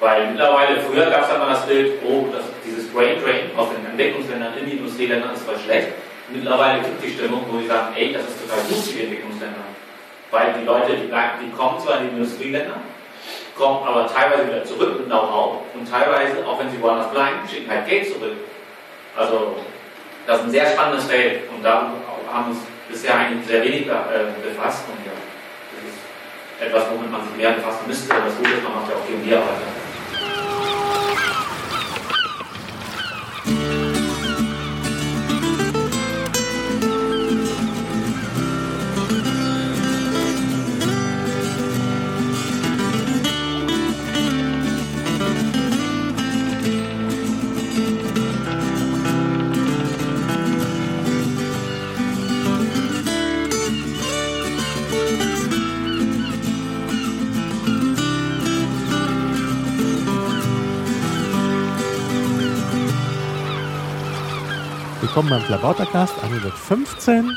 Weil mittlerweile, früher gab es dann mal das Bild, oh, das, dieses Brain Drain aus den Entwicklungsländern in die Industrieländer ist voll schlecht. Mittlerweile gibt die Stimmung, wo sie sagen, ey, das ist total gut für die Entwicklungsländer. Weil die Leute, die, die kommen zwar in die Industrieländer, kommen aber teilweise wieder zurück mit Know-how und teilweise, auch wenn sie woanders bleiben, schicken halt Geld zurück. Also, das ist ein sehr spannendes Feld und da haben wir uns bisher eigentlich sehr wenig äh, befasst und ja, das ist etwas, womit man sich mehr befassen müsste. Das Gute ist, man macht ja auch Pionierarbeit. Willkommen beim Klabautercast 115.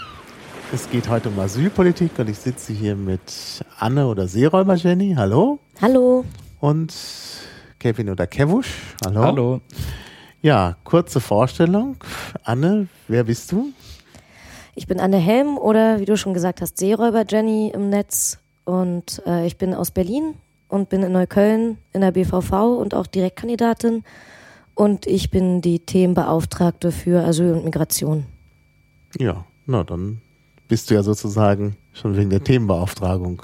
Es geht heute um Asylpolitik und ich sitze hier mit Anne oder Seeräuber Jenny. Hallo. Hallo. Und Kevin oder Kevusch. Hallo. Hallo. Ja, kurze Vorstellung. Anne, wer bist du? Ich bin Anne Helm oder wie du schon gesagt hast, Seeräuber Jenny im Netz und äh, ich bin aus Berlin und bin in Neukölln in der BVV und auch Direktkandidatin und ich bin die Themenbeauftragte für Asyl und Migration. Ja, na dann bist du ja sozusagen schon wegen der Themenbeauftragung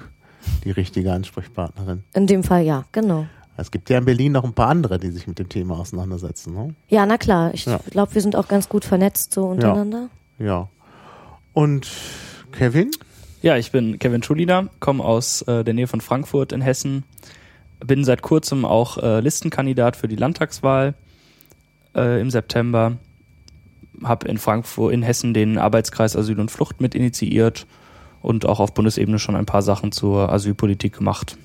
die richtige Ansprechpartnerin. In dem Fall ja, genau. Es gibt ja in Berlin noch ein paar andere, die sich mit dem Thema auseinandersetzen. Ne? Ja, na klar. Ich ja. glaube, wir sind auch ganz gut vernetzt so untereinander. Ja. ja. Und Kevin? Ja, ich bin Kevin Schulina, komme aus äh, der Nähe von Frankfurt in Hessen, bin seit kurzem auch äh, Listenkandidat für die Landtagswahl äh, im September. Habe in Frankfurt, in Hessen den Arbeitskreis Asyl und Flucht mit initiiert und auch auf Bundesebene schon ein paar Sachen zur Asylpolitik gemacht.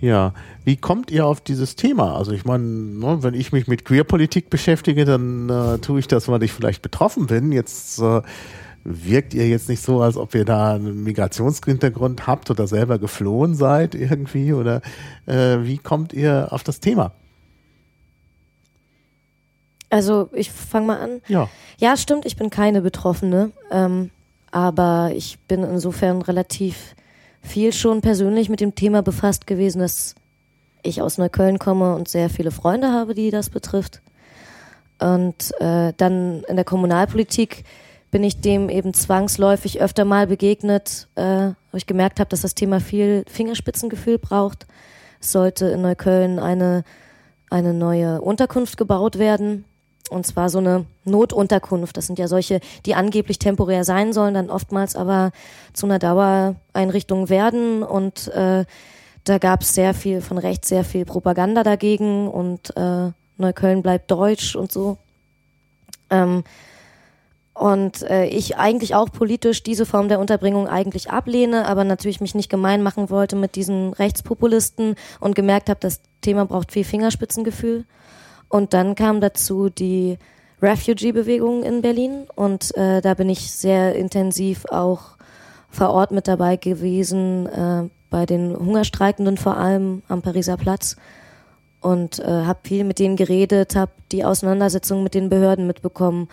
Ja, wie kommt ihr auf dieses Thema? Also ich meine, ne, wenn ich mich mit Queerpolitik beschäftige, dann äh, tue ich das, weil ich vielleicht betroffen bin. Jetzt äh, wirkt ihr jetzt nicht so, als ob ihr da einen Migrationshintergrund habt oder selber geflohen seid irgendwie oder äh, wie kommt ihr auf das Thema? Also ich fange mal an. Ja. Ja, stimmt, ich bin keine Betroffene. Ähm, aber ich bin insofern relativ viel schon persönlich mit dem Thema befasst gewesen, dass ich aus Neukölln komme und sehr viele Freunde habe, die das betrifft. Und äh, dann in der Kommunalpolitik bin ich dem eben zwangsläufig öfter mal begegnet, äh, wo ich gemerkt habe, dass das Thema viel Fingerspitzengefühl braucht. Es sollte in Neukölln eine, eine neue Unterkunft gebaut werden und zwar so eine Notunterkunft. Das sind ja solche, die angeblich temporär sein sollen, dann oftmals aber zu einer Dauereinrichtung werden. Und äh, da gab es sehr viel von rechts, sehr viel Propaganda dagegen und äh, Neukölln bleibt deutsch und so. Ähm, und äh, ich eigentlich auch politisch diese Form der Unterbringung eigentlich ablehne, aber natürlich mich nicht gemein machen wollte mit diesen Rechtspopulisten und gemerkt habe, das Thema braucht viel Fingerspitzengefühl. Und dann kam dazu die Refugee-Bewegung in Berlin. Und äh, da bin ich sehr intensiv auch vor Ort mit dabei gewesen, äh, bei den Hungerstreikenden vor allem am Pariser Platz. Und äh, habe viel mit denen geredet, habe die Auseinandersetzung mit den Behörden mitbekommen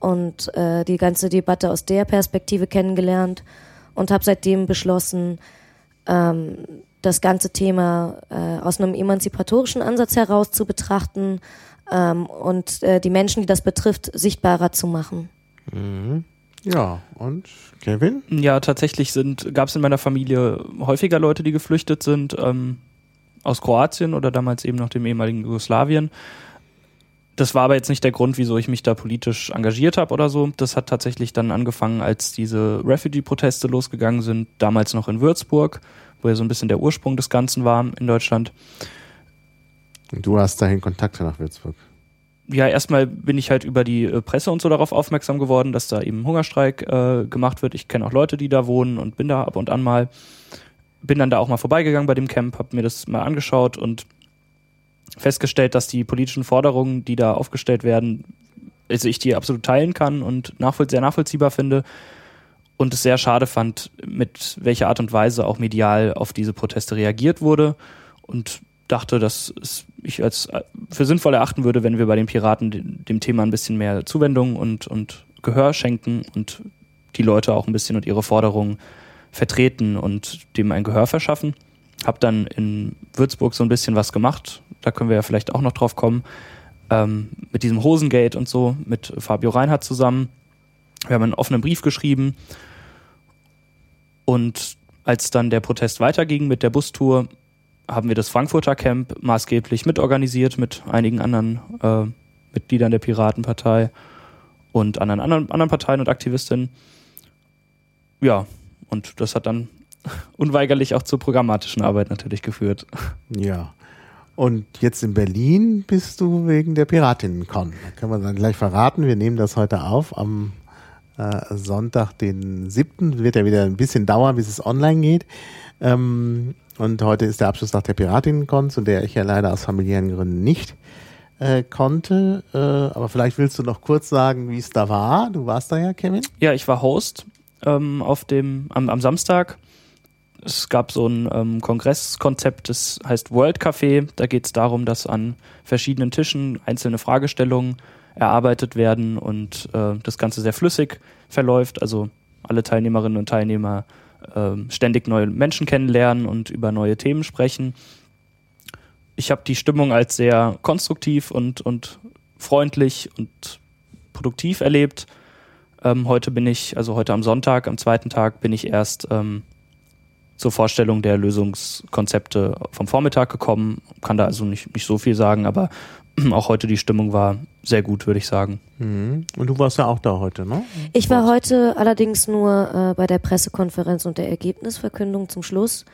und äh, die ganze Debatte aus der Perspektive kennengelernt und habe seitdem beschlossen, ähm, das ganze Thema äh, aus einem emanzipatorischen Ansatz heraus zu betrachten ähm, und äh, die Menschen, die das betrifft, sichtbarer zu machen. Mhm. Ja, und Kevin? Ja, tatsächlich gab es in meiner Familie häufiger Leute, die geflüchtet sind, ähm, aus Kroatien oder damals eben noch dem ehemaligen Jugoslawien. Das war aber jetzt nicht der Grund, wieso ich mich da politisch engagiert habe oder so. Das hat tatsächlich dann angefangen, als diese Refugee-Proteste losgegangen sind, damals noch in Würzburg wo ja so ein bisschen der Ursprung des Ganzen war in Deutschland. Du hast dahin Kontakte nach Würzburg. Ja, erstmal bin ich halt über die äh, Presse und so darauf aufmerksam geworden, dass da eben Hungerstreik äh, gemacht wird. Ich kenne auch Leute, die da wohnen und bin da ab und an mal. Bin dann da auch mal vorbeigegangen bei dem Camp, habe mir das mal angeschaut und festgestellt, dass die politischen Forderungen, die da aufgestellt werden, also ich die absolut teilen kann und nachvoll sehr nachvollziehbar finde und es sehr schade fand, mit welcher Art und Weise auch medial auf diese Proteste reagiert wurde. Und dachte, dass ich als für sinnvoll erachten würde, wenn wir bei den Piraten dem, dem Thema ein bisschen mehr Zuwendung und, und Gehör schenken und die Leute auch ein bisschen und ihre Forderungen vertreten und dem ein Gehör verschaffen. Hab dann in Würzburg so ein bisschen was gemacht, da können wir ja vielleicht auch noch drauf kommen, ähm, mit diesem Hosengate und so, mit Fabio Reinhardt zusammen. Wir haben einen offenen Brief geschrieben und als dann der Protest weiterging mit der Bustour, haben wir das Frankfurter Camp maßgeblich mitorganisiert mit einigen anderen äh, Mitgliedern der Piratenpartei und anderen, anderen, anderen Parteien und Aktivistinnen. Ja, und das hat dann unweigerlich auch zur programmatischen Arbeit natürlich geführt. Ja. Und jetzt in Berlin bist du wegen der Piratinnen-Con. Da können wir dann gleich verraten. Wir nehmen das heute auf am äh, Sonntag, den 7. Wird ja wieder ein bisschen dauern, bis es online geht. Ähm, und heute ist der Abschlusstag der Piratinnen-Con, zu der ich ja leider aus familiären Gründen nicht äh, konnte. Äh, aber vielleicht willst du noch kurz sagen, wie es da war. Du warst da ja, Kevin. Ja, ich war Host ähm, auf dem, am, am Samstag. Es gab so ein ähm, Kongresskonzept, das heißt World Café. Da geht es darum, dass an verschiedenen Tischen einzelne Fragestellungen erarbeitet werden und äh, das Ganze sehr flüssig verläuft. Also alle Teilnehmerinnen und Teilnehmer äh, ständig neue Menschen kennenlernen und über neue Themen sprechen. Ich habe die Stimmung als sehr konstruktiv und, und freundlich und produktiv erlebt. Ähm, heute bin ich, also heute am Sonntag, am zweiten Tag, bin ich erst ähm, zur Vorstellung der Lösungskonzepte vom Vormittag gekommen. Kann da also nicht, nicht so viel sagen, aber auch heute die Stimmung war sehr gut, würde ich sagen. Mhm. Und du warst ja auch da heute, ne? Ich war heute allerdings nur äh, bei der Pressekonferenz und der Ergebnisverkündung zum Schluss,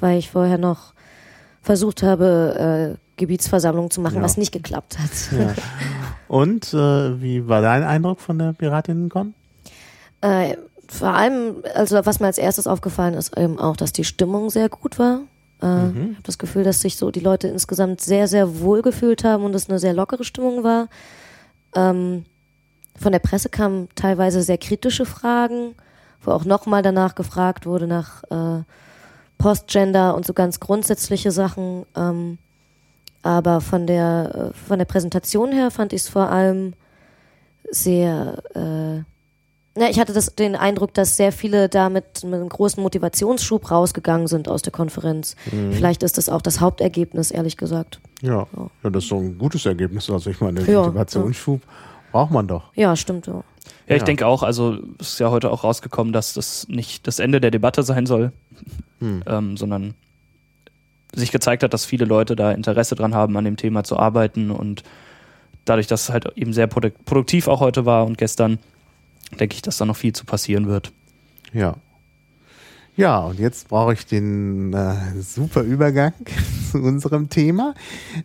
weil ich vorher noch versucht habe, äh, Gebietsversammlung zu machen, Ja. was nicht geklappt hat. Ja. Und äh, wie war dein Eindruck von der Piratinnen-Con? Äh, vor allem, also was mir als erstes aufgefallen ist, eben auch, dass die Stimmung sehr gut war. Äh, Ich habe das Gefühl, dass sich so die Leute insgesamt sehr, sehr wohl gefühlt haben und es eine sehr lockere Stimmung war. Ähm, von der Presse kamen teilweise sehr kritische Fragen, wo auch nochmal danach gefragt wurde nach äh, Postgender und so ganz grundsätzliche Sachen. Ähm, aber von der, äh, von der Präsentation her fand ich es vor allem sehr, äh, ja, ich hatte das, den Eindruck, dass sehr viele da mit, mit einem großen Motivationsschub rausgegangen sind aus der Konferenz. Vielleicht ist das auch das Hauptergebnis, ehrlich gesagt. Ja. ja, das ist so ein gutes Ergebnis. Also ich meine, den Ja, Motivationsschub braucht man doch. Ja, stimmt. Ja. Ja, ich Ja. denke auch, also es ist ja heute auch rausgekommen, dass das nicht das Ende der Debatte sein soll, Hm. ähm, sondern sich gezeigt hat, dass viele Leute da Interesse dran haben, an dem Thema zu arbeiten und dadurch, dass es halt eben sehr produk produktiv auch heute war und gestern, denke ich, dass da noch viel zu passieren wird. Ja. Ja, und jetzt brauche ich den äh, super Übergang zu unserem Thema.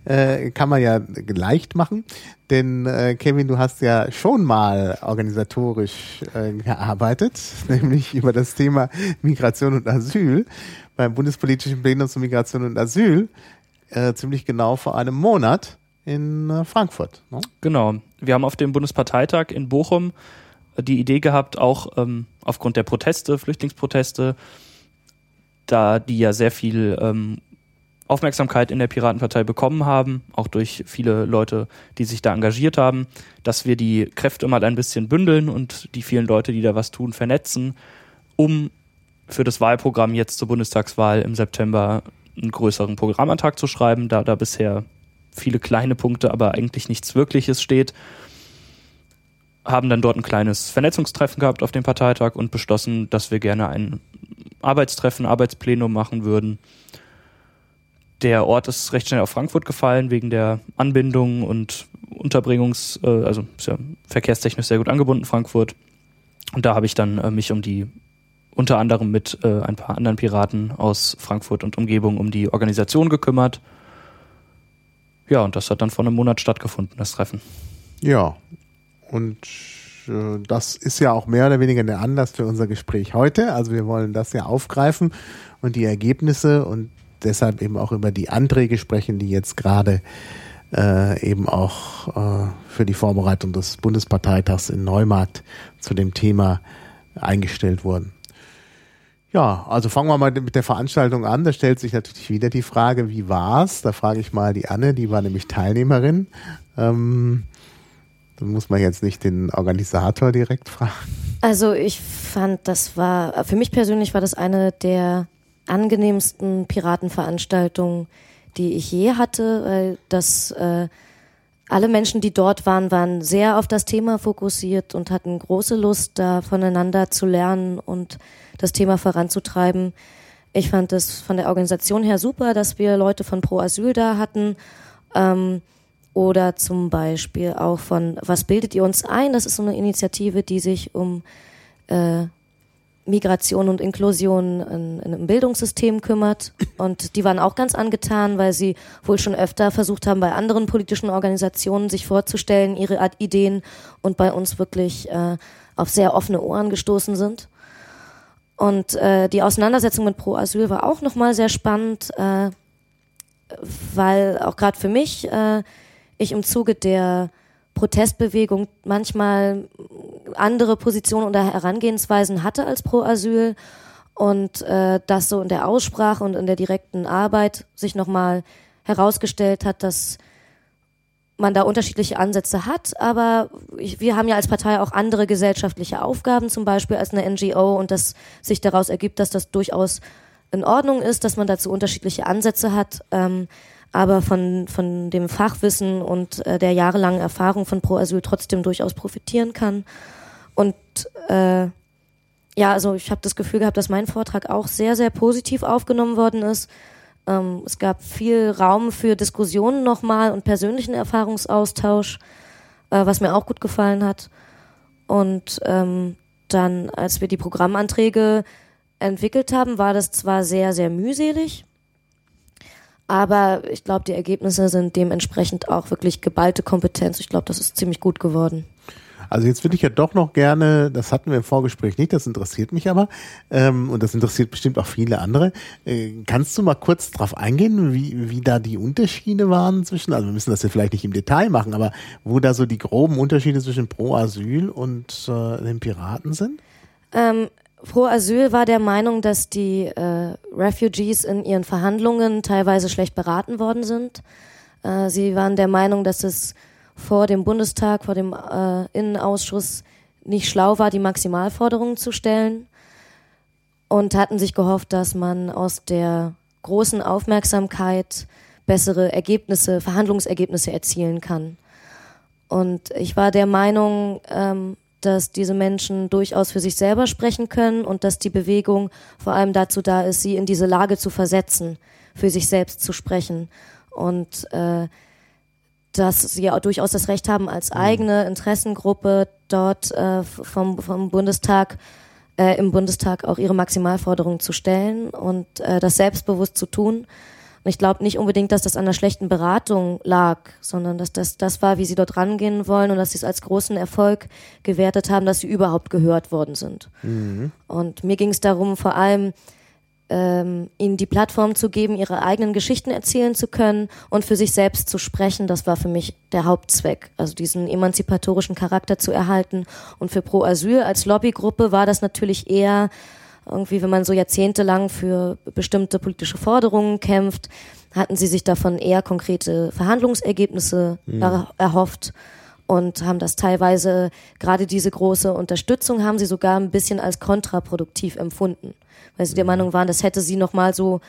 Äh, kann man ja leicht machen, denn äh, Kevin, du hast ja schon mal organisatorisch äh, gearbeitet, nämlich über das Thema Migration und Asyl beim Bundespolitischen Plenum zu Migration und Asyl, äh, ziemlich genau vor einem Monat in äh, Frankfurt. Ne? Genau. Wir haben auf dem Bundesparteitag in Bochum die Idee gehabt, auch ähm, aufgrund der Proteste, Flüchtlingsproteste, da die ja sehr viel ähm, Aufmerksamkeit in der Piratenpartei bekommen haben, auch durch viele Leute, die sich da engagiert haben, dass wir die Kräfte mal ein bisschen bündeln und die vielen Leute, die da was tun, vernetzen, um für das Wahlprogramm jetzt zur Bundestagswahl im September einen größeren Programmantrag zu schreiben, da da bisher viele kleine Punkte, aber eigentlich nichts Wirkliches steht, haben dann dort ein kleines Vernetzungstreffen gehabt auf dem Parteitag und beschlossen, dass wir gerne ein Arbeitstreffen, Arbeitsplenum machen würden. Der Ort ist recht schnell auf Frankfurt gefallen, wegen der Anbindung und Unterbringungs-, äh, also ist ja verkehrstechnisch sehr gut angebunden, Frankfurt. Und da habe ich dann äh, mich um die, unter anderem mit äh, ein paar anderen Piraten aus Frankfurt und Umgebung um die Organisation gekümmert. Ja, und das hat dann vor einem Monat stattgefunden, das Treffen. Ja, und äh, das ist ja auch mehr oder weniger der Anlass für unser Gespräch heute. Also wir wollen das ja aufgreifen und die Ergebnisse und deshalb eben auch über die Anträge sprechen, die jetzt gerade äh, eben auch äh, für die Vorbereitung des Bundesparteitags in Neumarkt zu dem Thema eingestellt wurden. Ja, also fangen wir mal mit der Veranstaltung an. Da stellt sich natürlich wieder die Frage, wie war's? Da frage ich mal die Anne, die war nämlich Teilnehmerin. Ähm, muss man jetzt nicht den Organisator direkt fragen. Also ich fand, das war, für mich persönlich war das eine der angenehmsten Piratenveranstaltungen, die ich je hatte, weil das äh, alle Menschen, die dort waren, waren sehr auf das Thema fokussiert und hatten große Lust, da voneinander zu lernen und das Thema voranzutreiben. Ich fand es von der Organisation her super, dass wir Leute von Pro Asyl da hatten. Ähm, oder zum Beispiel auch von Was bildet ihr uns ein? Das ist so eine Initiative, die sich um äh, Migration und Inklusion in, in einem Bildungssystem kümmert. Und die waren auch ganz angetan, weil sie wohl schon öfter versucht haben, bei anderen politischen Organisationen sich vorzustellen, ihre Ideen und bei uns wirklich äh, auf sehr offene Ohren gestoßen sind. Und äh, die Auseinandersetzung mit Pro Asyl war auch nochmal sehr spannend, äh, weil auch gerade für mich äh, ich im Zuge der Protestbewegung manchmal andere Positionen oder Herangehensweisen hatte als Pro Asyl und äh, das so in der Aussprache und in der direkten Arbeit sich nochmal herausgestellt hat, dass man da unterschiedliche Ansätze hat, aber ich, wir haben ja als Partei auch andere gesellschaftliche Aufgaben, zum Beispiel als eine NGO, und dass sich daraus ergibt, dass das durchaus in Ordnung ist, dass man dazu unterschiedliche Ansätze hat, ähm, aber von, von dem Fachwissen und äh, der jahrelangen Erfahrung von Pro Asyl trotzdem durchaus profitieren kann. Und äh, ja, also ich habe das Gefühl gehabt, dass mein Vortrag auch sehr, sehr positiv aufgenommen worden ist ähm, es gab viel Raum für Diskussionen nochmal und persönlichen Erfahrungsaustausch, äh, was mir auch gut gefallen hat. Und ähm, dann, als wir die Programmanträge entwickelt haben, war das zwar sehr, sehr mühselig, aber ich glaube, die Ergebnisse sind dementsprechend auch wirklich geballte Kompetenz. Ich glaube, das ist ziemlich gut geworden. Also jetzt würde ich ja doch noch gerne, das hatten wir im Vorgespräch nicht, das interessiert mich aber ähm, und das interessiert bestimmt auch viele andere. Äh, kannst du mal kurz drauf eingehen, wie, wie da die Unterschiede waren zwischen, also wir müssen das ja vielleicht nicht im Detail machen, aber wo da so die groben Unterschiede zwischen Pro Asyl und äh, den Piraten sind? Ähm, Pro Asyl war der Meinung, dass die äh, Refugees in ihren Verhandlungen teilweise schlecht beraten worden sind. Äh, sie waren der Meinung, dass es vor dem Bundestag, vor dem äh, Innenausschuss nicht schlau war, die Maximalforderungen zu stellen und hatten sich gehofft, dass man aus der großen Aufmerksamkeit bessere Ergebnisse, Verhandlungsergebnisse erzielen kann. Und ich war der Meinung, ähm, dass diese Menschen durchaus für sich selber sprechen können und dass die Bewegung vor allem dazu da ist, sie in diese Lage zu versetzen, für sich selbst zu sprechen. Und äh, dass sie ja durchaus das Recht haben, als mhm. eigene Interessengruppe dort äh, vom, vom Bundestag äh, im Bundestag auch ihre Maximalforderungen zu stellen und äh, das selbstbewusst zu tun. Und ich glaube nicht unbedingt, dass das an einer schlechten Beratung lag, sondern dass das das war, wie sie dort rangehen wollen und dass sie es als großen Erfolg gewertet haben, dass sie überhaupt gehört worden sind. Mhm. Und mir ging es darum, vor allem ähm, ihnen die Plattform zu geben, ihre eigenen Geschichten erzählen zu können und für sich selbst zu sprechen. Das war für mich der Hauptzweck, also diesen emanzipatorischen Charakter zu erhalten. Und für Pro Asyl als Lobbygruppe war das natürlich eher irgendwie, wenn man so jahrzehntelang für bestimmte politische Forderungen kämpft, hatten sie sich davon eher konkrete Verhandlungsergebnisse mhm. erhofft und haben das teilweise, gerade diese große Unterstützung haben sie sogar ein bisschen als kontraproduktiv empfunden weil sie der mhm. Meinung waren, das hätte sie nochmal so,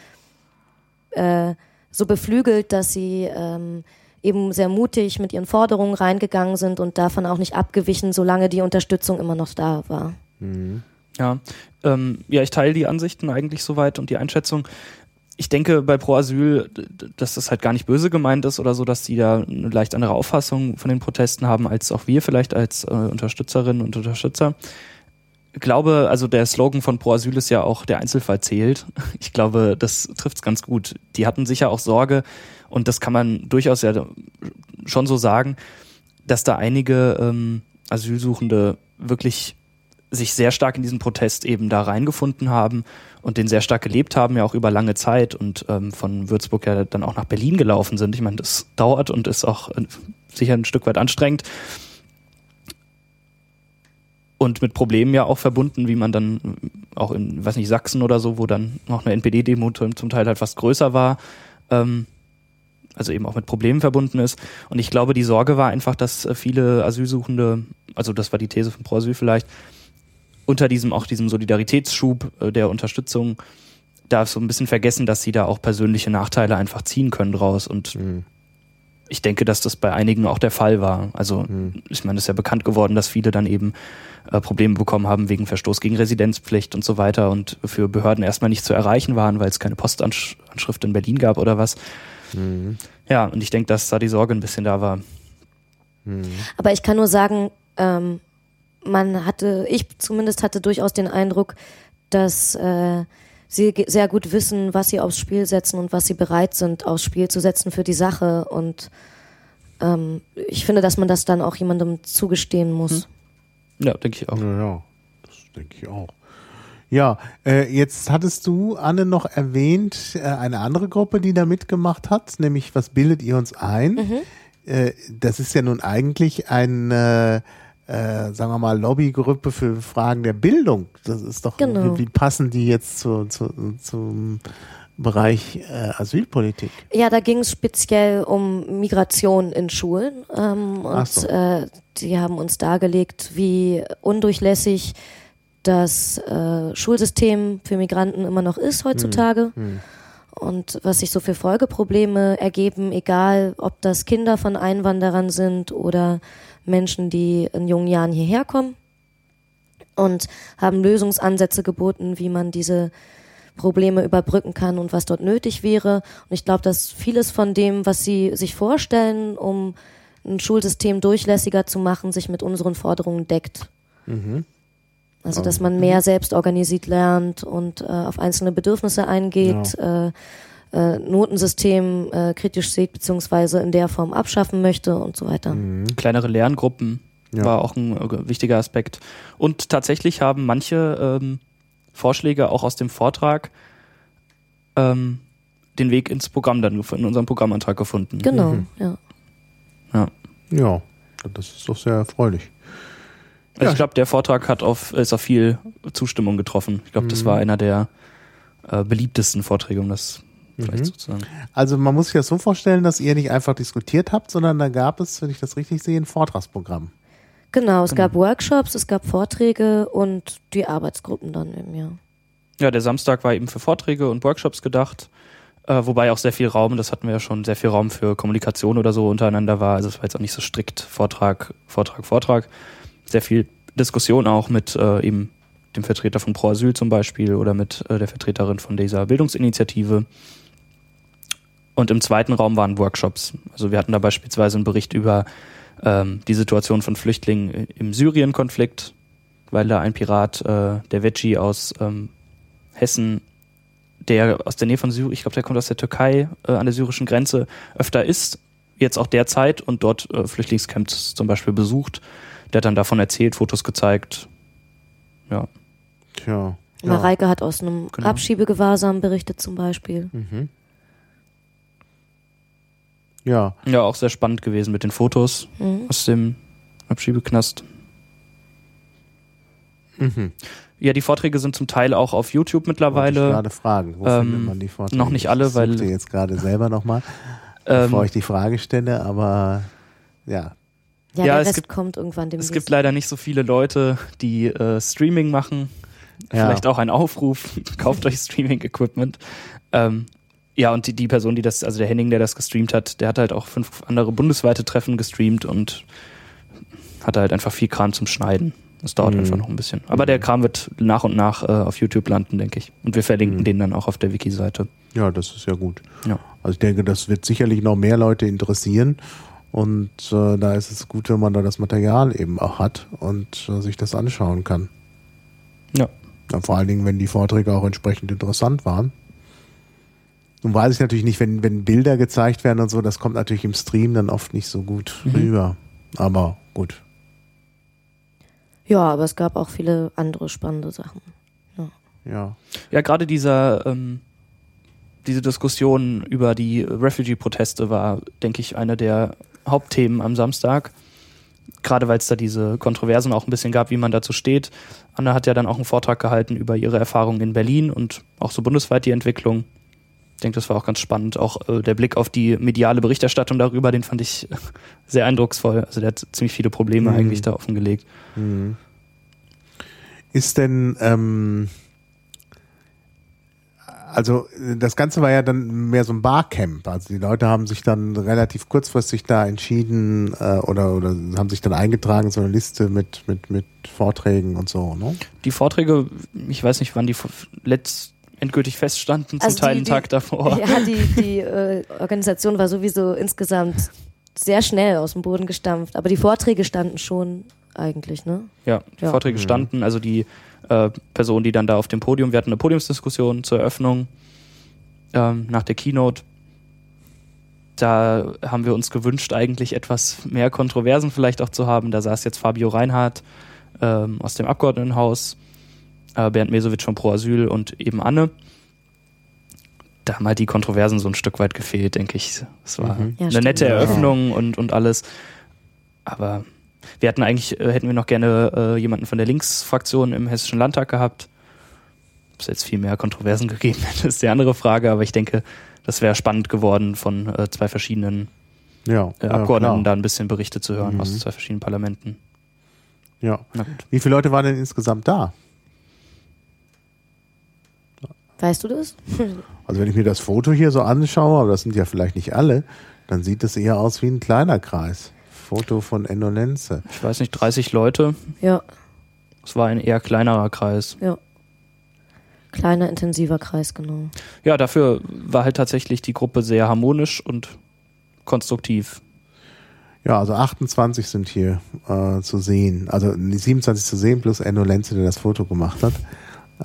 äh, so beflügelt, dass sie ähm, eben sehr mutig mit ihren Forderungen reingegangen sind und davon auch nicht abgewichen, solange die Unterstützung immer noch da war. Mhm. Ja, ähm, ja, ich teile die Ansichten eigentlich soweit und die Einschätzung. Ich denke bei Pro Asyl, dass das halt gar nicht böse gemeint ist oder so, dass die da eine leicht andere Auffassung von den Protesten haben als auch wir vielleicht als äh, Unterstützerinnen und Unterstützer glaube, also der Slogan von Pro Asyl ist ja auch, der Einzelfall zählt. Ich glaube, das trifft es ganz gut. Die hatten sicher auch Sorge, und das kann man durchaus ja schon so sagen, dass da einige ähm, Asylsuchende wirklich sich sehr stark in diesen Protest eben da reingefunden haben und den sehr stark gelebt haben, ja auch über lange Zeit und ähm, von Würzburg ja dann auch nach Berlin gelaufen sind. Ich meine, das dauert und ist auch äh, sicher ein Stück weit anstrengend und mit Problemen ja auch verbunden, wie man dann auch in, weiß nicht, Sachsen oder so, wo dann noch eine NPD-Demo zum Teil halt fast größer war. Ähm, also eben auch mit Problemen verbunden ist. Und ich glaube, die Sorge war einfach, dass äh, viele Asylsuchende, also das war die These von Pro Asyl vielleicht, unter diesem auch diesem Solidaritätsschub äh, der Unterstützung da so ein bisschen vergessen, dass sie da auch persönliche Nachteile einfach ziehen können draus. Und mhm. ich denke, dass das bei einigen auch der Fall war. Also mhm. ich meine, es ist ja bekannt geworden, dass viele dann eben äh, Probleme bekommen haben wegen Verstoß gegen Residenzpflicht und so weiter und für Behörden erstmal nicht zu erreichen waren, weil es keine Postanschrift in Berlin gab oder was. Mhm. Ja, und ich denke, dass da die Sorge ein bisschen da war. Mhm. Aber ich kann nur sagen, ähm, man hatte, ich zumindest hatte durchaus den Eindruck, dass äh, sie sehr gut wissen, was sie aufs Spiel setzen und was sie bereit sind, aufs Spiel zu setzen für die Sache. Und ähm, ich finde, dass man das dann auch jemandem zugestehen muss. Hm. Ja, denke ich auch. Ja, ja, das denke ich auch. Ja, äh, jetzt hattest du, Anne, noch erwähnt, äh, eine andere Gruppe, die da mitgemacht hat, nämlich Was bildet ihr uns ein? Mhm. Äh, das ist ja nun eigentlich ein, äh, äh, sagen wir mal, Lobbygruppe für Fragen der Bildung. Das ist doch, genau. wie, wie, passen die jetzt zu, zu, zum Bereich äh, Asylpolitik? Ja, da ging es speziell um Migration in Schulen. Ähm, und so. die haben uns dargelegt, wie undurchlässig das äh, Schulsystem für Migranten immer noch ist heutzutage. Hm. Hm. Und was sich so für Folgeprobleme ergeben, egal ob das Kinder von Einwanderern sind oder Menschen, die in jungen Jahren hierher kommen. Und haben Lösungsansätze geboten, wie man diese Probleme überbrücken kann und was dort nötig wäre. Und ich glaube, dass vieles von dem, was Sie sich vorstellen, um ein Schulsystem durchlässiger zu machen, sich mit unseren Forderungen deckt. Mhm. Also, dass man mehr selbst organisiert lernt und äh, auf einzelne Bedürfnisse eingeht, ja. äh, äh, Notensystem äh, kritisch sieht, beziehungsweise in der Form abschaffen möchte und so weiter. Mhm. Kleinere Lerngruppen ja. war auch ein äh, wichtiger Aspekt. Und tatsächlich haben manche ähm, Vorschläge auch aus dem Vortrag ähm, den Weg ins Programm dann in unserem Programmantrag gefunden. Genau, mhm. ja. Ja. Ja, das ist doch sehr erfreulich. Also ja. ich glaube, der Vortrag hat auf, ist auf viel Zustimmung getroffen. Ich glaube, mhm. das war einer der äh, beliebtesten Vorträge, um das vielleicht mhm. so zu sagen. Also man muss sich das so vorstellen, dass ihr nicht einfach diskutiert habt, sondern da gab es, wenn ich das richtig sehe, ein Vortragsprogramm. Genau, es genau. gab Workshops, es gab Vorträge und die Arbeitsgruppen dann im Jahr. Ja, der Samstag war eben für Vorträge und Workshops gedacht, äh, wobei auch sehr viel Raum, das hatten wir ja schon, sehr viel Raum für Kommunikation oder so untereinander war. Also es war jetzt auch nicht so strikt Vortrag, Vortrag, Vortrag sehr viel Diskussion auch mit äh, eben dem Vertreter von Pro Asyl zum Beispiel oder mit äh, der Vertreterin von dieser Bildungsinitiative. Und im zweiten Raum waren Workshops. Also wir hatten da beispielsweise einen Bericht über ähm, die Situation von Flüchtlingen im Syrien-Konflikt, weil da ein Pirat, äh, der Veggie aus ähm, Hessen, der aus der Nähe von Syrien, ich glaube, der kommt aus der Türkei äh, an der syrischen Grenze, öfter ist, jetzt auch derzeit und dort äh, Flüchtlingscamps zum Beispiel besucht der hat dann davon erzählt, Fotos gezeigt. Ja. Tja. Ja. Mareike hat aus einem genau. Abschiebegewahrsam berichtet zum Beispiel. Mhm. Ja. Ja, auch sehr spannend gewesen mit den Fotos mhm. aus dem Abschiebeknast. Mhm. Ja, die Vorträge sind zum Teil auch auf YouTube mittlerweile. Ich gerade fragen, wo ähm, findet man die Vorträge? Noch nicht alle, weil. Ich jetzt gerade selber nochmal, ähm, bevor ich die Frage stelle, aber ja, ja, ja es gibt, kommt irgendwann demnächst. Es gibt leider nicht so viele Leute, die äh, Streaming machen. Ja. Vielleicht auch ein Aufruf, kauft euch Streaming-Equipment. Ähm, ja, und die, die Person, die das, also der Henning, der das gestreamt hat, der hat halt auch fünf andere bundesweite Treffen gestreamt und hatte halt einfach viel Kram zum Schneiden. Das dauert mhm. einfach noch ein bisschen. Aber der Kram wird nach und nach äh, auf YouTube landen, denke ich. Und wir verlinken mhm. den dann auch auf der Wiki-Seite. Ja, das ist ja gut. Ja. Also ich denke, das wird sicherlich noch mehr Leute interessieren. Und äh, da ist es gut, wenn man da das Material eben auch hat und äh, sich das anschauen kann. Ja. ja. Vor allen Dingen, wenn die Vorträge auch entsprechend interessant waren. Nun weiß ich natürlich nicht, wenn, wenn Bilder gezeigt werden und so, das kommt natürlich im Stream dann oft nicht so gut mhm. rüber. Aber gut. Ja, aber es gab auch viele andere spannende Sachen. Ja. Ja, ja gerade dieser ähm, diese Diskussion über die Refugee-Proteste war, denke ich, eine der Hauptthemen am Samstag. gerade weil es da diese Kontroversen auch ein bisschen gab, wie man dazu steht. Anne hat ja dann auch einen Vortrag gehalten über ihre Erfahrungen in Berlin und auch so bundesweit die Entwicklung. Ich denke, das war auch ganz spannend. Auch äh, der Blick auf die mediale Berichterstattung darüber, den fand ich sehr eindrucksvoll. Also der hat ziemlich viele Probleme Mhm. eigentlich da offengelegt. Ist denn, ähm, also das Ganze war ja dann mehr so ein Barcamp. Also die Leute haben sich dann relativ kurzfristig da entschieden äh, oder, oder haben sich dann eingetragen, so eine Liste mit, mit, mit Vorträgen und so, ne? Die Vorträge, ich weiß nicht, wann die f- letzt endgültig feststanden, zum Also Teil die- einen die- Tag davor. Ja, die, die äh, Organisation war sowieso insgesamt sehr schnell aus dem Boden gestampft, aber die Vorträge standen schon eigentlich, ne? Ja, die Ja. Vorträge Mhm. standen, also die äh, Personen, die dann da auf dem Podium, wir hatten eine Podiumsdiskussion zur Eröffnung ähm, nach der Keynote. Da haben wir uns gewünscht, eigentlich etwas mehr Kontroversen vielleicht auch zu haben. Da saß jetzt Fabio Reinhardt ähm, aus dem Abgeordnetenhaus, äh, Bernd Mesowitsch von Pro Asyl und eben Anne. Da haben halt die Kontroversen so ein Stück weit gefehlt, denke ich. Es war Mhm. Ja, eine stimmt. nette Ja. Eröffnung und, und alles. Aber wir hatten eigentlich, äh, hätten wir noch gerne äh, jemanden von der Linksfraktion im Hessischen Landtag gehabt. Ob es jetzt viel mehr Kontroversen gegeben hätte, ist die andere Frage, aber ich denke, das wäre spannend geworden, von äh, zwei verschiedenen Ja. äh, ja, Abgeordneten da ein bisschen Berichte zu hören Mhm. aus zwei verschiedenen Parlamenten. Ja. Wie viele Leute waren denn insgesamt da? Weißt du das? Also wenn ich mir das Foto hier so anschaue, aber das sind ja vielleicht nicht alle, dann sieht es eher aus wie ein kleiner Kreis. Foto von Endolenze. Ich weiß nicht, 30 Leute. Ja, Es war ein eher kleinerer Kreis. ja. Kleiner, intensiver Kreis, genau. Ja, dafür war halt tatsächlich die Gruppe sehr harmonisch und konstruktiv. Ja, also 28 sind hier äh, zu sehen. Also die 27 zu sehen plus Endolenze, der das Foto gemacht hat.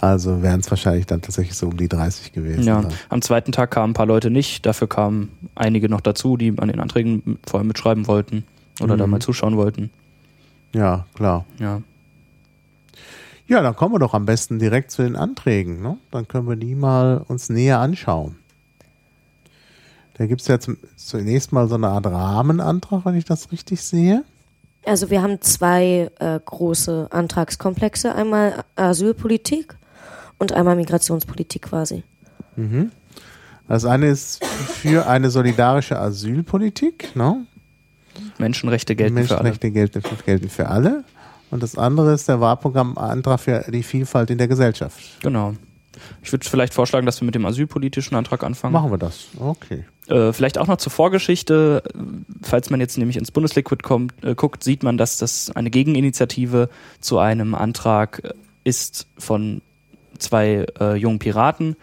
Also wären es wahrscheinlich dann tatsächlich so um die 30 gewesen. Ja, sein. am zweiten Tag kamen ein paar Leute nicht, dafür kamen einige noch dazu, die an den Anträgen vorher mitschreiben wollten oder da Mhm. mal zuschauen wollten. ja, klar. Ja. Ja, dann kommen wir doch am besten direkt zu den Anträgen. Ne? Dann können wir die mal uns näher anschauen. Da gibt es ja zum, zunächst mal so eine Art Rahmenantrag, wenn ich das richtig sehe. Also wir haben zwei äh, große Antragskomplexe, einmal Asylpolitik und einmal Migrationspolitik quasi. Das eine ist für eine solidarische Asylpolitik, ne? Menschenrechte gelten für alle. Menschenrechte gelten für, gelten für alle. Und das andere ist der Wahlprogrammantrag für die Vielfalt in der Gesellschaft. Genau. Ich würde vielleicht vorschlagen, dass wir mit dem asylpolitischen Antrag anfangen. Machen wir das. Okay. Äh, vielleicht auch noch zur Vorgeschichte. Falls man jetzt nämlich ins Bundesliquid kommt, äh, guckt, sieht man, dass das eine Gegeninitiative zu einem Antrag äh, ist von zwei äh, jungen Piraten.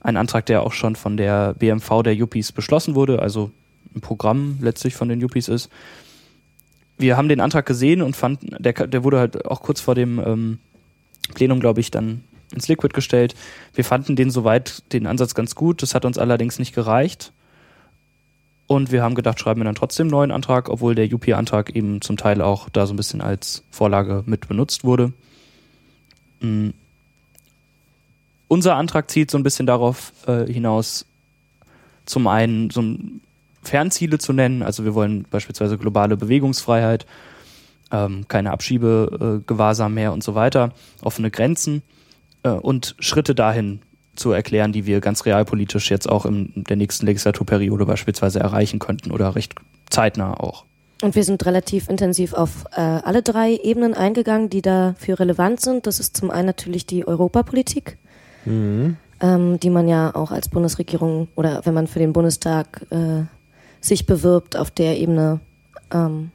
Ein Antrag, der auch schon von der BMV der Yuppies beschlossen wurde, also ein Programm letztlich von den Yuppies ist. Wir haben den Antrag gesehen und fanden, der, der wurde halt auch kurz vor dem ähm, Plenum, glaube ich, dann ins Liquid gestellt. Wir fanden den soweit, den Ansatz ganz gut. Das hat uns allerdings nicht gereicht. Und wir haben gedacht, schreiben wir dann trotzdem einen neuen Antrag, obwohl der UP-Antrag eben zum Teil auch da so ein bisschen als Vorlage mit benutzt wurde. Mm. Unser Antrag zielt so ein bisschen darauf äh, hinaus, zum einen so Fernziele zu nennen. Also wir wollen beispielsweise globale Bewegungsfreiheit, ähm, keine Abschiebegewahrsam mehr und so weiter, offene Grenzen äh, und Schritte dahin zu erklären, die wir ganz realpolitisch jetzt auch in der nächsten Legislaturperiode beispielsweise erreichen könnten oder recht zeitnah auch. Und wir sind relativ intensiv auf äh, alle drei Ebenen eingegangen, die dafür relevant sind. Das ist zum einen natürlich die Europapolitik, ähm, die man ja auch als Bundesregierung oder wenn man für den Bundestag äh, sich bewirbt, auf der Ebene ähm,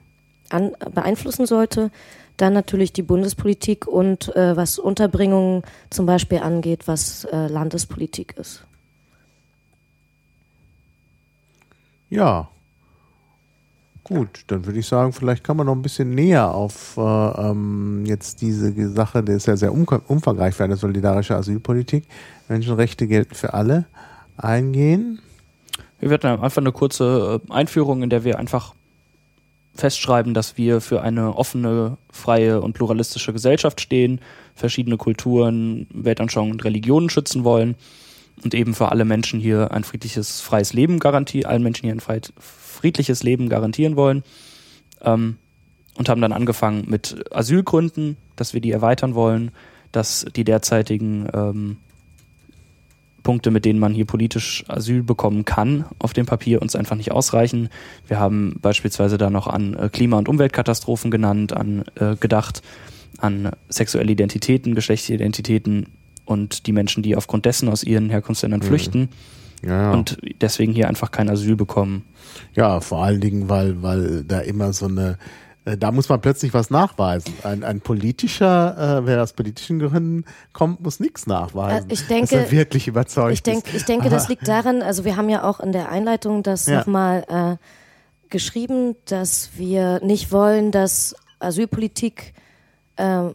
an, beeinflussen sollte. Dann natürlich die Bundespolitik und äh, was Unterbringung zum Beispiel angeht, was äh, Landespolitik ist. Ja. Gut, dann würde ich sagen, vielleicht kann man noch ein bisschen näher auf äh, ähm, jetzt diese Sache, der ist ja sehr umk- umfangreich für eine solidarische Asylpolitik. Menschenrechte gelten für alle, eingehen. Wir werden einfach eine kurze äh, Einführung, in der wir einfach festschreiben, dass wir für eine offene, freie und pluralistische Gesellschaft stehen, verschiedene Kulturen, Weltanschauungen und Religionen schützen wollen und eben für alle Menschen hier ein friedliches, freies Leben garantieren, allen Menschen hier ein frei, friedliches Leben garantieren wollen. Ähm, und haben dann angefangen mit Asylgründen, dass wir die erweitern wollen, dass die derzeitigen ähm, Punkte, mit denen man hier politisch Asyl bekommen kann, auf dem Papier uns einfach nicht ausreichen. Wir haben beispielsweise da noch an äh, Klima- und Umweltkatastrophen genannt, an äh, gedacht, an sexuelle Identitäten, Geschlechtsidentitäten und die Menschen, die aufgrund dessen aus ihren Herkunftsländern mhm. flüchten ja, ja. und deswegen hier einfach kein Asyl bekommen. Ja, vor allen Dingen, weil, weil da immer so eine äh, da muss man plötzlich was nachweisen. Ein, ein politischer, äh, wer aus politischen Gründen kommt, muss nichts nachweisen. Äh, ich denke, dass er wirklich überzeugt ich denk, Ich denke, das liegt daran, also wir haben ja auch in der Einleitung das ja. nochmal äh, geschrieben, dass wir nicht wollen, dass Asylpolitik äh,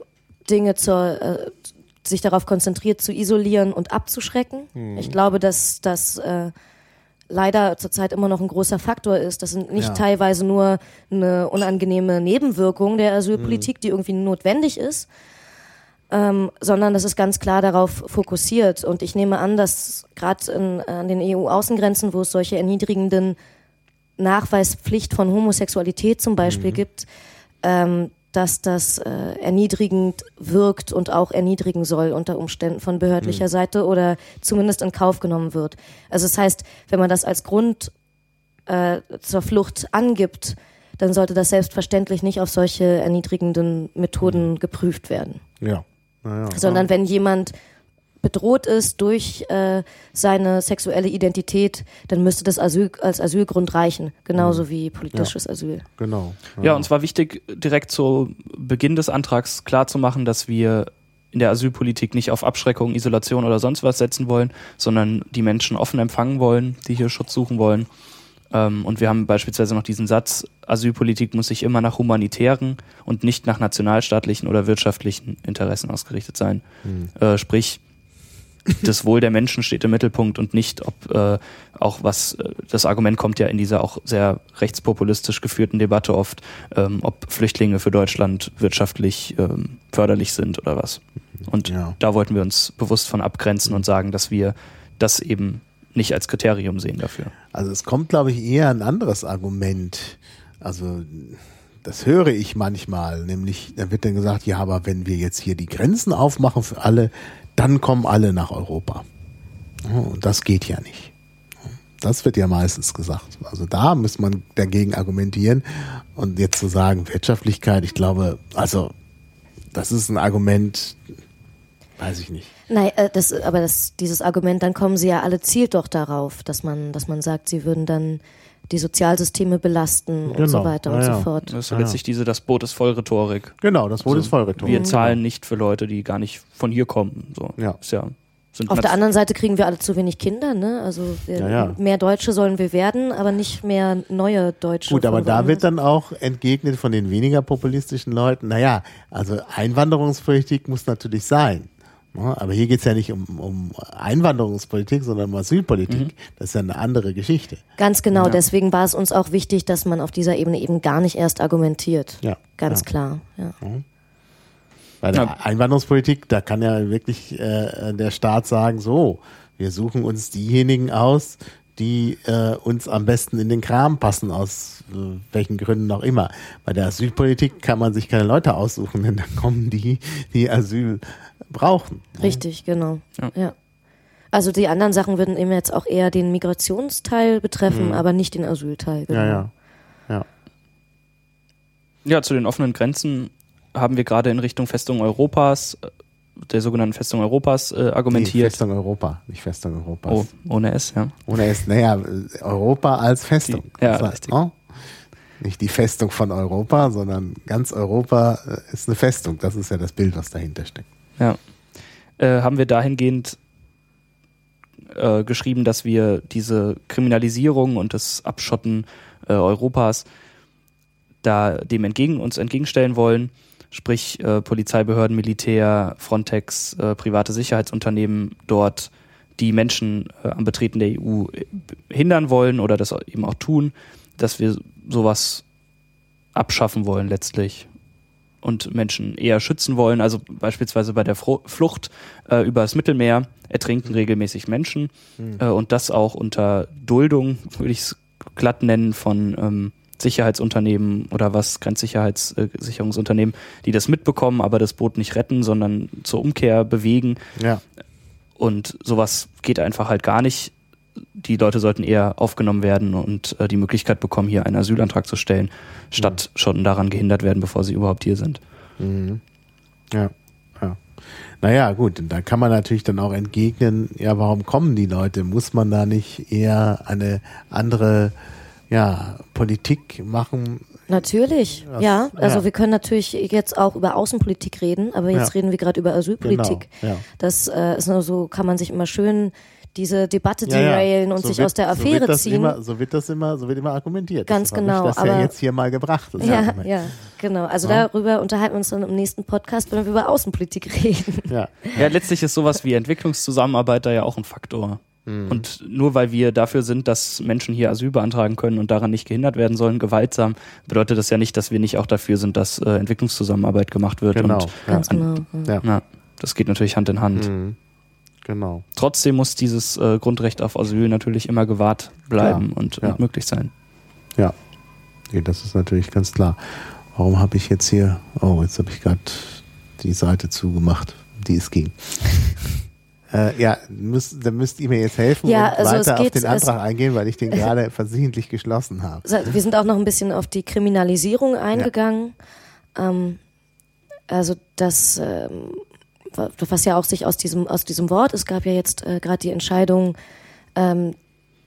Dinge zur, äh, sich darauf konzentriert, zu isolieren und abzuschrecken. Hm. Ich glaube, dass das äh, leider zurzeit immer noch ein großer Faktor ist. Das sind nicht ja. teilweise nur eine unangenehme Nebenwirkung der Asylpolitik, mhm. die irgendwie notwendig ist, ähm, sondern das ist ganz klar darauf fokussiert. Und ich nehme an, dass gerade an den EU-Außengrenzen, wo es solche erniedrigenden Nachweispflicht von Homosexualität zum Beispiel mhm. gibt, ähm, dass das äh, erniedrigend wirkt und auch erniedrigen soll unter Umständen von behördlicher mhm. Seite oder zumindest in Kauf genommen wird. Also das heißt, wenn man das als Grund äh, zur Flucht angibt, dann sollte das selbstverständlich nicht auf solche erniedrigenden Methoden mhm. geprüft werden. Ja. Naja, Sondern wenn jemand bedroht ist durch äh, seine sexuelle Identität, dann müsste das Asyl, als Asylgrund reichen, genauso mhm. wie politisches ja. Asyl. Genau. Ja. ja, und zwar wichtig, direkt zu Beginn des Antrags klarzumachen, dass wir in der Asylpolitik nicht auf Abschreckung, Isolation oder sonst was setzen wollen, sondern die Menschen offen empfangen wollen, die hier Schutz suchen wollen. Ähm, und wir haben beispielsweise noch diesen Satz, Asylpolitik muss sich immer nach humanitären und nicht nach nationalstaatlichen oder wirtschaftlichen Interessen ausgerichtet sein. Mhm. Äh, sprich, das Wohl der Menschen steht im Mittelpunkt und nicht, ob äh, auch was, äh, das Argument kommt ja in dieser auch sehr rechtspopulistisch geführten Debatte oft, ähm, ob Flüchtlinge für Deutschland wirtschaftlich ähm, förderlich sind oder was. Und ja. da wollten wir uns bewusst von abgrenzen und sagen, dass wir das eben nicht als Kriterium sehen dafür. Also es kommt, glaube ich, eher ein anderes Argument. Also das höre ich manchmal, nämlich da wird dann gesagt, ja, aber wenn wir jetzt hier die Grenzen aufmachen für alle, dann kommen alle nach Europa. Und das geht ja nicht. Das wird ja meistens gesagt. Also da muss man dagegen argumentieren. Und jetzt zu sagen, Wirtschaftlichkeit, ich glaube, also das ist ein Argument, weiß ich nicht. Nein, äh, das, aber das, dieses Argument, dann kommen sie ja alle zielt doch darauf, dass man, dass man sagt, sie würden dann die Sozialsysteme belasten genau. und so weiter ja, und so fort. Das ist ja. letztlich diese Das Boot ist voll Rhetorik. Genau, das Boot also, ist voll Rhetorik. Wir zahlen nicht für Leute, die gar nicht von hier kommen. So. Ja. Ist ja auf der anderen Seite kriegen wir alle zu wenig Kinder, ne? Also ja, ja. mehr Deutsche sollen wir werden, aber nicht mehr neue Deutsche. Gut, aber da wird dann auch entgegnet von den weniger populistischen Leuten, naja, also Einwanderungspolitik muss natürlich sein. Aber hier geht es ja nicht um, um Einwanderungspolitik, sondern um Asylpolitik. Mhm. Das ist ja eine andere Geschichte. Ganz genau, ja. deswegen war es uns auch wichtig, dass man auf dieser Ebene eben gar nicht erst argumentiert. Ja. Ganz ja. klar. Ja. Bei der Einwanderungspolitik, da kann ja wirklich äh, der Staat sagen, so, wir suchen uns diejenigen aus, die äh, uns am besten in den Kram passen, aus äh, welchen Gründen auch immer. Bei der Asylpolitik kann man sich keine Leute aussuchen, denn dann kommen die, die Asyl brauchen. Richtig, genau. Ja. ja. Also die anderen Sachen würden eben jetzt auch eher den Migrationsteil betreffen, mhm. aber nicht den Asylteil. Genau. Ja, ja. Ja. Ja, zu den offenen Grenzen haben wir gerade in Richtung Festung Europas, äh, der sogenannten Festung Europas, äh, argumentiert. Nee, Festung Europa, nicht Festung Europas. Oh, ohne S, ja. Ohne S, naja, Europa als Festung. Die, ja, das heißt, oh? Nicht die Festung von Europa, sondern ganz Europa äh, ist eine Festung. Das ist ja das Bild, was dahinter steckt. Ja. Äh, haben wir dahingehend äh, geschrieben, dass wir diese Kriminalisierung und das Abschotten äh, Europas da dem entgegen uns entgegenstellen wollen, sprich äh, Polizeibehörden, Militär, Frontex, äh, private Sicherheitsunternehmen dort die Menschen äh, am Betreten der EU hindern wollen oder das eben auch tun, dass wir sowas abschaffen wollen letztlich und Menschen eher schützen wollen. Also beispielsweise bei der Flucht äh, über das Mittelmeer ertrinken regelmäßig Menschen mhm. äh, und das auch unter Duldung, würde ich es glatt nennen, von ähm, Sicherheitsunternehmen oder was, Grenzsicherheitssicherungsunternehmen, die das mitbekommen, aber das Boot nicht retten, sondern zur Umkehr bewegen. Ja. Und sowas geht einfach halt gar nicht. Die Leute sollten eher aufgenommen werden und äh, die Möglichkeit bekommen, hier einen Asylantrag zu stellen, statt schon daran gehindert werden, bevor sie überhaupt hier sind. Mhm. Ja, ja. Naja, gut, da kann man natürlich dann auch entgegnen, ja, warum kommen die Leute? Muss man da nicht eher eine andere ja, Politik machen? Natürlich, Das- ja. Also ja. wir können natürlich jetzt auch über Außenpolitik reden, aber jetzt Ja. reden wir gerade über Asylpolitik. Genau, ja. Das äh, ist nur so, kann man sich immer schön diese Debatte Ja, ja. derailen und So sich wird- aus der so Affäre wird das ziehen. Immer, so wird das immer, so wird immer argumentiert. Ganz habe genau, Ich das ja aber- jetzt hier mal gebracht. Das ja, ja, genau. Also Ja. darüber unterhalten wir uns dann im nächsten Podcast, wenn wir über Außenpolitik reden. ja. Ja, letztlich ist sowas wie Entwicklungszusammenarbeit da ja auch ein Faktor. Und nur weil wir dafür sind, dass Menschen hier Asyl beantragen können und daran nicht gehindert werden sollen, gewaltsam, bedeutet das ja nicht, dass wir nicht auch dafür sind, dass äh, Entwicklungszusammenarbeit gemacht wird. Genau. Und Ja. Ganz genau. Ja. ja, das geht natürlich Hand in Hand. Mhm. Genau. Trotzdem muss dieses äh, Grundrecht auf Asyl natürlich immer gewahrt bleiben Klar, und, ja. und möglich sein. Ja. Nee, das ist natürlich ganz klar. Warum habe ich jetzt hier, oh, jetzt habe ich gerade die Seite zugemacht, die es ging. Äh, ja, müsst, dann müsst ihr mir jetzt helfen Ja, und also weiter auf geht- den es- Antrag eingehen, weil ich den gerade versehentlich geschlossen habe. Wir sind auch noch ein bisschen auf die Kriminalisierung eingegangen. Ähm, also das, ähm, wa- was ja auch sich aus diesem, aus diesem Wort, es gab ja jetzt äh, gerade die Entscheidung, ähm,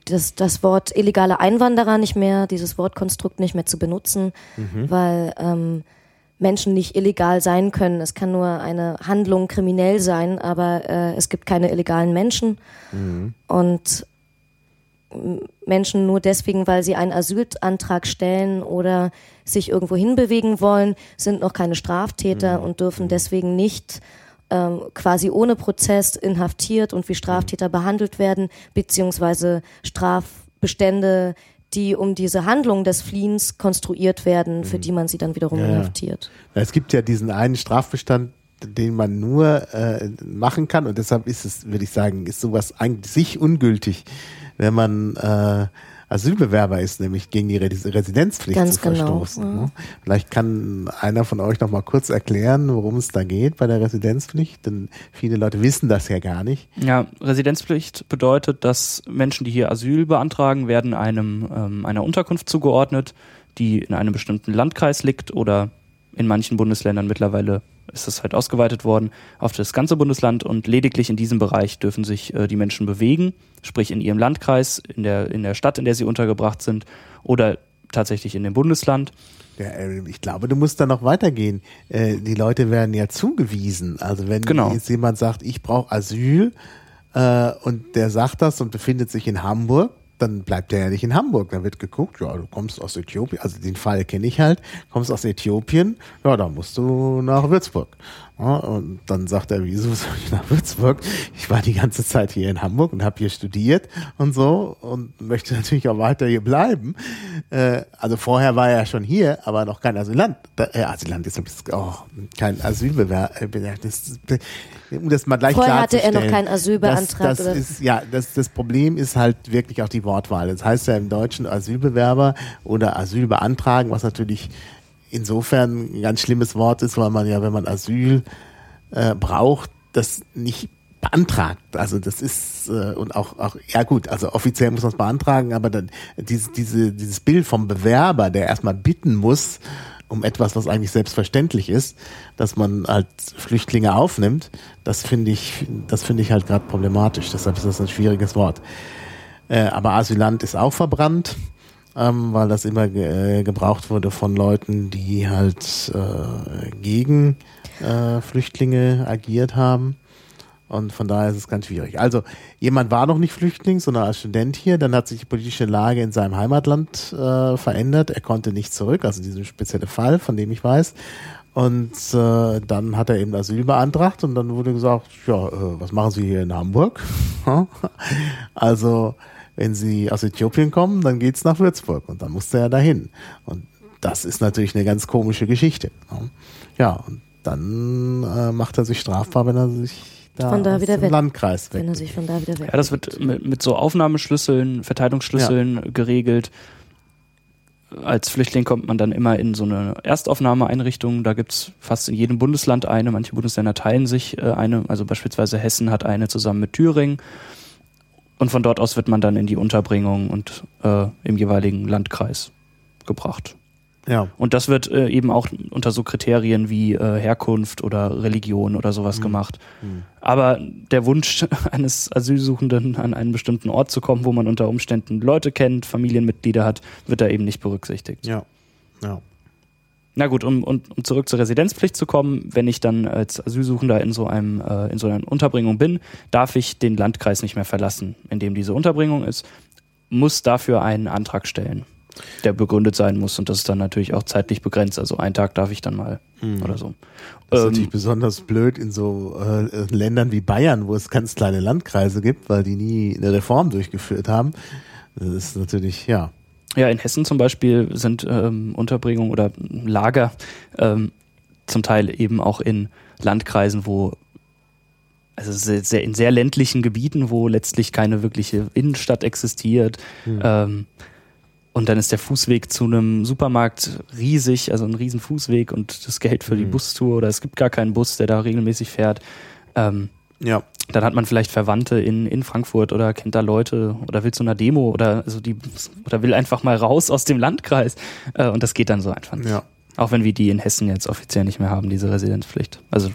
das, das Wort illegale Einwanderer nicht mehr, dieses Wortkonstrukt nicht mehr zu benutzen, weil ähm, Menschen nicht illegal sein können. Es kann nur eine Handlung kriminell sein, aber äh, es gibt keine illegalen Menschen. Und Menschen nur deswegen, weil sie einen Asylantrag stellen oder sich irgendwo hinbewegen wollen, sind noch keine Straftäter und dürfen deswegen nicht ähm, quasi ohne Prozess inhaftiert und wie Straftäter behandelt werden, beziehungsweise Strafbestände, die um diese Handlung des Fliehens konstruiert werden, für die man sie dann wiederum Ja, ja. inhaftiert. Es gibt ja diesen einen Strafbestand, den man nur äh, machen kann und deshalb ist es, würde ich sagen, ist sowas eigentlich sich ungültig, wenn man äh, Asylbewerber ist, nämlich gegen die Res Residenzpflicht Ganz zu genau, verstoßen. Ne? Vielleicht kann einer von euch noch mal kurz erklären, worum es da geht bei der Residenzpflicht, denn viele Leute wissen das ja gar nicht. Ja, Residenzpflicht bedeutet, dass Menschen, die hier Asyl beantragen, werden einem ähm, einer Unterkunft zugeordnet, die in einem bestimmten Landkreis liegt oder in manchen Bundesländern mittlerweile ist es halt ausgeweitet worden auf das ganze Bundesland und lediglich in diesem Bereich dürfen sich äh, die Menschen bewegen, sprich in ihrem Landkreis, in der in der Stadt, in der sie untergebracht sind oder tatsächlich in dem Bundesland. Ja, äh, ich glaube, du musst da noch weitergehen. Äh, Die Leute werden ja zugewiesen. Also wenn Genau. jetzt jemand sagt, ich brauche Asyl äh, und der sagt das und befindet sich in Hamburg, dann bleibt er ja nicht in Hamburg. Da wird geguckt, ja, du kommst aus Äthiopien, also den Fall kenne ich halt, kommst aus Äthiopien, ja, dann musst du nach Würzburg. Und dann sagt er, wieso soll ich nach Würzburg? Ich war die ganze Zeit hier in Hamburg und habe hier studiert und so und möchte natürlich auch weiter hier bleiben. Äh, also vorher war er ja schon hier, aber noch kein Asylant. Da, äh, Asylant ist oh, kein Asylbewerber. Das, um das mal gleich Vorher hatte er noch keinen Asylbeantrag, Das, das oder? ist ja das, das Problem ist halt wirklich auch die Wortwahl. Das heißt ja im Deutschen Asylbewerber oder Asyl beantragen, was natürlich insofern ein ganz schlimmes Wort ist, weil man ja, wenn man Asyl äh, braucht, das nicht beantragt. Also das ist äh, und auch auch ja gut, also offiziell muss man es beantragen, aber dann diese, diese dieses Bild vom Bewerber, der erstmal bitten muss um etwas, was eigentlich selbstverständlich ist, dass man halt Flüchtlinge aufnimmt, das finde ich das finde ich halt gerade problematisch. Deshalb ist das ein schwieriges Wort. Äh, aber Asylant ist auch verbrannt, ähm, weil das immer ge äh, gebraucht wurde von Leuten, die halt äh, gegen äh, Flüchtlinge agiert haben. Und von daher ist es ganz schwierig. Also jemand war noch nicht Flüchtling, sondern als Student hier. Dann hat sich die politische Lage in seinem Heimatland äh, verändert. Er konnte nicht zurück, also dieser spezielle Fall, von dem ich weiß. Und äh, dann hat er eben Asyl beantragt und dann wurde gesagt, ja, äh, was machen Sie hier in Hamburg? also wenn Sie aus Äthiopien kommen, dann geht's nach Würzburg und dann musste er dahin. Und das ist natürlich eine ganz komische Geschichte. ne? Ja, und dann äh, macht er sich strafbar, wenn er sich da, Von da aus wieder dem weg. Landkreis Wenn er weg. sich von da wieder weg. Ja, das wird mit, mit so Aufnahmeschlüsseln, Verteilungsschlüsseln geregelt. als Flüchtling kommt man dann immer in so eine Erstaufnahmeeinrichtung. Da gibt's fast in jedem Bundesland eine. Manche Bundesländer teilen sich äh, eine. Also beispielsweise Hessen hat eine zusammen mit Thüringen. Und von dort aus wird man dann in die Unterbringung und äh, im jeweiligen Landkreis gebracht. Ja. Und das wird äh, eben auch unter so Kriterien wie äh, Herkunft oder Religion oder sowas Mhm. gemacht. Aber der Wunsch eines Asylsuchenden an einen bestimmten Ort zu kommen, wo man unter Umständen Leute kennt, Familienmitglieder hat, wird da eben nicht berücksichtigt. Ja. Ja. Na gut, um, um, um zurück zur Residenzpflicht zu kommen, wenn ich dann als Asylsuchender in so einem äh, in so einer Unterbringung bin, darf ich den Landkreis nicht mehr verlassen, in dem diese Unterbringung ist, muss dafür einen Antrag stellen, der begründet sein muss und das ist dann natürlich auch zeitlich begrenzt. Also einen Tag darf ich dann mal oder so. Das ist Ähm, natürlich besonders blöd in so äh, Ländern wie Bayern, wo es ganz kleine Landkreise gibt, weil die nie eine Reform durchgeführt haben. Das ist natürlich, ja. Ja, in Hessen zum Beispiel sind ähm, Unterbringungen oder Lager ähm, zum Teil eben auch in Landkreisen, wo also sehr, sehr, in sehr ländlichen Gebieten, wo letztlich keine wirkliche Innenstadt existiert. Ähm, und dann ist der Fußweg zu einem Supermarkt riesig, also ein riesen Fußweg und das Geld für die Bustour oder es gibt gar keinen Bus, der da regelmäßig fährt. Ähm, Ja. dann hat man vielleicht Verwandte in, in Frankfurt oder kennt da Leute oder will zu einer Demo oder also die oder will einfach mal raus aus dem Landkreis. Äh, und das geht dann so einfach nicht. Ja. Auch wenn wir die in Hessen jetzt offiziell nicht mehr haben, diese Residenzpflicht. Also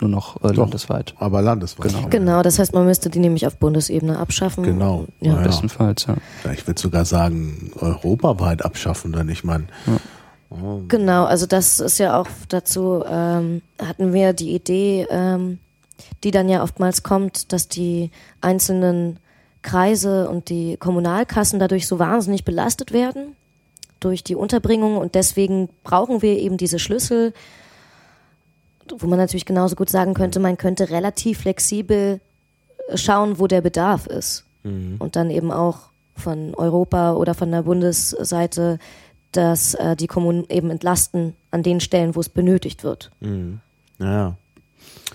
nur noch äh, landesweit. Aber landesweit. Genau. Genau, das heißt, man müsste die nämlich auf Bundesebene abschaffen. Genau. Ja. Ja. Bestenfalls, ja. Ja, ich würde sogar sagen, europaweit abschaffen, denn ich meine, Genau, also das ist ja auch dazu, ähm, hatten wir die Idee, ähm, die dann ja oftmals kommt, dass die einzelnen Kreise und die Kommunalkassen dadurch so wahnsinnig belastet werden durch die Unterbringung und deswegen brauchen wir eben diese Schlüssel, wo man natürlich genauso gut sagen könnte, man könnte relativ flexibel schauen, wo der Bedarf ist und dann eben auch von Europa oder von der Bundesseite, dass äh, die Kommunen eben entlasten an den Stellen, wo es benötigt wird. ja.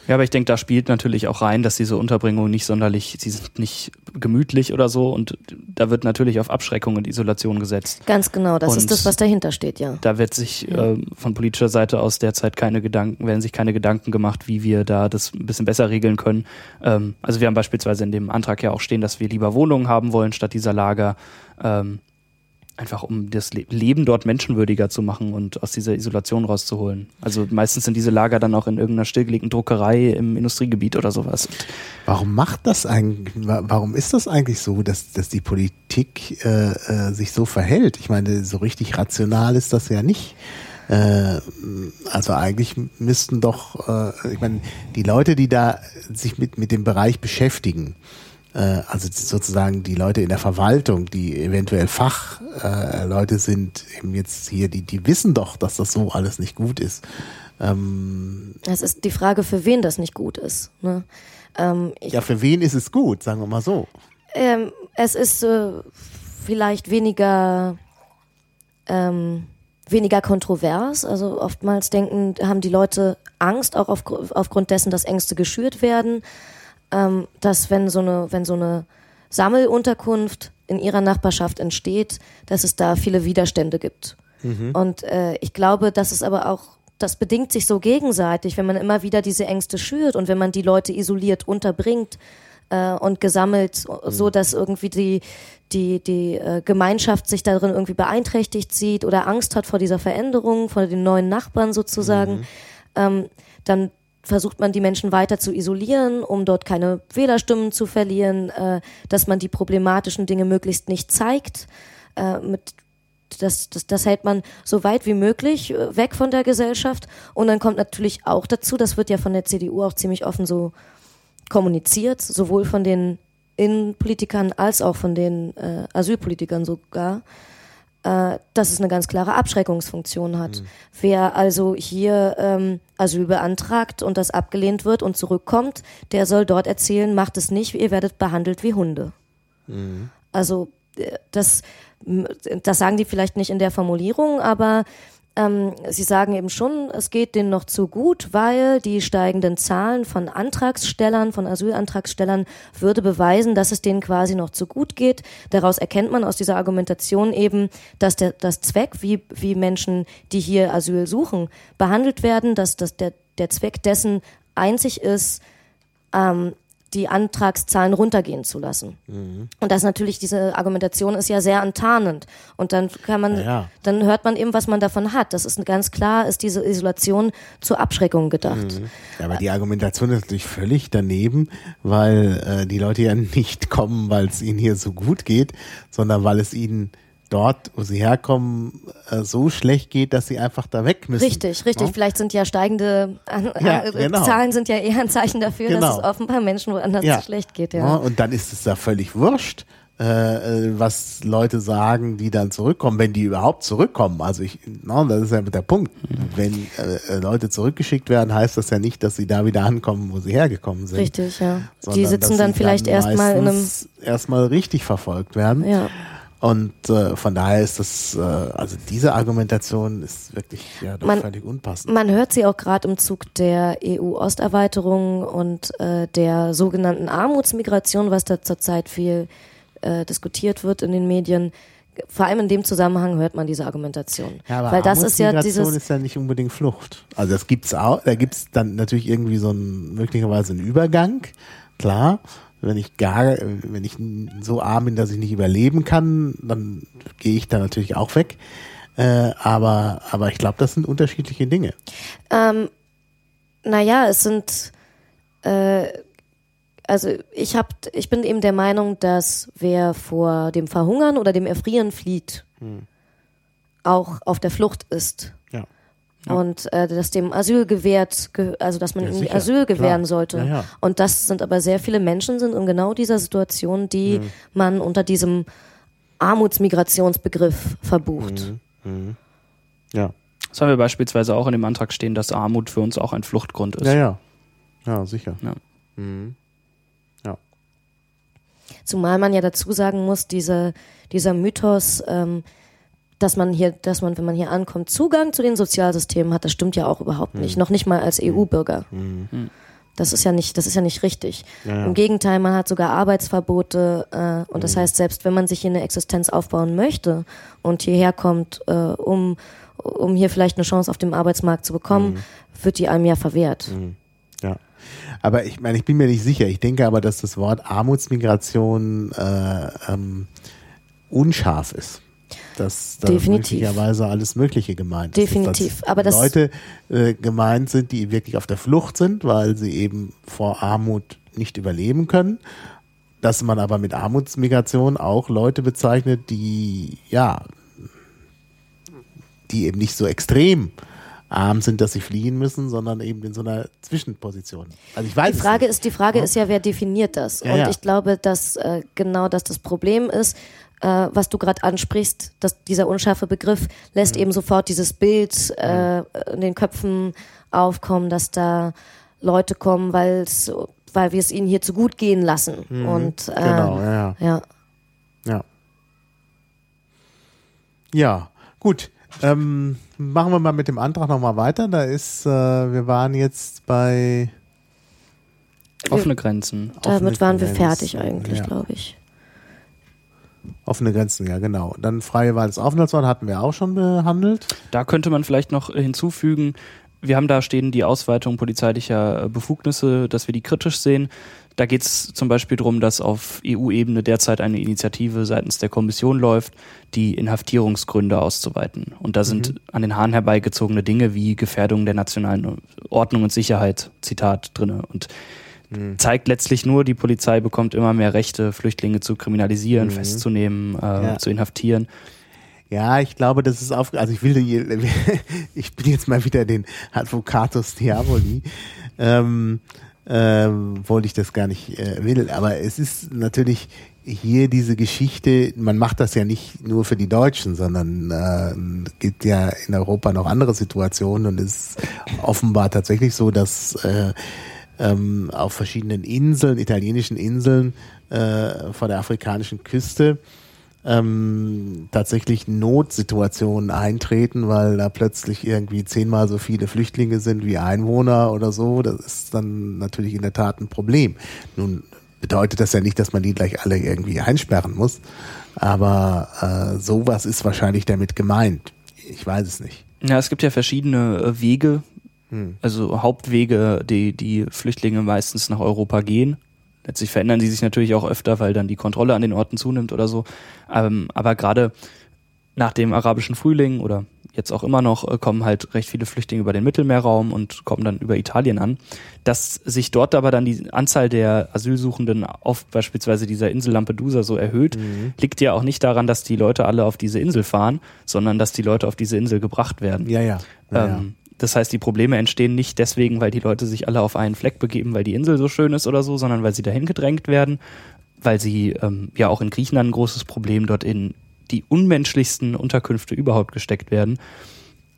Ja, aber ich denke, da spielt natürlich auch rein, dass diese Unterbringungen nicht sonderlich, sie sind nicht gemütlich oder so und da wird natürlich auf Abschreckung und Isolation gesetzt. Ganz genau, das Und- ist das, was dahinter steht, ja. Da wird sich äh, von politischer Seite aus derzeit keine Gedanken, werden sich keine Gedanken gemacht, wie wir da das ein bisschen besser regeln können. Ähm, also wir haben beispielsweise in dem Antrag ja auch stehen, dass wir lieber Wohnungen haben wollen statt dieser Lager. Ähm, einfach um das Le Leben dort menschenwürdiger zu machen und aus dieser Isolation rauszuholen. Also meistens sind diese Lager dann auch in irgendeiner stillgelegten Druckerei im Industriegebiet oder sowas. Warum macht das eigentlich, wa- warum ist das eigentlich so, dass, dass die Politik äh, äh, sich so verhält? Ich meine, so richtig rational ist das ja nicht. Äh, also eigentlich müssten doch, äh, ich meine, die Leute, die da sich mit, mit dem Bereich beschäftigen, also sozusagen die Leute in der Verwaltung, die eventuell Fachleute äh, sind, eben jetzt hier, die, die wissen doch, dass das so alles nicht gut ist. Ähm, Es ist die Frage, für wen das nicht gut ist. Ne? Ähm, ja, für wen ist es gut, sagen wir mal so. ähm, es ist äh, vielleicht weniger ähm, weniger kontrovers. Also oftmals denken, haben die Leute Angst, auch auf, aufgrund dessen, dass Ängste geschürt werden, ähm, dass wenn so eine, wenn so eine Sammelunterkunft in ihrer Nachbarschaft entsteht, dass es da viele Widerstände gibt. Und äh, ich glaube, dass es aber auch, das bedingt sich so gegenseitig, wenn man immer wieder diese Ängste schürt und wenn man die Leute isoliert unterbringt äh, und gesammelt, so dass irgendwie die, die, die äh, Gemeinschaft sich darin irgendwie beeinträchtigt sieht oder Angst hat vor dieser Veränderung, vor den neuen Nachbarn sozusagen, ähm, dann versucht man die Menschen weiter zu isolieren, um dort keine Wählerstimmen zu verlieren, äh, dass man die problematischen Dinge möglichst nicht zeigt. Äh, mit das, das, das hält man so weit wie möglich äh, weg von der Gesellschaft. Und dann kommt natürlich auch dazu, das wird ja von der CDU auch ziemlich offen so kommuniziert, sowohl von den Innenpolitikern als auch von den äh, Asylpolitikern sogar, äh, dass es eine ganz klare Abschreckungsfunktion hat. Wer also hier ähm, Asyl beantragt und das abgelehnt wird und zurückkommt, der soll dort erzählen, macht es nicht, ihr werdet behandelt wie Hunde. Also äh, das, das sagen die vielleicht nicht in der Formulierung, aber ähm, Sie sagen eben schon, es geht denen noch zu gut, weil die steigenden Zahlen von Antragstellern, von Asylantragstellern würde beweisen, dass es denen quasi noch zu gut geht. Daraus erkennt man aus dieser Argumentation eben, dass der das Zweck, wie, wie Menschen, die hier Asyl suchen, behandelt werden, dass, dass der, der Zweck dessen einzig ist, ähm, die Antragszahlen runtergehen zu lassen. Mhm. Und das natürlich, diese Argumentation ist ja sehr antarnend. Und dann kann man, ja. dann hört man eben, was man davon hat. Das ist ganz klar, ist diese Isolation zur Abschreckung gedacht. Mhm. Ja, aber die Argumentation ist natürlich völlig daneben, weil äh, die Leute ja nicht kommen, weil es ihnen hier so gut geht, sondern weil es ihnen dort, wo sie herkommen, äh, so schlecht geht, dass sie einfach da weg müssen. Richtig, richtig. No? Vielleicht sind ja steigende äh, ja, äh, genau. Zahlen sind ja eher ein Zeichen dafür, genau. dass es offenbar Menschen woanders ja. schlecht geht. Ja. Und dann ist es da völlig wurscht, äh, was Leute sagen, die dann zurückkommen, wenn die überhaupt zurückkommen. Also ich, no, das ist ja der Punkt. Mhm. Wenn äh, Leute zurückgeschickt werden, heißt das ja nicht, dass sie da wieder ankommen, wo sie hergekommen sind. Richtig, ja. Die sitzen dann vielleicht erstmal in einem erstmal richtig verfolgt werden. Ja. Und äh, von daher ist das, äh, also diese Argumentation ist wirklich ja, doch man, völlig unpassend. Man hört sie auch gerade im Zug der EU-Osterweiterung und äh, der sogenannten Armutsmigration, was da zurzeit viel äh, diskutiert wird in den Medien. Vor allem in dem Zusammenhang hört man diese Argumentation. Ja, aber Weil das ist ja dieses ist ja nicht unbedingt Flucht. Also das gibt's auch, da gibt's dann natürlich irgendwie so ein möglicherweise einen Übergang, klar wenn ich gar, wenn ich so arm bin, dass ich nicht überleben kann, dann gehe ich da natürlich auch weg. Äh, aber, aber ich glaube, das sind unterschiedliche Dinge. Ähm, naja, es sind, äh, also ich hab, ich bin eben der Meinung, dass wer vor dem Verhungern oder dem Erfrieren flieht, hm. auch auf der Flucht ist. Ja. Und äh, dass dem Asyl gewährt, also dass man ja, ihm Asyl gewähren Klar. sollte. Ja, ja. Und das sind aber sehr viele Menschen sind in genau dieser Situation, die mhm. man unter diesem Armutsmigrationsbegriff verbucht. Mhm. Mhm. Ja. Das haben wir beispielsweise auch in dem Antrag stehen, dass Armut für uns auch ein Fluchtgrund ist. Ja, ja. Ja, sicher. Ja. Mhm. ja. Zumal man ja dazu sagen muss, diese, dieser Mythos, ähm, dass man hier, dass man, wenn man hier ankommt, Zugang zu den Sozialsystemen hat, das stimmt ja auch überhaupt nicht. Mhm. Noch nicht mal als hm. EU-Bürger. Mhm. Das ist ja nicht, das ist ja nicht richtig. Ja. Im Gegenteil, man hat sogar Arbeitsverbote äh, und das heißt, selbst wenn man sich hier eine Existenz aufbauen möchte und hierher kommt, äh, um, um hier vielleicht eine Chance auf dem Arbeitsmarkt zu bekommen, wird die einem ja verwehrt. Ja. Aber ich meine, ich bin mir nicht sicher. Ich denke aber, dass das Wort Armutsmigration äh, ähm, unscharf ist dass da möglicherweise alles Mögliche gemeint ist. Definitiv. Aber das Leute äh, gemeint sind, die wirklich auf der Flucht sind, weil sie eben vor Armut nicht überleben können. Dass man aber mit Armutsmigration auch Leute bezeichnet, die ja, die eben nicht so extrem arm sind, dass sie fliehen müssen, sondern eben in so einer Zwischenposition. Also ich weiß die Frage ist, die Frage ja. ist ja, wer definiert das? Ja, Und ja. ich glaube, dass äh, genau das das Problem ist, äh, was du gerade ansprichst, dass dieser unscharfe Begriff lässt mhm. eben sofort dieses Bild äh, in den Köpfen aufkommen, dass da Leute kommen, weil's, weil wir es ihnen hier zu gut gehen lassen. Mhm. Und äh, genau, ja. ja. Ja. Ja, gut. Ähm, machen wir mal mit dem Antrag nochmal weiter. Da ist, äh, wir waren jetzt bei offene Grenzen. Damit offene waren wir fertig eigentlich, ja. glaube ich. Offene Grenzen, ja genau. Dann freie Wahl des Aufenthaltsort hatten wir auch schon behandelt. Da könnte man vielleicht noch hinzufügen, wir haben da stehen die Ausweitung polizeilicher Befugnisse, dass wir die kritisch sehen. Da geht es zum Beispiel darum, dass auf EU-Ebene derzeit eine Initiative seitens der Kommission läuft, die Inhaftierungsgründe auszuweiten. Und da sind mhm. an den Haaren herbeigezogene Dinge wie Gefährdung der nationalen Ordnung und Sicherheit, Zitat, drinne. Und mhm. zeigt letztlich nur, die Polizei bekommt immer mehr Rechte, Flüchtlinge zu kriminalisieren, mhm. festzunehmen, äh, ja. zu inhaftieren. Ja, ich glaube, das ist auf, also ich will, ich bin jetzt mal wieder den Advocatus Diaboli, ähm, ähm, wollte ich das gar nicht äh, will, aber es ist natürlich hier diese Geschichte, man macht das ja nicht nur für die Deutschen, sondern äh, gibt ja in Europa noch andere Situationen. Und es ist offenbar tatsächlich so, dass äh, ähm, auf verschiedenen Inseln, italienischen Inseln äh, vor der afrikanischen Küste ähm, tatsächlich Notsituationen eintreten, weil da plötzlich irgendwie zehnmal so viele Flüchtlinge sind wie Einwohner oder so. Das ist dann natürlich in der Tat ein Problem. Nun bedeutet das ja nicht, dass man die gleich alle irgendwie einsperren muss, aber äh, sowas ist wahrscheinlich damit gemeint. Ich weiß es nicht. Ja, es gibt ja verschiedene äh, Wege, Hm. also Hauptwege, die die Flüchtlinge meistens nach Europa gehen. Letztlich verändern die sich natürlich auch öfter, weil dann die Kontrolle an den Orten zunimmt oder so. Ähm, aber gerade nach dem arabischen Frühling oder jetzt auch immer noch äh, kommen halt recht viele Flüchtlinge über den Mittelmeerraum und kommen dann über Italien an. Dass sich dort aber dann die Anzahl der Asylsuchenden auf beispielsweise dieser Insel Lampedusa so erhöht, liegt ja auch nicht daran, dass die Leute alle auf diese Insel fahren, sondern dass die Leute auf diese Insel gebracht werden. Ja, ja. ja, ja. Das heißt, die Probleme entstehen nicht deswegen, weil die Leute sich alle auf einen Fleck begeben, weil die Insel so schön ist oder so, sondern weil sie dahin gedrängt werden, weil sie ähm, ja auch in Griechenland ein großes Problem dort in die unmenschlichsten Unterkünfte überhaupt gesteckt werden.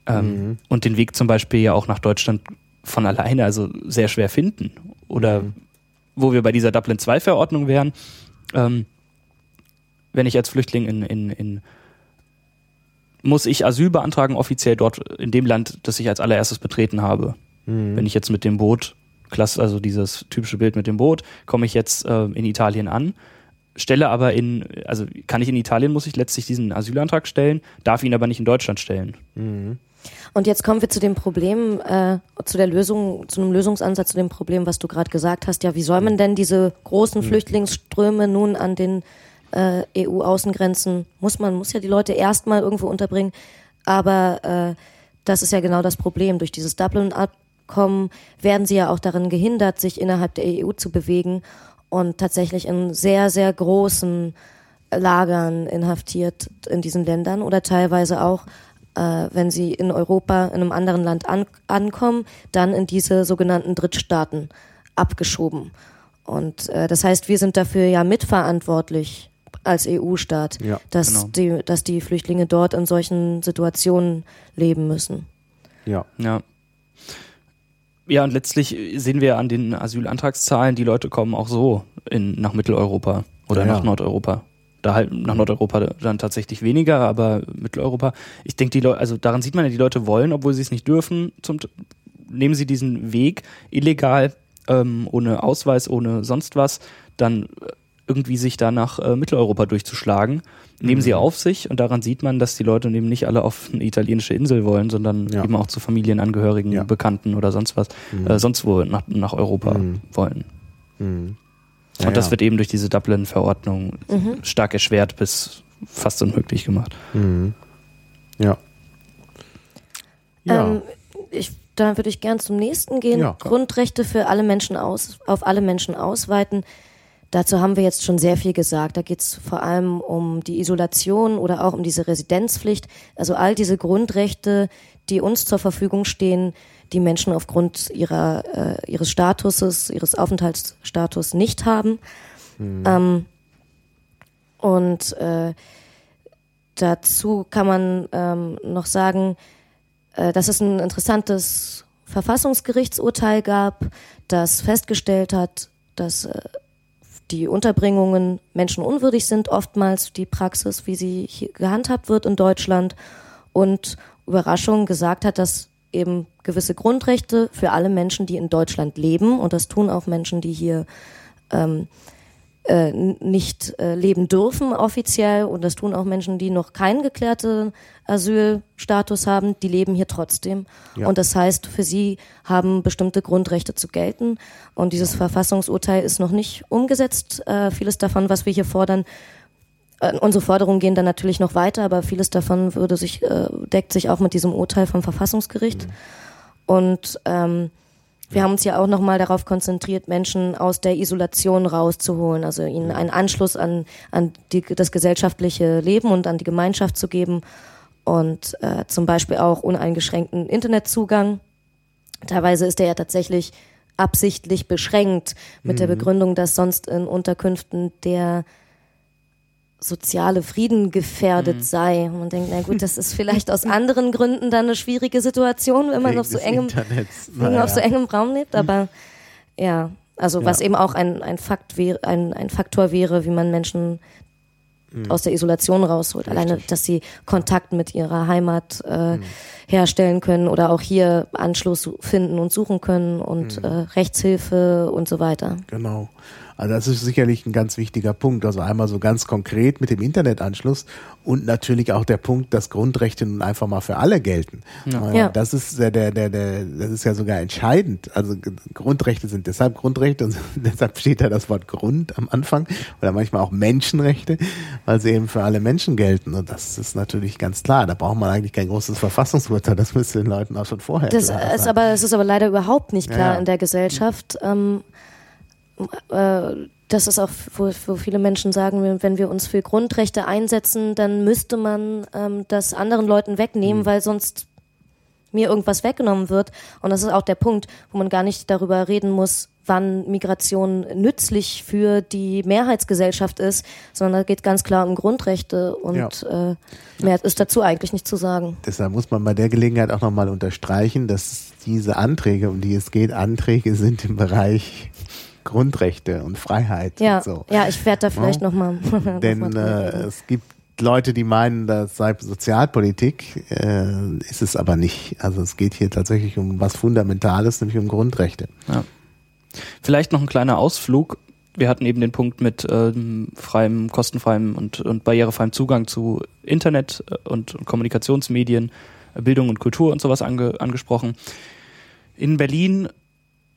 Ähm, Und den Weg zum Beispiel ja auch nach Deutschland von alleine also sehr schwer finden. Oder wo wir bei dieser Dublin-2-Verordnung wären, ähm, wenn ich als Flüchtling in, in, in muss ich Asyl beantragen, offiziell dort in dem Land, das ich als allererstes betreten habe. Wenn ich jetzt mit dem Boot, klasse, also dieses typische Bild mit dem Boot, komme ich jetzt äh, in Italien an, stelle aber in, also kann ich in Italien, muss ich letztlich diesen Asylantrag stellen, darf ihn aber nicht in Deutschland stellen. Und jetzt kommen wir zu dem Problem, äh, zu der Lösung, zu einem Lösungsansatz zu dem Problem, was du gerade gesagt hast. Ja, wie soll man denn diese großen Flüchtlingsströme nun an den äh, EU-Außengrenzen, muss man, muss ja die Leute erstmal irgendwo unterbringen. Aber äh, das ist ja genau das Problem. Durch dieses Dublin-Abkommen werden sie ja auch daran gehindert, sich innerhalb der EU zu bewegen und tatsächlich in sehr, sehr großen Lagern inhaftiert in diesen Ländern oder teilweise auch, äh, wenn sie in Europa in einem anderen Land an, ankommen, dann in diese sogenannten Drittstaaten abgeschoben. Und äh, das heißt, wir sind dafür ja mitverantwortlich als EU-Staat, Ja, dass, genau. die, dass die Flüchtlinge dort in solchen Situationen leben müssen. ja. Ja. Ja, und letztlich sehen wir an den Asylantragszahlen, die Leute kommen auch so in, nach Mitteleuropa oder Ja, ja. nach Nordeuropa. Da halt nach Nordeuropa dann tatsächlich weniger, aber Mitteleuropa. Ich denke, die Leute, also daran sieht man ja, die Leute wollen, obwohl sie es nicht dürfen, zum, nehmen sie diesen Weg illegal, ähm, ohne Ausweis, ohne sonst was, dann irgendwie sich da nach äh, Mitteleuropa durchzuschlagen, nehmen Mhm. sie auf sich und daran sieht man, dass die Leute eben nicht alle auf eine italienische Insel wollen, sondern Ja. eben auch zu Familienangehörigen, Ja. Bekannten oder sonst was, äh, sonst wo nach, nach Europa Mhm. wollen. Mhm. Ja, und das ja. wird eben durch diese Dublin-Verordnung stark erschwert bis fast unmöglich gemacht. Mhm. Ja. Ja. Ähm, ich, da würde ich gern zum nächsten gehen. Ja. Grundrechte für alle Menschen aus, auf alle Menschen ausweiten. Dazu haben wir jetzt schon sehr viel gesagt. Da geht es vor allem um die Isolation oder auch um diese Residenzpflicht. Also all diese Grundrechte, die uns zur Verfügung stehen, die Menschen aufgrund ihrer, äh, ihres Statuses, ihres Aufenthaltsstatus nicht haben. Ähm, und äh, dazu kann man ähm, noch sagen, äh, dass es ein interessantes Verfassungsgerichtsurteil gab, das festgestellt hat, dass äh, die Unterbringungen menschenunwürdig sind, oftmals die Praxis, wie sie gehandhabt wird in Deutschland und Überraschung gesagt hat, dass eben gewisse Grundrechte für alle Menschen, die in Deutschland leben, und das tun auch Menschen, die hier ähm, äh, nicht äh, leben dürfen offiziell und das tun auch Menschen, die noch keinen geklärten Asylstatus haben, die leben hier trotzdem. Ja. Und das heißt, für sie haben bestimmte Grundrechte zu gelten. Und dieses Verfassungsurteil ist noch nicht umgesetzt. Äh, vieles davon, was wir hier fordern, äh, unsere Forderungen gehen dann natürlich noch weiter, aber vieles davon würde sich, äh, deckt sich auch mit diesem Urteil vom Verfassungsgericht. Und ähm, wir haben uns ja auch nochmal darauf konzentriert, Menschen aus der Isolation rauszuholen, also ihnen einen Anschluss an, an die, das gesellschaftliche Leben und an die Gemeinschaft zu geben und äh, zum Beispiel auch uneingeschränkten Internetzugang. Teilweise ist der ja tatsächlich absichtlich beschränkt mit der Begründung, dass sonst in Unterkünften der soziale Frieden gefährdet sei. Und man denkt, na gut, das ist vielleicht aus anderen Gründen dann eine schwierige Situation, wenn man auf so engem Naja. auf so engem Raum lebt, aber ja, also was Ja. eben auch ein, ein Fakt wäre, ein, ein Faktor wäre, wie man Menschen aus der Isolation rausholt. Alleine, dass sie Kontakt mit ihrer Heimat äh, mhm. herstellen können oder auch hier Anschluss finden und suchen können und mhm. äh, Rechtshilfe und so weiter. Genau. Also das ist sicherlich ein ganz wichtiger Punkt. Also einmal so ganz konkret mit dem Internetanschluss und natürlich auch der Punkt, dass Grundrechte nun einfach mal für alle gelten. Ja. ja. Das ist der, der, der, der, das ist ja sogar entscheidend. Also Grundrechte sind deshalb Grundrechte und deshalb steht da das Wort Grund am Anfang oder manchmal auch Menschenrechte, weil sie eben für alle Menschen gelten. Und das ist natürlich ganz klar. Da braucht man eigentlich kein großes Verfassungsurteil. Das müsste den Leuten auch schon vorher das klar ist Aber es ist aber leider überhaupt nicht klar ja, ja. in der Gesellschaft. Ähm, äh, das ist auch, wo, wo, viele Menschen sagen, wenn wir uns für Grundrechte einsetzen, dann müsste man ähm, das anderen Leuten wegnehmen, mhm. weil sonst mir irgendwas weggenommen wird. Und das ist auch der Punkt, wo man gar nicht darüber reden muss, wann Migration nützlich für die Mehrheitsgesellschaft ist, sondern da geht ganz klar um Grundrechte und ja. äh, mehr ist dazu eigentlich nicht zu sagen. Deshalb muss man bei der Gelegenheit auch nochmal unterstreichen, dass diese Anträge, um die es geht, Anträge sind im Bereich Grundrechte und Freiheit. Ja, und so. ja ich werde da vielleicht ja? nochmal. Denn noch mal äh, es gibt Leute, die meinen, das sei Sozialpolitik, äh, ist es aber nicht. Also es geht hier tatsächlich um was Fundamentales, nämlich um Grundrechte. Ja. Vielleicht noch ein kleiner Ausflug. Wir hatten eben den Punkt mit ähm, freiem, kostenfreiem und, und barrierefreiem Zugang zu Internet äh, und, und Kommunikationsmedien, Bildung und Kultur und sowas ange, angesprochen. In Berlin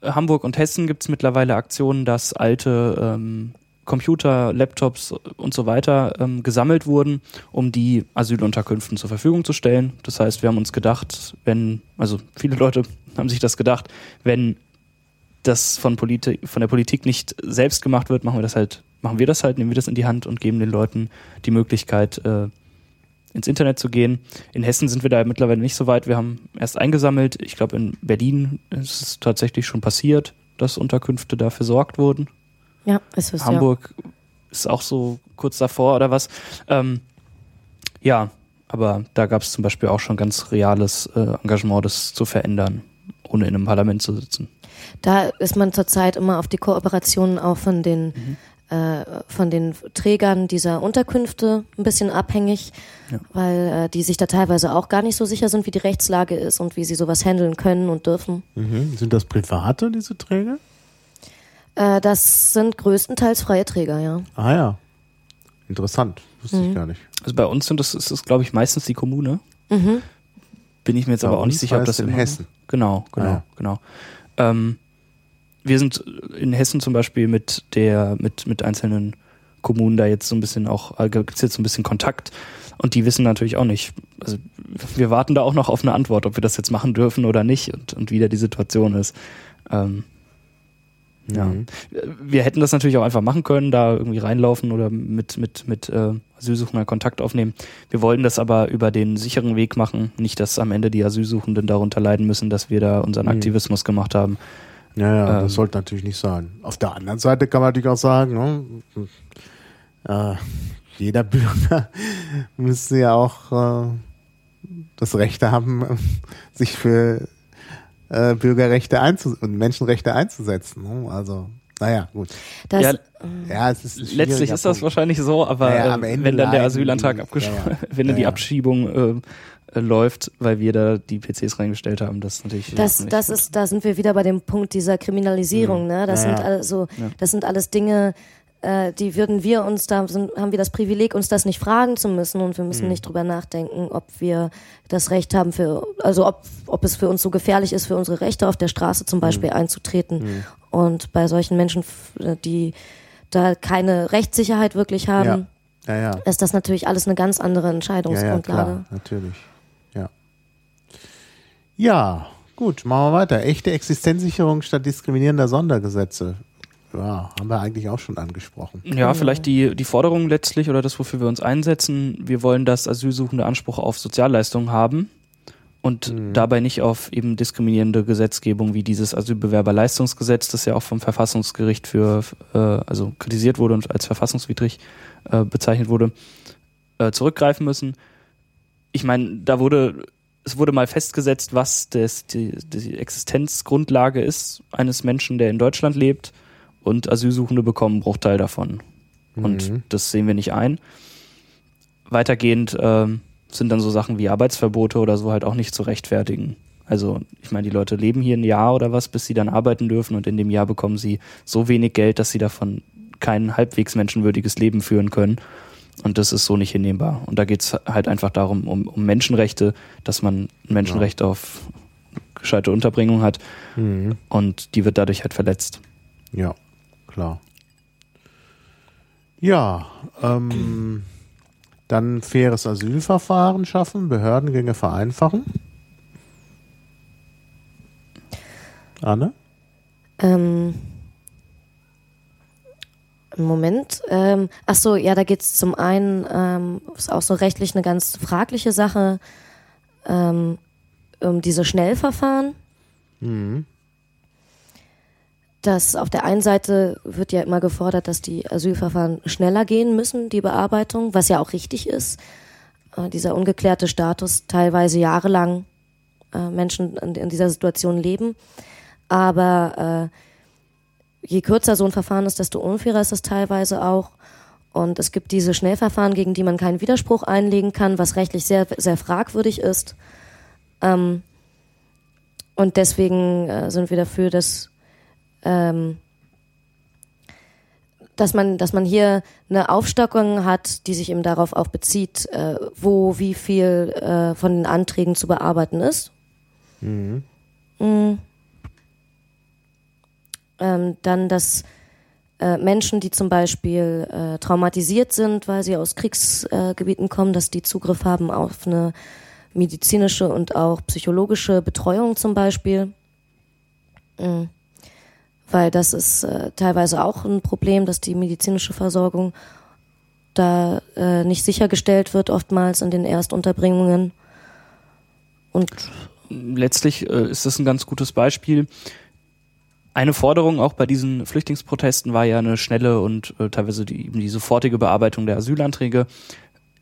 Hamburg und Hessen gibt es mittlerweile Aktionen, dass alte ähm, Computer, Laptops und so weiter ähm, gesammelt wurden, um die Asylunterkünften zur Verfügung zu stellen. Das heißt, wir haben uns gedacht, wenn, also viele Leute haben sich das gedacht, wenn das von, Politi von der Politik nicht selbst gemacht wird, machen wir das halt, machen wir das halt, nehmen wir das in die Hand und geben den Leuten die Möglichkeit, äh, ins Internet zu gehen. In Hessen sind wir da mittlerweile nicht so weit. Wir haben erst eingesammelt. Ich glaube, in Berlin ist es tatsächlich schon passiert, dass Unterkünfte da versorgt wurden. Ja, ist es. Hamburg ja. ist auch so kurz davor oder was. Ähm, ja, aber da gab es zum Beispiel auch schon ganz reales äh, Engagement, das zu verändern, ohne in einem Parlament zu sitzen. Da ist man zurzeit immer auf die Kooperationen auch von den mhm äh, von den Trägern dieser Unterkünfte ein bisschen abhängig, ja. weil äh, die sich da teilweise auch gar nicht so sicher sind, wie die Rechtslage ist und wie sie sowas handeln können und dürfen. Mhm. Sind das private, diese Träger? Äh, das sind größtenteils freie Träger, ja. Ah ja. Interessant. Wusste mhm. ich gar nicht. Also bei uns sind das, ist das, glaube ich, meistens die Kommune. Mhm. Bin ich mir jetzt bei aber auch nicht sicher, ob das in Hessen. Genau, genau, ah, ja. genau. Ähm, wir sind in Hessen zum Beispiel mit der, mit, mit einzelnen Kommunen da jetzt so ein bisschen auch, äh, gibt es jetzt so ein bisschen Kontakt und die wissen natürlich auch nicht. Also wir warten da auch noch auf eine Antwort, ob wir das jetzt machen dürfen oder nicht und, und wie da die Situation ist. Ähm, ja. Mhm. Wir hätten das natürlich auch einfach machen können, da irgendwie reinlaufen oder mit, mit, mit äh, Asylsuchenden Kontakt aufnehmen. Wir wollten das aber über den sicheren Weg machen, nicht, dass am Ende die Asylsuchenden darunter leiden müssen, dass wir da unseren mhm. Aktivismus gemacht haben. Ja, ja, ähm, das sollte natürlich nicht sein. Auf der anderen Seite kann man natürlich auch sagen, ne, äh, jeder Bürger müsste ja auch äh, das Recht haben, sich für äh, Bürgerrechte und Menschenrechte einzusetzen. Ne? Also, naja, gut. Das, ja, ja, es ist letztlich ist das Punkt. wahrscheinlich so, aber naja, äh, wenn dann der Asylantrag abgesprochen, ja, ja. wenn dann die Abschiebung äh, äh, läuft, weil wir da die PCs reingestellt haben. Das ist natürlich. Das, das ist, da sind wir wieder bei dem Punkt dieser Kriminalisierung. Mhm. Ne? Das ja, sind also, ja. das sind alles Dinge, äh, die würden wir uns da sind, haben wir das Privileg, uns das nicht fragen zu müssen und wir müssen mhm. nicht drüber nachdenken, ob wir das Recht haben für, also ob, ob es für uns so gefährlich ist, für unsere Rechte auf der Straße zum Beispiel mhm. einzutreten. Mhm. Und bei solchen Menschen, äh, die da keine Rechtssicherheit wirklich haben, ja. Ja, ist das natürlich alles eine ganz andere Entscheidungsgrundlage. Ja, klar, natürlich. Ja, gut, machen wir weiter. Echte Existenzsicherung statt diskriminierender Sondergesetze. Ja, haben wir eigentlich auch schon angesprochen. Ja, vielleicht die, die Forderung letztlich oder das, wofür wir uns einsetzen. Wir wollen, dass Asylsuchende Anspruch auf Sozialleistungen haben und mhm. dabei nicht auf eben diskriminierende Gesetzgebung wie dieses Asylbewerberleistungsgesetz, das ja auch vom Verfassungsgericht für, äh, also kritisiert wurde und als verfassungswidrig äh, bezeichnet wurde, äh, zurückgreifen müssen. Ich meine, da wurde es wurde mal festgesetzt, was das, die, die Existenzgrundlage ist eines Menschen, der in Deutschland lebt und Asylsuchende bekommen einen Bruchteil davon. Und mhm. das sehen wir nicht ein. weitergehend ähm, sind dann so Sachen wie Arbeitsverbote oder so halt auch nicht zu rechtfertigen. Also ich meine, die Leute leben hier ein Jahr oder was, bis sie dann arbeiten dürfen und in dem Jahr bekommen sie so wenig Geld, dass sie davon kein halbwegs menschenwürdiges Leben führen können. Und das ist so nicht hinnehmbar. Und da geht es halt einfach darum, um, um Menschenrechte, dass man ein Menschenrecht ja. auf gescheite Unterbringung hat. Mhm. Und die wird dadurch halt verletzt. Ja, klar. Ja, ähm, dann faires Asylverfahren schaffen, Behördengänge vereinfachen. Anne? Ähm, Moment. Ähm, ach so, ja, da geht es zum einen, ähm, ist auch so rechtlich eine ganz fragliche Sache, ähm, um diese Schnellverfahren. Mhm. Das auf der einen Seite wird ja immer gefordert, dass die Asylverfahren schneller gehen müssen, die Bearbeitung, was ja auch richtig ist. Äh, dieser ungeklärte Status, teilweise jahrelang äh, Menschen in, in, dieser Situation leben. Aber äh, je kürzer so ein Verfahren ist, desto unfairer ist es teilweise auch. Und es gibt diese Schnellverfahren, gegen die man keinen Widerspruch einlegen kann, was rechtlich sehr, sehr fragwürdig ist. Ähm, und deswegen äh, sind wir dafür, dass, ähm, dass, man, dass man hier eine Aufstockung hat, die sich eben darauf auch bezieht, äh, wo wie viel äh, von den Anträgen zu bearbeiten ist. Mhm. Mhm. Ähm, dann, dass äh, Menschen, die zum Beispiel äh, traumatisiert sind, weil sie aus Kriegsgebieten kommen, dass die Zugriff haben auf eine medizinische und auch psychologische Betreuung zum Beispiel. Mhm. Weil das ist äh, teilweise auch ein Problem, dass die medizinische Versorgung da äh, nicht sichergestellt wird, oftmals in den Erstunterbringungen. Und letztlich äh, ist das ein ganz gutes Beispiel eine Forderung auch bei diesen Flüchtlingsprotesten war ja eine schnelle und äh, teilweise die, die sofortige Bearbeitung der Asylanträge.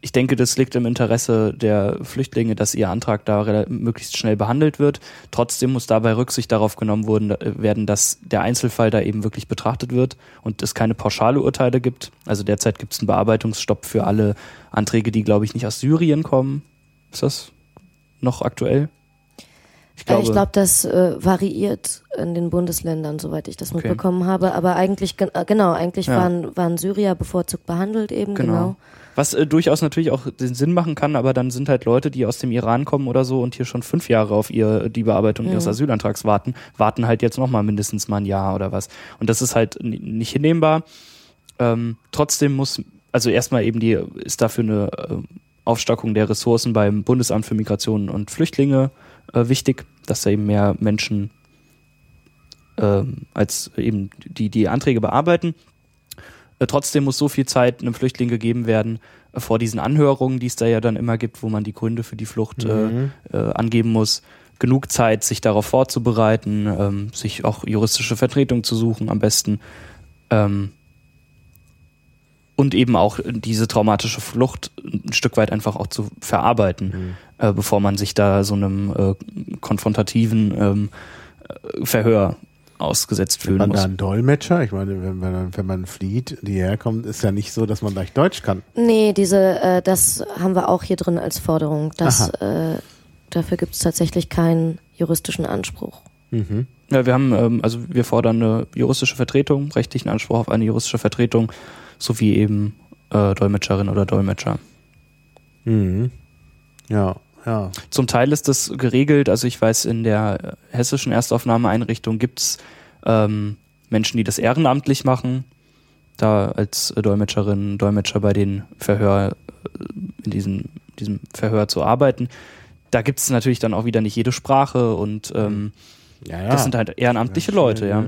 Ich denke, das liegt im Interesse der Flüchtlinge, dass ihr Antrag da möglichst schnell behandelt wird. Trotzdem muss dabei Rücksicht darauf genommen werden, dass der Einzelfall da eben wirklich betrachtet wird und es keine pauschale Urteile gibt. Also derzeit gibt es einen Bearbeitungsstopp für alle Anträge, die, glaube ich, nicht aus Syrien kommen. Ist das noch aktuell? Ich glaube, ich glaube das äh, variiert in den Bundesländern, soweit ich das okay. mitbekommen habe. Aber eigentlich, äh, genau, eigentlich ja. waren, waren Syrier bevorzugt behandelt eben, genau. genau. Was äh, durchaus natürlich auch den Sinn machen kann, aber dann sind halt Leute, die aus dem Iran kommen oder so und hier schon fünf Jahre auf ihr, die Bearbeitung mhm. ihres Asylantrags warten, warten halt jetzt nochmal mindestens mal ein Jahr oder was. Und das ist halt nicht hinnehmbar. Ähm, trotzdem muss, also erstmal eben die, ist dafür eine äh, Aufstockung der Ressourcen beim Bundesamt für Migration und Flüchtlinge äh, wichtig, dass da eben mehr Menschen ähm, als eben die, die Anträge bearbeiten. Äh, trotzdem muss so viel Zeit einem Flüchtling gegeben werden äh, vor diesen Anhörungen, die es da ja dann immer gibt, wo man die Gründe für die Flucht äh, mhm. äh, angeben muss. Genug Zeit, sich darauf vorzubereiten, ähm, sich auch juristische Vertretung zu suchen am besten. Ähm, und eben auch diese traumatische Flucht ein Stück weit einfach auch zu verarbeiten, mhm. äh, bevor man sich da so einem äh, konfrontativen ähm, äh, Verhör ausgesetzt fühlen man muss. da einen Dolmetscher? Ich meine, wenn man, wenn man flieht, die herkommt, ist ja nicht so, dass man gleich Deutsch kann. Nee, diese, äh, das haben wir auch hier drin als Forderung. Das, äh, dafür gibt es tatsächlich keinen juristischen Anspruch. Mhm. Ja, wir haben, ähm, also wir fordern eine juristische Vertretung, rechtlichen Anspruch auf eine juristische Vertretung sowie eben äh, Dolmetscherin oder Dolmetscher. Mhm. Ja, ja. Zum Teil ist das geregelt, also ich weiß, in der hessischen Erstaufnahmeeinrichtung gibt es ähm, Menschen, die das ehrenamtlich machen, da als Dolmetscherin, Dolmetscher bei den Verhör, äh, in diesem, diesem Verhör zu arbeiten. Da gibt es natürlich dann auch wieder nicht jede Sprache und ähm, ja, ja. das sind halt ehrenamtliche Leute, ja.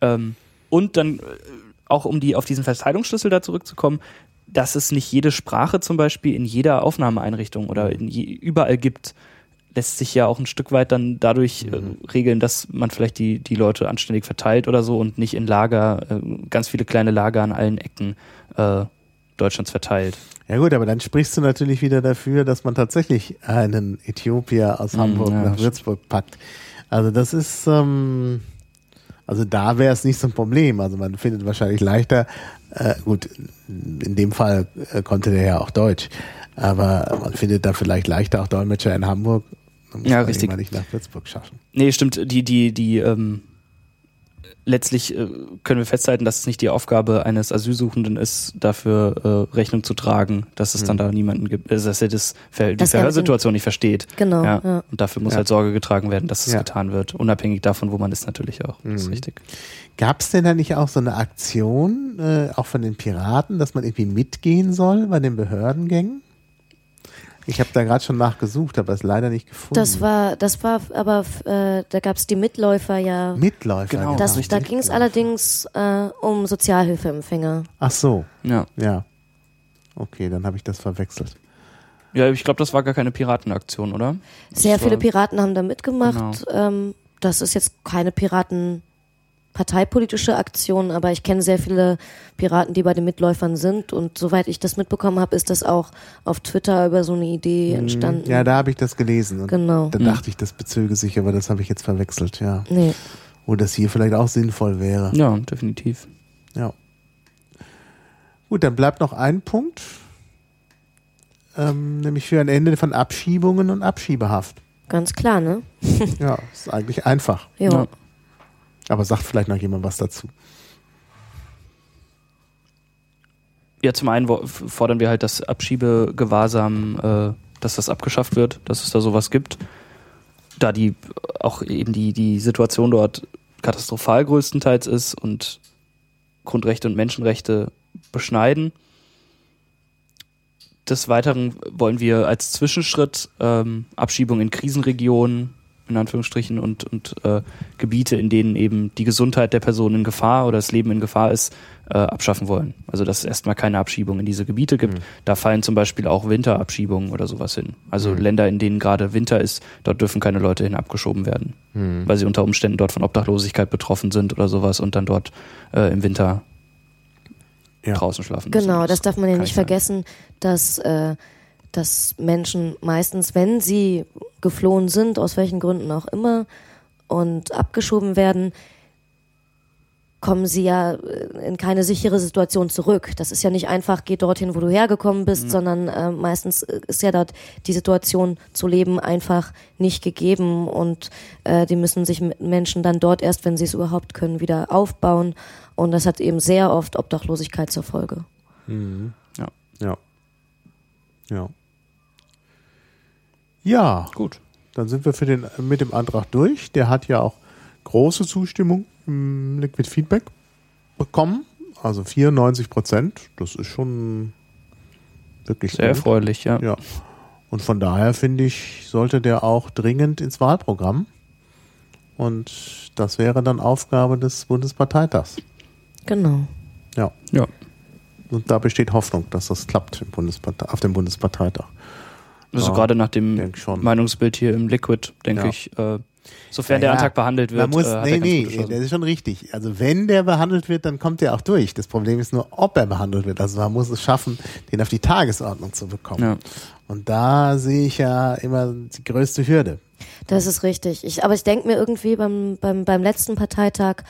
Ähm, und dann äh, auch um die auf diesen Verteilungsschlüssel da zurückzukommen, dass es nicht jede Sprache zum Beispiel in jeder Aufnahmeeinrichtung oder je, überall gibt, lässt sich ja auch ein Stück weit dann dadurch äh, mhm. äh, regeln, dass man vielleicht die, die Leute anständig verteilt oder so und nicht in Lager, äh, ganz viele kleine Lager an allen Ecken äh, Deutschlands verteilt. Ja gut, aber dann sprichst du natürlich wieder dafür, dass man tatsächlich einen Äthiopier aus mhm, Hamburg ja, nach Würzburg packt. Also das ist, ähm, also da wäre es nicht so ein Problem. Also man findet wahrscheinlich leichter, äh, gut, in dem Fall äh, konnte der ja auch Deutsch. Aber man findet da vielleicht leichter auch Dolmetscher in Hamburg. Dann muss Ja, man richtig. nicht nach Würzburg schaffen. Nee, stimmt. Die, die, die, ähm, letztlich äh, können wir festhalten, dass es nicht die Aufgabe eines Asylsuchenden ist, dafür äh, Rechnung zu tragen, dass es dann da niemanden gibt, äh, dass er das, Ver- die mit Verhörsituation nicht versteht. Genau, Ja. ja. Und dafür muss Ja. halt Sorge getragen werden, dass es Ja. getan wird. Unabhängig davon, wo man ist natürlich auch. Das ist Mhm. richtig. Gab es denn da nicht auch so eine Aktion, äh, auch von den Piraten, dass man irgendwie mitgehen soll bei den Behördengängen? Ich habe da gerade schon nachgesucht, aber es leider nicht gefunden. Das war, das war aber, äh, da gab es die Mitläufer ja. Mitläufer. Genau, Das, richtig. da ging es allerdings äh, um Sozialhilfeempfänger. Ach so, Ja. ja. Okay, dann habe ich das verwechselt. Ja, ich glaube, das war gar keine Piratenaktion, oder? Sehr Das viele war- Piraten haben da mitgemacht. Genau. Ähm, das ist jetzt keine Piraten-parteipolitische Aktion, aber ich kenne sehr viele Piraten, die bei den Mitläufern sind. Und soweit ich das mitbekommen habe, ist das auch auf Twitter über so eine Idee entstanden. Mhm. Ja, da habe ich das gelesen. Und Genau. Da dachte ich, das bezöge sich, aber das habe ich jetzt verwechselt, ja. Nee. Wo das hier vielleicht auch sinnvoll wäre. Ja, definitiv. Ja. Gut, dann bleibt noch ein Punkt, ähm, nämlich für ein Ende von Abschiebungen und Abschiebehaft. Ganz klar, ne? Ja, ist eigentlich einfach. Jo. Ja. Aber sagt vielleicht noch jemand was dazu. Ja, zum einen fordern wir halt, dass Abschiebegewahrsam, äh, dass das abgeschafft wird, dass es da sowas gibt. Da die auch eben die, die Situation dort katastrophal größtenteils ist und Grundrechte und Menschenrechte beschneiden. Des Weiteren wollen wir als Zwischenschritt ähm, Abschiebung in Krisenregionen, in Anführungsstrichen, und, und äh, Gebiete, in denen eben die Gesundheit der Person in Gefahr oder das Leben in Gefahr ist, äh, abschaffen wollen. Also dass es erstmal keine Abschiebung in diese Gebiete gibt. Da fallen zum Beispiel auch Winterabschiebungen oder sowas hin. Also Länder, in denen gerade Winter ist, dort dürfen keine Leute hin abgeschoben werden, weil sie unter Umständen dort von Obdachlosigkeit betroffen sind oder sowas und dann dort äh, im Winter Ja. draußen schlafen müssen. Genau, das darf man ja nicht sein. vergessen, dass, äh, dass Menschen meistens, wenn sie geflohen sind, aus welchen Gründen auch immer, und abgeschoben werden, kommen sie ja äh, in keine sichere Situation zurück. Das ist ja nicht einfach, geh dorthin, wo du hergekommen bist, sondern äh, meistens äh, ist ja dort die Situation zu leben einfach nicht gegeben und äh, die müssen sich mit Menschen dann dort erst, wenn sie es überhaupt können, wieder aufbauen. Und das hat eben sehr oft Obdachlosigkeit zur Folge. Ja. Ja. Ja, Gut. dann sind wir für den, mit dem Antrag durch. Der hat ja auch große Zustimmung im Liquid Feedback bekommen. Also 94 Prozent. Das ist schon wirklich Sehr gut. erfreulich, ja. Ja. Und von daher finde ich, sollte der auch dringend ins Wahlprogramm. Und das wäre dann Aufgabe des Bundesparteitags. Genau. Ja. Ja. Und da besteht Hoffnung, dass das klappt im Bundesparte auf dem Bundesparteitag. Also Ja, gerade nach dem. Meinungsbild hier im Liquid, denke Ja. ich, äh, sofern Naja, der Antrag behandelt wird, Man muss, äh, hat nee, er ganz nee, das ist schon richtig. Also wenn der behandelt wird, dann kommt der auch durch. Das Problem ist nur, ob er behandelt wird. Also man muss es schaffen, den auf die Tagesordnung zu bekommen. Ja. Und da sehe ich ja immer die größte Hürde. Das ist richtig. Ich, aber ich denke mir irgendwie beim, beim, beim letzten Parteitag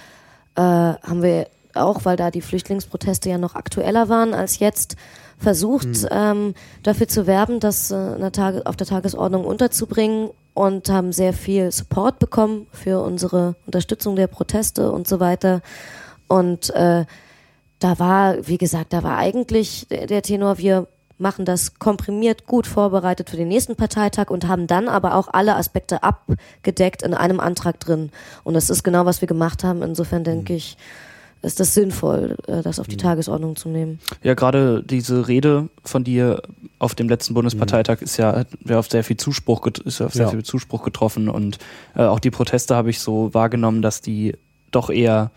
äh, haben wir auch, weil da die Flüchtlingsproteste ja noch aktueller waren als jetzt, versucht, ähm, dafür zu werben, das äh, Tage, auf der Tagesordnung unterzubringen und haben sehr viel Support bekommen für unsere Unterstützung der Proteste und so weiter. Und äh, da war, wie gesagt, da war eigentlich der, der Tenor, wir machen das komprimiert gut vorbereitet für den nächsten Parteitag und haben dann aber auch alle Aspekte abgedeckt in einem Antrag drin. Und das ist genau, was wir gemacht haben. Insofern denke ich, ist das sinnvoll, äh, das auf die Tagesordnung zu nehmen. Ja, gerade diese Rede von dir auf dem letzten Bundesparteitag ist ja, hat ja auf sehr viel Zuspruch, ist ja auf sehr Ja. viel Zuspruch getroffen und äh, auch die Proteste habe ich so wahrgenommen, dass die doch eher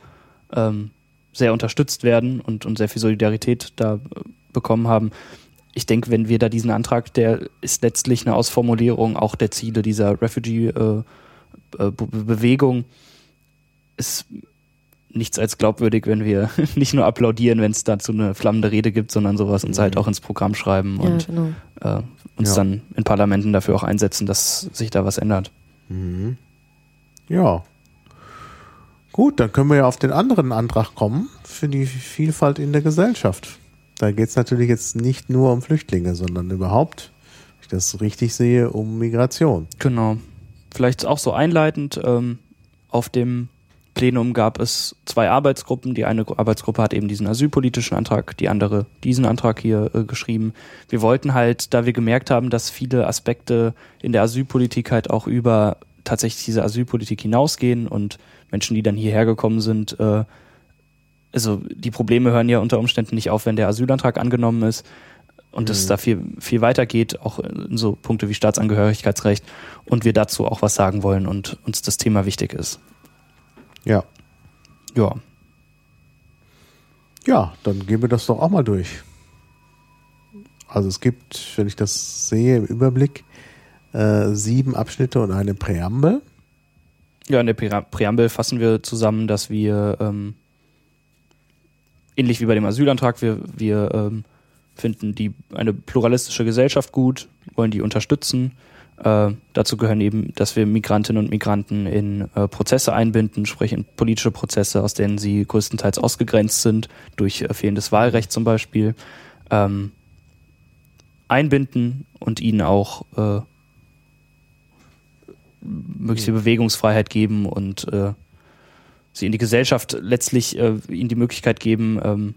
ähm, sehr unterstützt werden und, und sehr viel Solidarität da äh, bekommen haben. Ich denke, wenn wir da diesen Antrag, der ist letztlich eine Ausformulierung auch der Ziele dieser Refugee-Bewegung, ist nichts als glaubwürdig, wenn wir nicht nur applaudieren, wenn es dazu eine flammende Rede gibt, sondern sowas uns halt auch ins Programm schreiben Ja, und genau. äh, uns Ja. dann in Parlamenten dafür auch einsetzen, dass sich da was ändert. Ja. Gut, dann können wir ja auf den anderen Antrag kommen für die Vielfalt in der Gesellschaft. da geht es natürlich jetzt nicht nur um Flüchtlinge, sondern überhaupt, wenn ich das richtig sehe, um Migration. Genau. Vielleicht auch so einleitend, ähm, auf dem Plenum gab es zwei Arbeitsgruppen. Die eine Arbeitsgruppe hat eben diesen asylpolitischen Antrag, die andere diesen Antrag hier äh, geschrieben. Wir wollten halt, da wir gemerkt haben, dass viele Aspekte in der Asylpolitik halt auch über tatsächlich diese Asylpolitik hinausgehen und Menschen, die dann hierher gekommen sind, äh, also die Probleme hören ja unter Umständen nicht auf, wenn der Asylantrag angenommen ist und es Mhm. da viel, viel weiter geht, auch in so Punkte wie Staatsangehörigkeitsrecht und wir dazu auch was sagen wollen und uns das Thema wichtig ist. Ja. Ja. Ja, dann gehen wir das doch auch mal durch. Also es gibt, wenn ich das sehe im Überblick, äh, sieben Abschnitte und eine Präambel. Ja, in der Prä Präambel fassen wir zusammen, dass wir ähm, ähnlich wie bei dem Asylantrag, wir, wir ähm, finden die eine pluralistische Gesellschaft gut, wollen die unterstützen. Äh, dazu gehören eben, dass wir Migrantinnen und Migranten in äh, Prozesse einbinden, sprich in politische Prozesse, aus denen sie größtenteils ausgegrenzt sind, durch äh, fehlendes Wahlrecht zum Beispiel, ähm, einbinden und ihnen auch äh, möglichst viel Bewegungsfreiheit geben und äh, sie in die Gesellschaft letztlich äh, ihnen die Möglichkeit geben, ähm,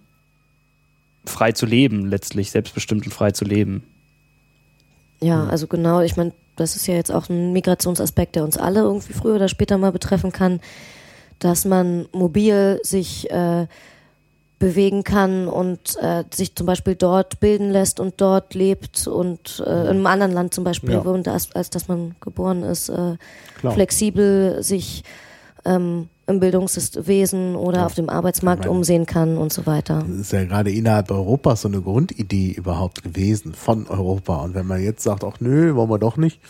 frei zu leben, letztlich selbstbestimmt und frei zu leben. Ja, also genau, ich meine, das ist ja jetzt auch ein Migrationsaspekt, der uns alle irgendwie früher oder später mal betreffen kann, dass man mobil sich äh, bewegen kann und äh, sich zum Beispiel dort bilden lässt und dort lebt und äh, in einem anderen Land zum Beispiel Ja. wohnt, als, als dass man geboren ist, äh, flexibel sich ähm, im Bildungswesen oder Ja. auf dem Arbeitsmarkt meine- umsehen kann und so weiter. Das ist ja gerade innerhalb Europas so eine Grundidee überhaupt gewesen von Europa. Und wenn man jetzt sagt, ach nö, wollen wir doch nicht.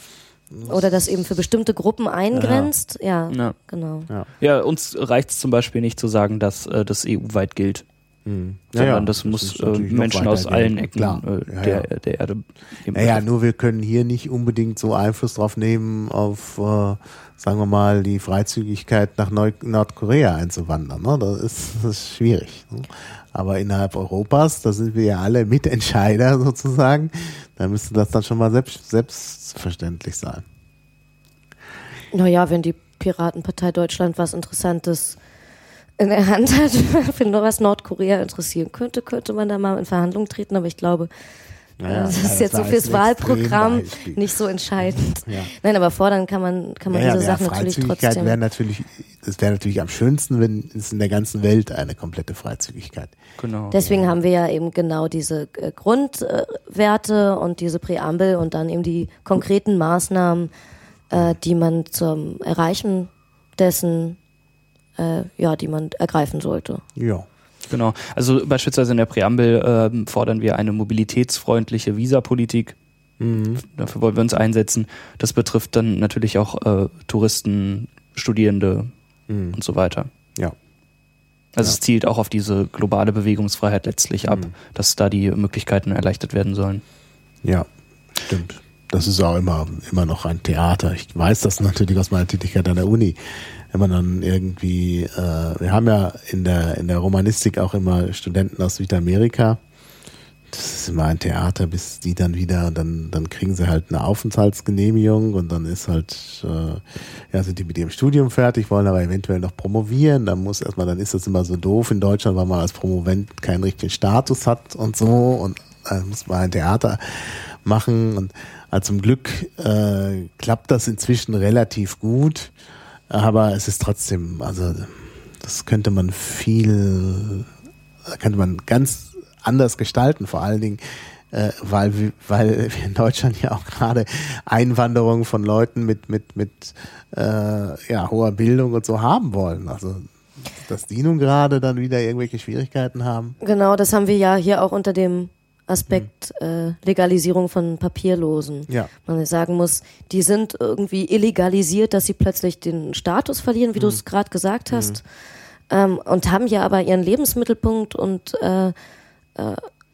Oder das eben für bestimmte Gruppen eingrenzt, ja, Ja, genau. ja uns reicht es zum Beispiel nicht zu sagen, dass äh, das EU-weit gilt, Hm. sondern Ja, ja, das, muss äh, Menschen aus allen. Ecken Klar. äh, Ja, der, ja. der Erde Naja, nur wir können hier nicht unbedingt so Einfluss drauf nehmen, auf, äh, sagen wir mal, die Freizügigkeit nach Neu Nordkorea einzuwandern. Ne? Das, ist, das ist schwierig. Ne? Aber innerhalb Europas, da sind wir ja alle Mitentscheider sozusagen, da müsste das dann schon mal selbst, selbstverständlich sein. Naja, wenn die Piratenpartei Deutschland was Interessantes in der Hand hat, wenn nur was Nordkorea interessieren könnte, könnte man da mal in Verhandlungen treten, aber ich glaube, Naja, das ist jetzt so fürs Wahlprogramm nicht so entscheidend. Ja. Nein, aber fordern kann man, kann man Naja, diese ja, Sachen natürlich Freizügigkeit wäre trotzdem. natürlich, das wäre natürlich am schönsten, wenn es in der ganzen Welt eine komplette Freizügigkeit. Genau. Deswegen haben wir ja eben genau diese äh, Grundwerte und diese Präambel und dann eben die konkreten Maßnahmen, äh, die man zum Erreichen dessen, äh, ja, die man ergreifen sollte. Ja. Genau. Also beispielsweise in der Präambel ähm, fordern wir eine mobilitätsfreundliche Visapolitik. Mhm. Dafür wollen wir uns einsetzen. Das betrifft dann natürlich auch äh, Touristen, Studierende Mhm. und so weiter. Ja. Also Ja. es zielt auch auf diese globale Bewegungsfreiheit letztlich ab, Mhm. dass da die Möglichkeiten erleichtert werden sollen. Ja, stimmt. Das ist auch immer, immer noch ein Theater. Ich weiß das natürlich aus meiner Tätigkeit an der Uni. Wenn man dann irgendwie, äh, wir haben ja in der, in der Romanistik auch immer Studenten aus Südamerika. Das ist immer ein Theater, bis die dann wieder, dann, dann kriegen sie halt eine Aufenthaltsgenehmigung und dann ist halt, äh, ja, sind die mit ihrem Studium fertig, wollen aber eventuell noch promovieren. Dann muss erstmal, dann ist das immer so doof in Deutschland, weil man als Promovent keinen richtigen Status hat und so und dann muss man ein Theater machen und also zum Glück äh, klappt das inzwischen relativ gut, aber es ist trotzdem, also das könnte man viel, könnte man ganz anders gestalten, vor allen Dingen, äh, weil, weil wir in Deutschland ja auch gerade Einwanderung von Leuten mit, mit, mit äh, ja, hoher Bildung und so haben wollen. Also dass die nun gerade dann wieder irgendwelche Schwierigkeiten haben. Genau, das haben wir ja hier auch unter dem Aspekt äh, Legalisierung von Papierlosen. Ja. Man sagen muss, die sind irgendwie illegalisiert, dass sie plötzlich den Status verlieren, wie du es gerade gesagt hast, ähm, und haben ja aber ihren Lebensmittelpunkt und äh, äh,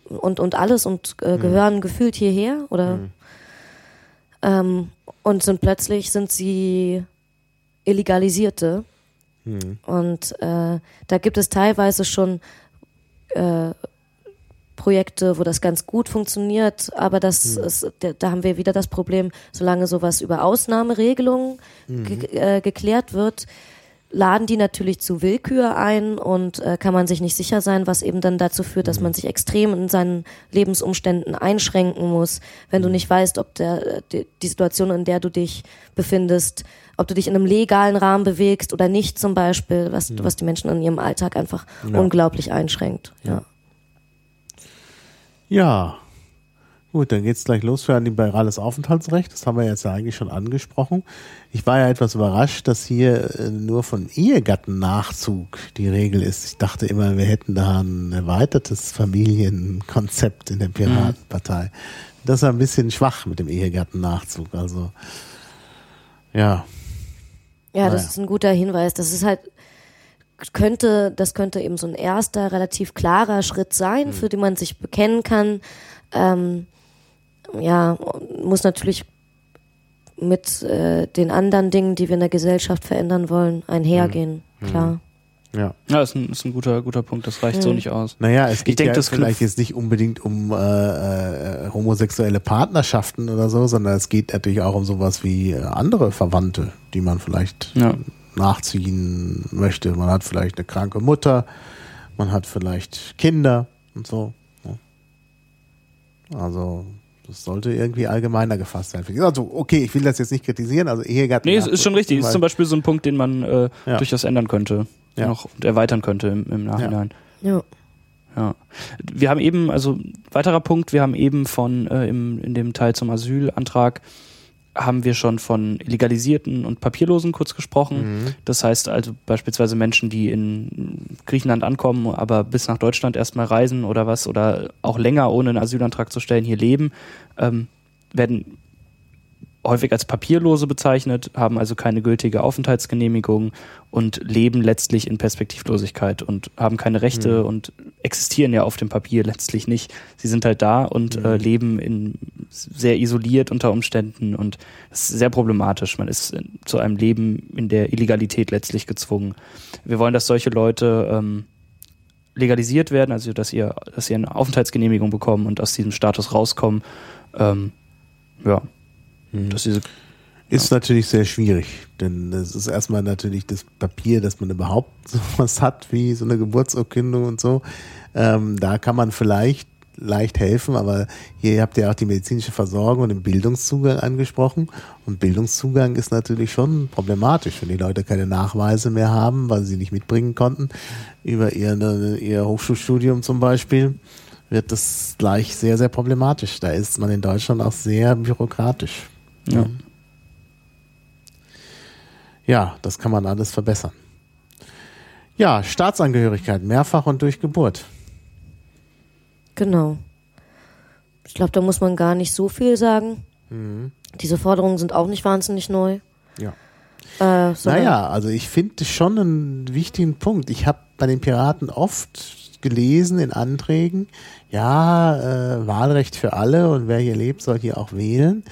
und und alles und äh, gehören gefühlt hierher oder? Ähm, und sind plötzlich sind sie illegalisierte Hm. und äh, da gibt es teilweise schon äh, Projekte, wo das ganz gut funktioniert, aber das Mhm. ist, da haben wir wieder das Problem, solange sowas über Ausnahmeregelungen Mhm. ge äh, geklärt wird, laden die natürlich zu Willkür ein und äh, kann man sich nicht sicher sein, was eben dann dazu führt, dass man sich extrem in seinen Lebensumständen einschränken muss, wenn du nicht weißt, ob der, die, die Situation, in der du dich befindest, ob du dich in einem legalen Rahmen bewegst oder nicht zum Beispiel, was, was die Menschen in ihrem Alltag einfach Ja. unglaublich einschränkt. Ja. Ja. Gut, dann geht's gleich los für ein liberales Aufenthaltsrecht. Das haben wir jetzt ja eigentlich schon angesprochen. Ich war ja etwas überrascht, dass hier äh, nur von Ehegattennachzug die Regel ist. Ich dachte immer, wir hätten da ein erweitertes Familienkonzept in der Piratenpartei. Das ist ein bisschen schwach mit dem Ehegattennachzug. Also, ja. Ja, das Naja. ist ein guter Hinweis. Das ist halt könnte, das könnte eben so ein erster relativ klarer Schritt sein, Mhm. für den man sich bekennen kann. Ähm, ja, muss natürlich mit äh, den anderen Dingen, die wir in der Gesellschaft verändern wollen, einhergehen. Mhm. Klar. Ja. Ja, ist ein, ist ein guter, guter Punkt. Das reicht so nicht aus. Naja, es geht denk, ja das vielleicht jetzt nicht unbedingt um äh, äh, homosexuelle Partnerschaften oder so, sondern es geht natürlich auch um sowas wie äh, andere Verwandte, die man vielleicht Ja. Nachziehen möchte. Man hat vielleicht eine kranke Mutter, man hat vielleicht Kinder und so. ne? Also das sollte irgendwie allgemeiner gefasst sein. Also okay, ich will das jetzt nicht kritisieren, also Ehegatten. Nee, es ist schon richtig. Es ist zum Beispiel so ein Punkt, den man äh, Ja. durchaus ändern könnte. Ja. Noch und erweitern könnte im, im Nachhinein. Ja. Ja. Wir haben eben, also weiterer Punkt, wir haben eben von äh, im, in dem Teil zum Asylantrag haben wir schon von Legalisierten und Papierlosen kurz gesprochen. Das heißt also beispielsweise Menschen, die in Griechenland ankommen, aber bis nach Deutschland erstmal reisen oder was oder auch länger ohne einen Asylantrag zu stellen hier leben, ähm, werden häufig als Papierlose bezeichnet, haben also keine gültige Aufenthaltsgenehmigung und leben letztlich in Perspektivlosigkeit und haben keine Rechte und existieren ja auf dem Papier letztlich nicht. Sie sind halt da und äh, leben in sehr isoliert unter Umständen und das ist sehr problematisch. Man ist in, zu einem Leben in der Illegalität letztlich gezwungen. Wir wollen, dass solche Leute ähm, legalisiert werden, also dass ihr, dass sie eine Aufenthaltsgenehmigung bekommen und aus diesem Status rauskommen. Ähm, ja, dass diese Ist natürlich sehr schwierig, denn es ist erstmal natürlich das Papier, dass man überhaupt sowas hat wie so eine Geburtsurkundung und so. Ähm, da kann man vielleicht leicht helfen, aber hier habt ihr auch die medizinische Versorgung und den Bildungszugang angesprochen. Und Bildungszugang ist natürlich schon problematisch, wenn die Leute keine Nachweise mehr haben, weil sie nicht mitbringen konnten über ihr, ihr Hochschulstudium zum Beispiel wird das gleich sehr, sehr problematisch. Da ist man in Deutschland auch sehr bürokratisch. Ja. Ja, das kann man alles verbessern. Ja, Staatsangehörigkeit, mehrfach und durch Geburt. Genau. Ich glaube, da muss man gar nicht so viel sagen. Diese Forderungen sind auch nicht wahnsinnig neu. Ja. Äh, Naja, also ich finde schon einen wichtigen Punkt. Ich habe bei den Piraten oft gelesen in Anträgen, ja, äh, Wahlrecht für alle und wer hier lebt, soll hier auch wählen.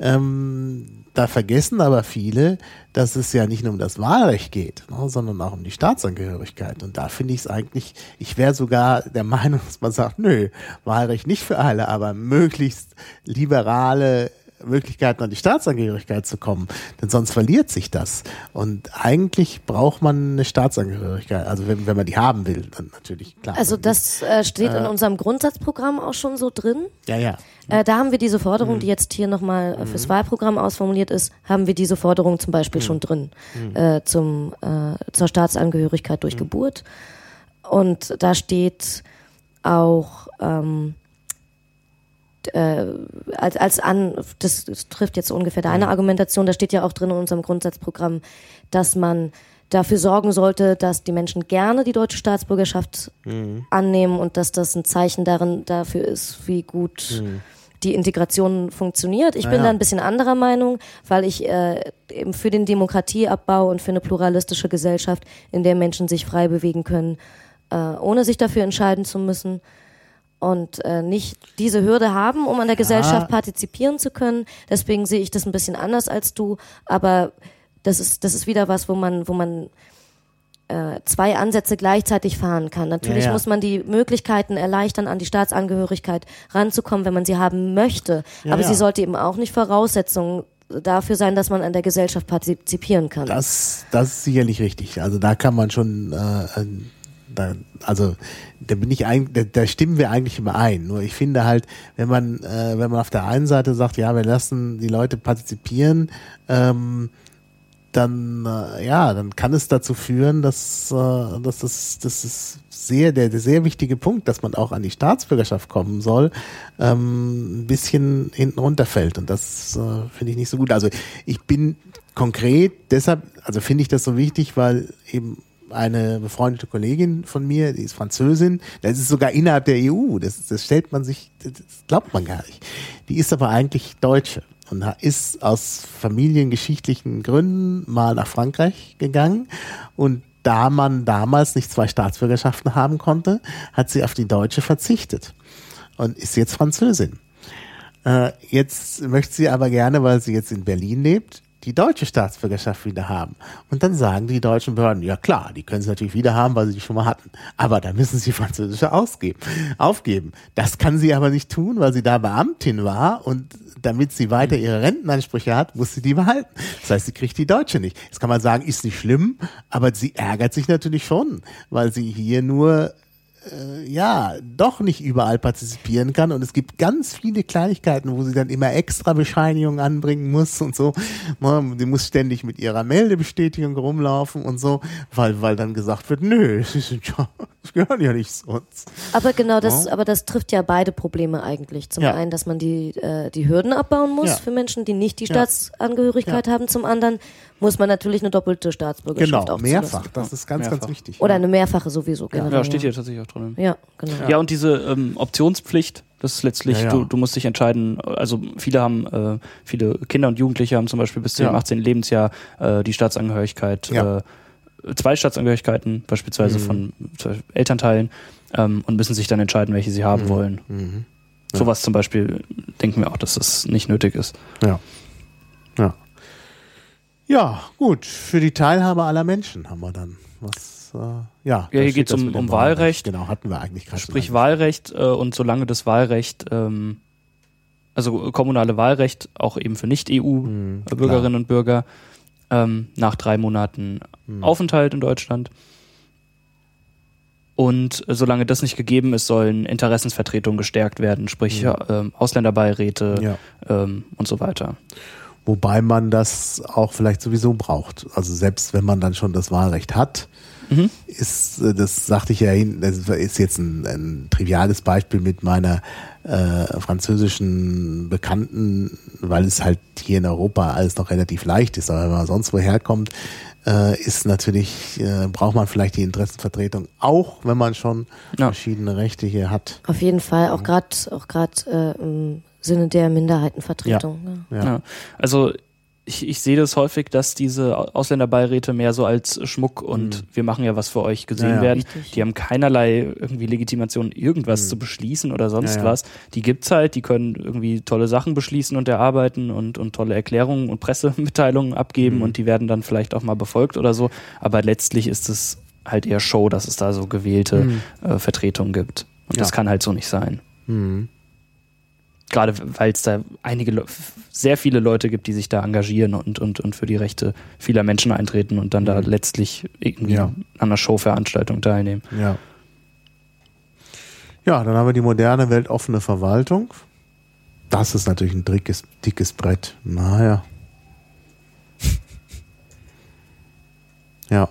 Ähm, da vergessen aber viele, dass es ja nicht nur um das Wahlrecht geht, ne, sondern auch um die Staatsangehörigkeit. Und da finde ich es eigentlich, ich wäre sogar der Meinung, dass man sagt, nö, Wahlrecht nicht für alle, aber möglichst liberale Möglichkeiten an die Staatsangehörigkeit zu kommen, denn sonst verliert sich das. Und eigentlich braucht man eine Staatsangehörigkeit, also wenn, wenn man die haben will, dann natürlich klar. Also das äh, steht in unserem Grundsatzprogramm auch schon so drin. ja, ja. Äh, da haben wir diese Mhm. Forderung, die jetzt hier nochmal äh, fürs Wahlprogramm ausformuliert ist, haben wir diese Forderung zum Beispiel Mhm. schon drin äh, zum, äh, zur Staatsangehörigkeit Mhm. durch Geburt. Und da steht auch ähm, äh, als, als an, das, das trifft jetzt ungefähr deine Argumentation, da steht ja auch drin in unserem Grundsatzprogramm, dass man dafür sorgen sollte, dass die Menschen gerne die deutsche Staatsbürgerschaft annehmen und dass das ein Zeichen darin dafür ist, wie gut die Integration funktioniert. Ich bin ja. da ein bisschen anderer Meinung, weil ich äh, eben für den Demokratieabbau und für eine pluralistische Gesellschaft, in der Menschen sich frei bewegen können, äh, ohne sich dafür entscheiden zu müssen und äh, nicht diese Hürde haben, um an der Gesellschaft partizipieren zu können. Deswegen sehe ich das ein bisschen anders als du, aber das ist das ist wieder was, wo man wo man äh, zwei Ansätze gleichzeitig fahren kann. Natürlich Ja, ja. muss man die Möglichkeiten erleichtern, an die Staatsangehörigkeit ranzukommen, wenn man sie haben möchte. Ja, Aber sie sollte eben auch nicht Voraussetzung dafür sein, dass man an der Gesellschaft partizipieren kann. Das, das ist sicherlich richtig. Also da kann man schon, äh, äh, da, also da bin ich eigentlich, da, da stimmen wir eigentlich überein. Nur ich finde halt, wenn man, äh, wenn man auf der einen Seite sagt, ja, wir lassen die Leute partizipieren, ähm, dann äh, ja, dann kann es dazu führen, dass, äh, dass das, das ist sehr der, der sehr wichtige Punkt, dass man auch an die Staatsbürgerschaft kommen soll, ähm, ein bisschen hinten runterfällt und das äh, finde ich nicht so gut. Also ich bin konkret deshalb, also finde ich das so wichtig, weil eben eine befreundete Kollegin von mir, die ist Französin, das ist sogar innerhalb der EU, das, das stellt man sich, das glaubt man gar nicht. Die ist aber eigentlich Deutsche und ist aus familiengeschichtlichen Gründen mal nach Frankreich gegangen und da man damals nicht zwei Staatsbürgerschaften haben konnte, hat sie auf die deutsche verzichtet und ist jetzt Französin. Äh, jetzt möchte sie aber gerne, weil sie jetzt in Berlin lebt, die deutsche Staatsbürgerschaft wieder haben. Und dann sagen die deutschen Behörden, ja klar, die können sie natürlich wieder haben, weil sie die schon mal hatten. Aber da müssen sie französische ausgeben, aufgeben. Das kann sie aber nicht tun, weil sie da Beamtin war und damit sie weiter ihre Rentenansprüche hat, muss sie die behalten. Das heißt, sie kriegt die deutsche nicht. Jetzt kann man sagen, ist nicht schlimm, aber sie ärgert sich natürlich schon, weil sie hier nur äh, ja, doch nicht überall partizipieren kann. Und es gibt ganz viele Kleinigkeiten, wo sie dann immer extra Bescheinigungen anbringen muss und so. Sie muss ständig mit ihrer Meldebestätigung rumlaufen und so, weil, weil dann gesagt wird, nö, sie sind ja, sie gehören ja nicht zu uns. Aber genau das, aber das trifft ja beide Probleme eigentlich. Zum Ja. einen, dass man die, äh, die Hürden abbauen muss Ja. für Menschen, die nicht die Ja. Staatsangehörigkeit haben. Zum anderen muss man natürlich eine doppelte Staatsbürgerschaft Genau, auch mehrfach. Das ist ganz, Mehrfach. ganz wichtig. Oder eine mehrfache sowieso generell. Ja, steht hier tatsächlich auch drin. Ja, genau. Ja, und diese ähm, Optionspflicht, das ist letztlich, Ja, ja. Du, du musst dich entscheiden, also viele haben, äh, viele Kinder und Jugendliche haben zum Beispiel bis zu Ja. dem 18. Lebensjahr äh, die Staatsangehörigkeit, Ja. äh, zwei Staatsangehörigkeiten, beispielsweise Mhm. von Elternteilen, ähm, und müssen sich dann entscheiden, welche sie haben wollen. Mhm. Ja. Sowas zum Beispiel denken wir auch, dass das nicht nötig ist. Ja. Ja. Ja, gut. Für die Teilhabe aller Menschen haben wir dann was. Äh, ja, da hier geht's das um- um Wahlrecht. Genau, hatten wir eigentlich gerade. Sprich Wahlrecht äh, und solange das Wahlrecht, ähm, also kommunale Wahlrecht auch eben für Mhm, Nicht-EU-Bürgerinnen und Bürger ähm, nach drei Monaten Mhm. Aufenthalt in Deutschland. Und äh, solange das nicht gegeben ist, sollen Interessensvertretungen gestärkt werden, sprich Mhm. ähm, Ausländerbeiräte Ja. ähm, und so weiter. Wobei man das auch vielleicht sowieso braucht. Also selbst wenn man dann schon das Wahlrecht hat, Mhm. ist, äh, das sagte ich ja hin, das ist jetzt ein, ein triviales Beispiel mit meiner äh, französischen Bekannten, weil es halt hier in Europa alles noch relativ leicht ist, aber wenn man sonst woher kommt, äh, ist natürlich, äh, braucht man vielleicht die Interessenvertretung, auch wenn man schon Ja. verschiedene Rechte hier hat. Auf jeden Fall, auch gerade auch grad, äh, im Sinne der Minderheitenvertretung. Ja. Ja. Ja. Also ich, ich sehe das häufig, dass diese Ausländerbeiräte mehr so als Schmuck und wir machen ja was für euch gesehen Mhm. Ja, ja. werden. Richtig. Die haben keinerlei irgendwie Legitimation, irgendwas zu beschließen oder sonst Mhm. Ja, ja. was. Die gibt's halt, die können irgendwie tolle Sachen beschließen und erarbeiten und, und tolle Erklärungen und Pressemitteilungen abgeben Mhm. und die werden dann vielleicht auch mal befolgt oder so. Aber letztlich ist es halt eher Show, dass es da so gewählte äh, Vertretungen gibt. Und Mhm. Ja. das kann halt so nicht sein. Mhm. Gerade weil es da einige, Le- sehr viele Leute gibt, die sich da engagieren und, und, und für die Rechte vieler Menschen eintreten und dann da letztlich irgendwie Mhm. Ja. an einer Showveranstaltung teilnehmen. Ja. Ja, dann haben wir die moderne, weltoffene Verwaltung. Das ist natürlich ein dickes, dickes Brett. Naja. Ja.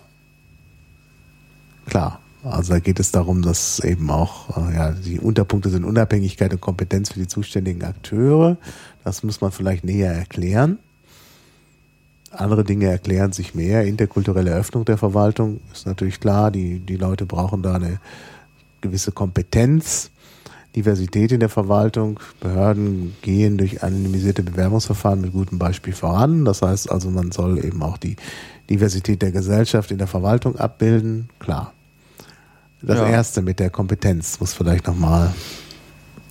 Klar. Also da geht es darum, dass eben auch, äh, ja, die Unterpunkte sind Unabhängigkeit und Kompetenz für die zuständigen Akteure. Das muss man vielleicht näher erklären. Andere Dinge erklären sich mehr. Interkulturelle Öffnung der Verwaltung ist natürlich klar. Die, die Leute brauchen da eine gewisse Kompetenz. Diversität in der Verwaltung. Behörden gehen durch anonymisierte Bewerbungsverfahren mit gutem Beispiel voran. Das heißt also, man soll eben auch die Diversität der Gesellschaft in der Verwaltung abbilden. Klar. Das ja. erste mit der Kompetenz muss vielleicht nochmal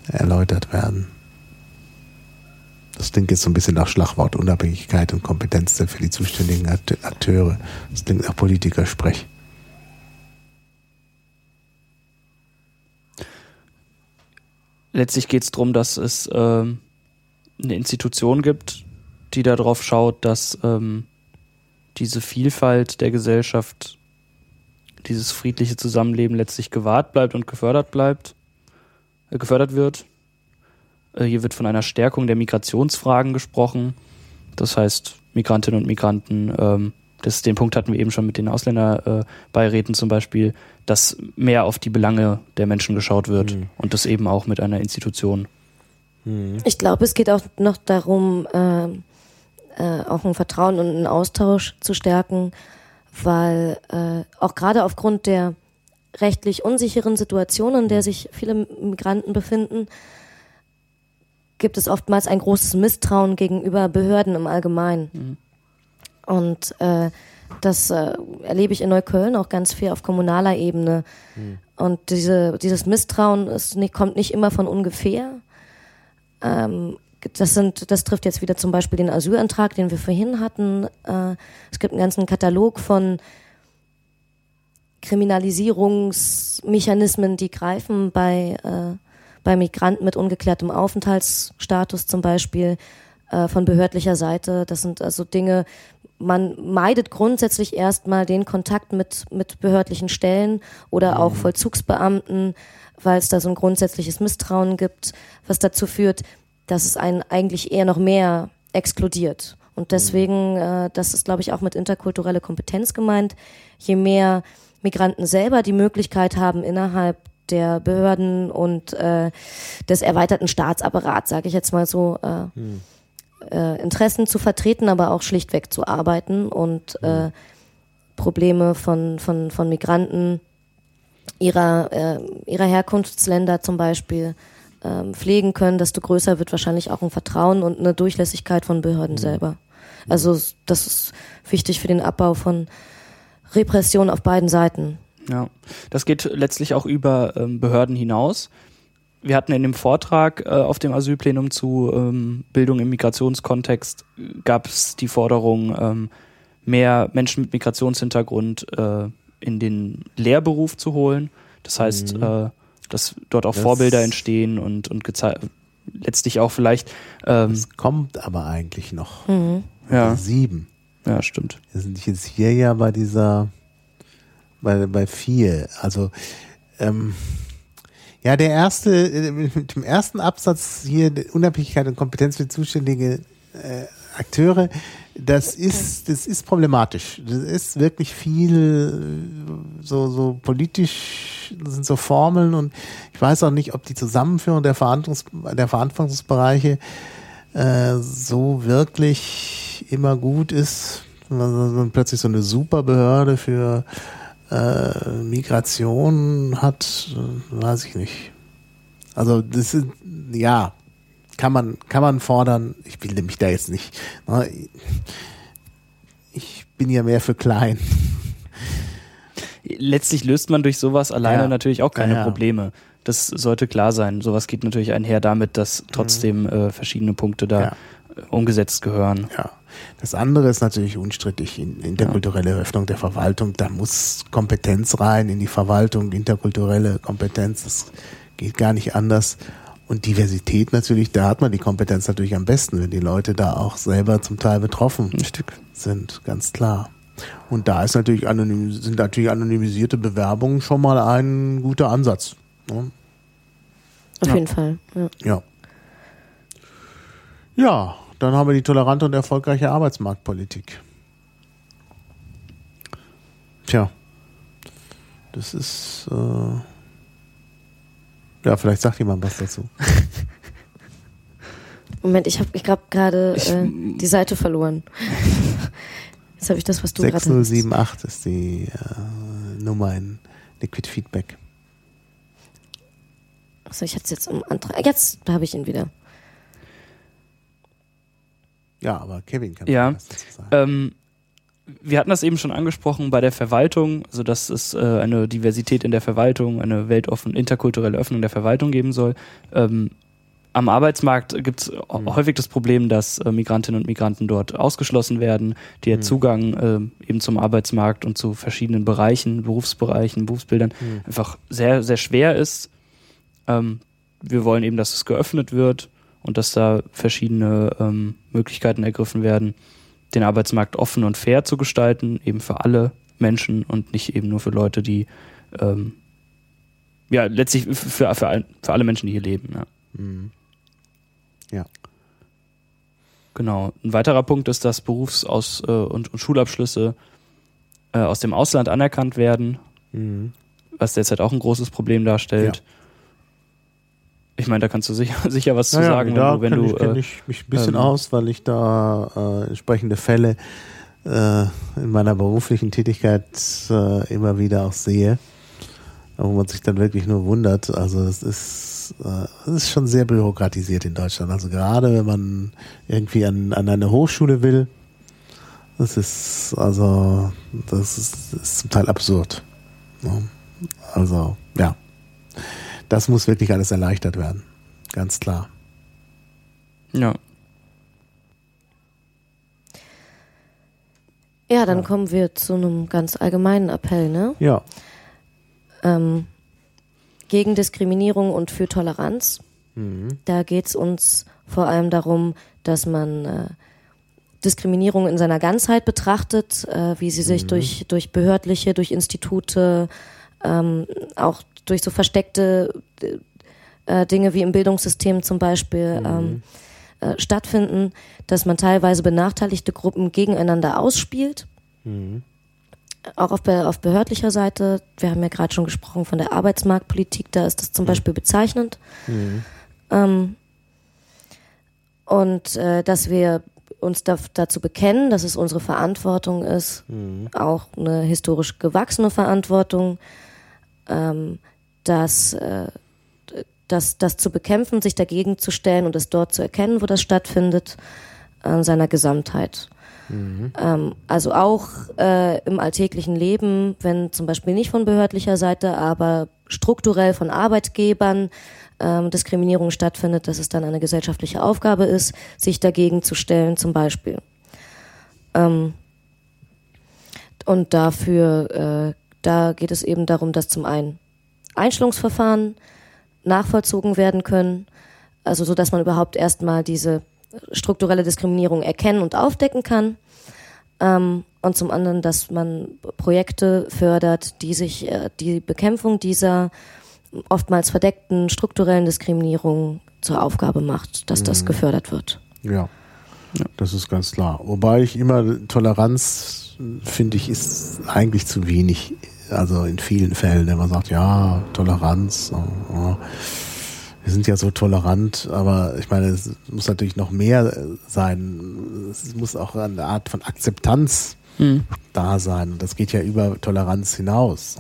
erläutert werden. Das klingt jetzt so ein bisschen nach Schlagwort Unabhängigkeit und Kompetenz für die zuständigen Akteure. Das klingt nach Politikersprech. Letztlich geht es darum, dass es ähm, eine Institution gibt, die darauf schaut, dass ähm, diese Vielfalt der Gesellschaft dieses friedliche Zusammenleben letztlich gewahrt bleibt und gefördert bleibt, äh, gefördert wird. Äh, hier wird von einer Stärkung der Migrationsfragen gesprochen. Das heißt, Migrantinnen und Migranten, ähm, das, den Punkt hatten wir eben schon mit den Ausländerbeiräten zum Beispiel, dass mehr auf die Belange der Menschen geschaut wird mhm. und das eben auch mit einer Institution. Mhm. Ich glaube, es geht auch noch darum, äh, äh, auch ein Vertrauen und einen Austausch zu stärken, weil äh, auch gerade aufgrund der rechtlich unsicheren Situation, in der sich viele Migranten befinden, gibt es oftmals ein großes Misstrauen gegenüber Behörden im Allgemeinen. Mhm. Und äh, das äh, erlebe ich in Neukölln auch ganz viel auf kommunaler Ebene. Mhm. Und diese, dieses Misstrauen ist kommt nicht immer von ungefähr. Ähm, das sind, das trifft jetzt wieder zum Beispiel den Asylantrag, den wir vorhin hatten. Äh, es gibt einen ganzen Katalog von Kriminalisierungsmechanismen, die greifen bei, äh, bei Migranten mit ungeklärtem Aufenthaltsstatus zum Beispiel äh, von behördlicher Seite. Das sind also Dinge, man meidet grundsätzlich erstmal den Kontakt mit, mit behördlichen Stellen oder auch mhm. Vollzugsbeamten, weil es da so ein grundsätzliches Misstrauen gibt, was dazu führt, dass es einen eigentlich eher noch mehr exkludiert. Und deswegen, äh, das ist, glaube ich, auch mit interkulturelle Kompetenz gemeint, je mehr Migranten selber die Möglichkeit haben, innerhalb der Behörden und äh, des erweiterten Staatsapparats, sage ich jetzt mal so, äh, hm. äh, Interessen zu vertreten, aber auch schlichtweg zu arbeiten und hm. äh, Probleme von, von, von Migranten ihrer, äh, ihrer Herkunftsländer zum Beispiel ähm, pflegen können, desto größer wird wahrscheinlich auch ein Vertrauen und eine Durchlässigkeit von Behörden hm. selber. Also das ist wichtig für den Abbau von Repression auf beiden Seiten. Ja, das geht letztlich auch über ähm, Behörden hinaus. Wir hatten in dem Vortrag äh, auf dem Asylplenum zu ähm, Bildung im Migrationskontext gab es die Forderung, ähm, mehr Menschen mit Migrationshintergrund äh, in den Lehrberuf zu holen. Das heißt, mhm. äh, dass dort auch das Vorbilder entstehen und, und letztlich auch vielleicht. Ähm, das kommt aber eigentlich noch. Mhm. Ja. Sieben. Ja, stimmt. Wir sind jetzt hier ja bei dieser, bei, bei vier. Also, ähm, ja, der erste, äh, mit dem ersten Absatz hier, Unabhängigkeit und Kompetenz für zuständige äh, Akteure, das ist, das ist problematisch. Das ist wirklich viel so, so politisch, das sind so Formeln und ich weiß auch nicht, ob die Zusammenführung der, Verhandlungs, der Verantwortungsbereiche äh, so wirklich immer gut ist. Wenn man plötzlich so eine Superbehörde für äh, Migration hat, äh, weiß ich nicht. Also das ist, ja, kann man, kann man fordern. Ich bilde mich da jetzt nicht. Ne? Ich bin ja mehr für klein. Letztlich löst man durch sowas alleine ja. natürlich auch keine ja, ja. Probleme. Das sollte klar sein. Sowas geht natürlich einher damit, dass trotzdem mhm. äh, verschiedene Punkte da ja. umgesetzt gehören. Ja. Das andere ist natürlich unstrittig, in interkulturelle. Öffnung der Verwaltung. Da muss Kompetenz rein in die Verwaltung, interkulturelle Kompetenz. Das geht gar nicht anders. Und Diversität natürlich, da hat man die Kompetenz natürlich am besten, wenn die Leute da auch selber zum Teil betroffen sind, ganz klar. Und da ist natürlich anonym, sind natürlich anonymisierte Bewerbungen schon mal ein guter Ansatz. Ne? Auf ja. jeden Fall. Ja. ja. Ja, dann haben wir die tolerante und erfolgreiche Arbeitsmarktpolitik. Tja, das ist. Äh ja, vielleicht sagt jemand was dazu. Moment, ich habe ich hab gerade äh, die Seite verloren. Jetzt habe ich das, was du gerade 6078 ist die äh, Nummer in Liquid Feedback. Achso, ich hatte es jetzt um Antrag. Jetzt habe ich ihn wieder. Ja, aber Kevin kann ja, was dazu sagen. Ähm, wir hatten das eben schon angesprochen bei der Verwaltung, also dass es äh, eine Diversität in der Verwaltung, eine weltoffen, interkulturelle Öffnung der Verwaltung geben soll. Ähm, am Arbeitsmarkt gibt es mhm. häufig das Problem, dass äh, Migrantinnen und Migranten dort ausgeschlossen werden, der mhm. Zugang äh, eben zum Arbeitsmarkt und zu verschiedenen Bereichen, Berufsbereichen, Berufsbildern mhm. einfach sehr, sehr schwer ist. Ähm, wir wollen eben, dass es geöffnet wird und dass da verschiedene ähm, Möglichkeiten ergriffen werden, den Arbeitsmarkt offen und fair zu gestalten, eben für alle Menschen und nicht eben nur für Leute, die ähm, ja letztlich für, für, für alle Menschen, die hier leben. Ja. Mhm. ja. Genau. Ein weiterer Punkt ist, dass Berufs- aus, äh, und, und, Schulabschlüsse äh, aus dem Ausland anerkannt werden, mhm. was derzeit auch ein großes Problem darstellt. Ja. Ich meine, da kannst du sicher, sicher was naja, zu sagen, da wenn du. Wenn du ich, ich mich ein bisschen ähm, aus, weil ich da äh, entsprechende Fälle äh, in meiner beruflichen Tätigkeit äh, immer wieder auch sehe, wo man sich dann wirklich nur wundert. Also es ist, äh, es ist schon sehr bürokratisiert in Deutschland. Also gerade wenn man irgendwie an, an eine Hochschule will, das ist also das ist, ist zum Teil absurd. Ne? Also ja, das muss wirklich alles erleichtert werden, ganz klar. Ja. Ja, dann ja. kommen wir zu einem ganz allgemeinen Appell, ne? Ja. Ähm, gegen Diskriminierung und für Toleranz. Mhm. Da geht es uns vor allem darum, dass man äh, Diskriminierung in seiner Ganzheit betrachtet, äh, wie sie sich mhm. durch, durch behördliche, durch Institute, ähm, auch durch so versteckte äh, Dinge wie im Bildungssystem zum Beispiel mhm. ähm, äh, stattfinden, dass man teilweise benachteiligte Gruppen gegeneinander ausspielt. Mhm. Auch auf, auf behördlicher Seite, wir haben ja gerade schon gesprochen von der Arbeitsmarktpolitik, da ist das zum mhm. Beispiel bezeichnend. Mhm. Ähm, und äh, dass wir uns da, dazu bekennen, dass es unsere Verantwortung ist, mhm. auch eine historisch gewachsene Verantwortung, ähm, dass äh, das, das zu bekämpfen, sich dagegen zu stellen und es dort zu erkennen, wo das stattfindet, in seiner Gesamtheit. Mhm. Ähm, also auch äh, im alltäglichen Leben, wenn zum Beispiel nicht von behördlicher Seite, aber strukturell von Arbeitgebern ähm, Diskriminierung stattfindet, dass es dann eine gesellschaftliche Aufgabe ist, sich dagegen zu stellen, zum Beispiel. Ähm, und dafür, äh, da geht es eben darum, dass zum einen Einstellungsverfahren nachvollzogen werden können, also so dass man überhaupt erstmal diese strukturelle Diskriminierung erkennen und aufdecken kann. Ähm, und zum anderen, dass man Projekte fördert, die sich äh, die Bekämpfung dieser oftmals verdeckten strukturellen Diskriminierung zur Aufgabe macht, dass das mhm. gefördert wird. Ja. ja, das ist ganz klar. Wobei ich immer Toleranz finde ich ist eigentlich zu wenig also in vielen Fällen, wenn man sagt, ja, Toleranz, oh, wir sind ja so tolerant, aber ich meine, es muss natürlich noch mehr sein. Es muss auch eine Art von Akzeptanz hm. da sein. Und das geht ja über Toleranz hinaus.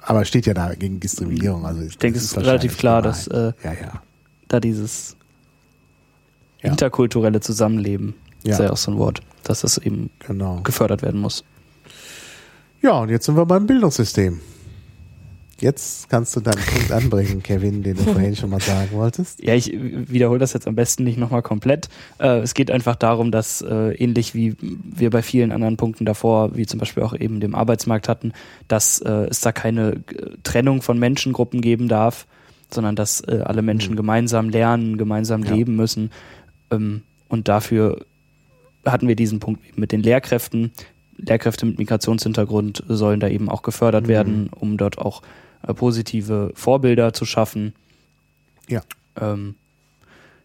Aber es steht ja da gegen Diskriminierung. Also ich denke, es ist relativ klar, dass äh, ja, ja. da dieses ja. interkulturelle Zusammenleben, ja. ist ja auch so ein Wort, dass das eben genau. gefördert werden muss. Ja, und jetzt sind wir beim Bildungssystem. Jetzt kannst du deinen Punkt anbringen, Kevin, den du vorhin schon mal sagen wolltest. Ja, ich wiederhole das jetzt am besten nicht nochmal komplett. Äh, es geht einfach darum, dass äh, ähnlich wie wir bei vielen anderen Punkten davor, wie zum Beispiel auch eben dem Arbeitsmarkt hatten, dass äh, es da keine äh, Trennung von Menschengruppen geben darf, sondern dass äh, alle Menschen mhm. gemeinsam lernen, gemeinsam ja. leben müssen. Ähm, und dafür hatten wir diesen Punkt mit den Lehrkräften, Lehrkräfte mit Migrationshintergrund sollen da eben auch gefördert mhm. werden, um dort auch äh, positive Vorbilder zu schaffen. Ja. Ähm,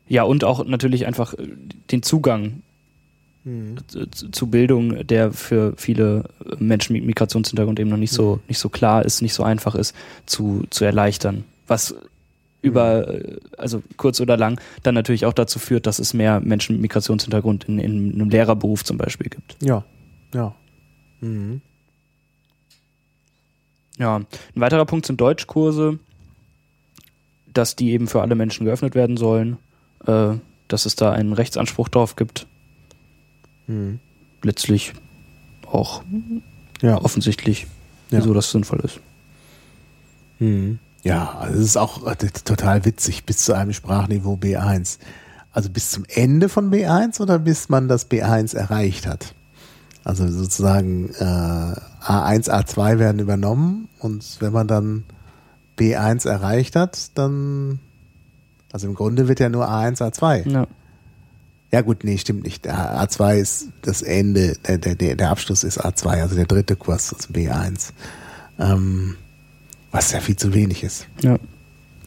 ja, und auch natürlich einfach äh, den Zugang mhm. zu, Bildung, der für viele Menschen mit Migrationshintergrund eben noch nicht so, mhm. nicht so klar ist, nicht so einfach ist, zu, zu erleichtern. Was über, mhm. äh, also kurz oder lang, dann natürlich auch dazu führt, dass es mehr Menschen mit Migrationshintergrund in, in einem Lehrerberuf zum Beispiel gibt. Ja, ja. Mhm. Ja, ein weiterer Punkt sind Deutschkurse, dass die eben für alle Menschen geöffnet werden sollen, äh, dass es da einen Rechtsanspruch drauf gibt. Mhm. Letztlich auch ja. offensichtlich, wieso ja. das sinnvoll ist. Mhm. Ja, also es ist auch äh, total witzig, bis zu einem Sprachniveau B1. Also bis zum Ende von B1 oder bis man das B1 erreicht hat? Also sozusagen äh, A1, A2 werden übernommen und wenn man dann B1 erreicht hat, dann, also im Grunde wird ja nur A1, A2. Ja. Ja gut, nee, stimmt nicht. Der A2 ist das Ende, der, der, der Abschluss ist A2, also der dritte Kurs ist B1. Ähm, was ja viel zu wenig ist. Ja.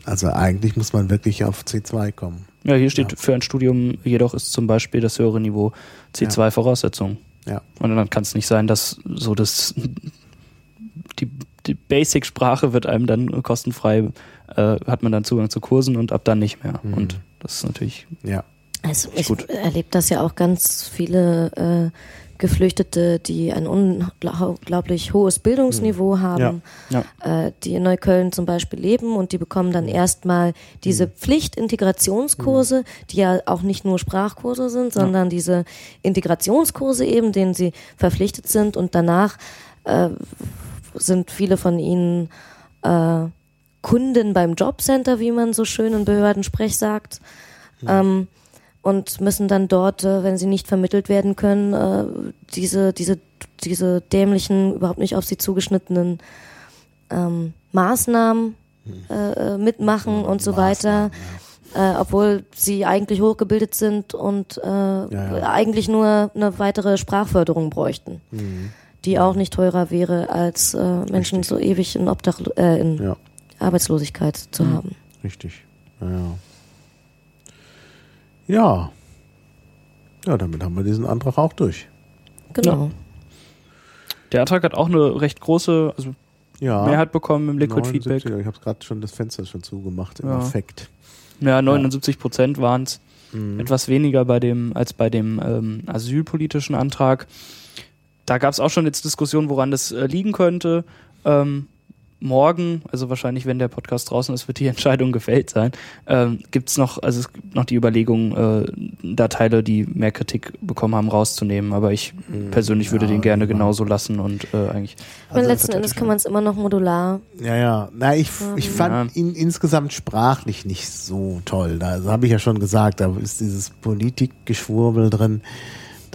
Also eigentlich muss man wirklich auf C2 kommen. Ja, hier steht Ja. für ein Studium jedoch ist zum Beispiel das höhere Niveau C2 Voraussetzung. Ja. Und dann kann es nicht sein, dass so das die, die Basic-Sprache wird einem dann kostenfrei, äh, hat man dann Zugang zu Kursen und ab dann nicht mehr. Mhm. Und das ist natürlich, Ja. Also ich Gut. erlebe das ja auch ganz viele äh, Geflüchtete, die ein unglaublich hohes Bildungsniveau haben, ja. äh, die in Neukölln zum Beispiel leben und die bekommen dann erstmal diese Pflichtintegrationskurse, die ja auch nicht nur Sprachkurse sind, sondern diese Integrationskurse eben, denen sie verpflichtet sind. Und danach äh, sind viele von ihnen äh, Kunden beim Jobcenter, wie man so schön in Behördensprech sagt. Ähm, und müssen dann dort, äh, wenn sie nicht vermittelt werden können, äh, diese, diese, diese dämlichen, überhaupt nicht auf sie zugeschnittenen ähm, Maßnahmen äh, äh, mitmachen und so weiter. Äh, obwohl sie eigentlich hochgebildet sind und äh, ja. eigentlich nur eine weitere Sprachförderung bräuchten, die auch nicht teurer wäre, als äh, Menschen so ewig in, Obdach äh, in Ja, Arbeitslosigkeit zu haben. richtig. Ja, ja. Ja. Ja, damit haben wir diesen Antrag auch durch. Genau. der Antrag hat auch eine recht große also Ja. Mehrheit bekommen im Liquid 79, Feedback. Ich habe gerade schon das Fenster schon zugemacht im Ja. Affekt. Ja, 79 Prozent waren es. Mhm. Etwas weniger bei dem, als bei dem ähm, asylpolitischen Antrag. Da gab es auch schon jetzt Diskussionen, woran das äh, liegen könnte. Ähm, morgen, also wahrscheinlich, wenn der Podcast draußen ist, wird die Entscheidung gefällt sein. Ähm, gibt es noch, also es gibt noch die Überlegung, äh, da Teile, die mehr Kritik bekommen haben, rauszunehmen. Aber ich persönlich würde ja, den gerne ja. genauso lassen und äh, eigentlich. Und Also- letzten Endes kann man es immer noch modular. Ja, ja. Na, ich, ich fand Ja. ihn insgesamt sprachlich nicht so toll. Da also habe ich ja schon gesagt, da ist dieses Politikgeschwurbel drin.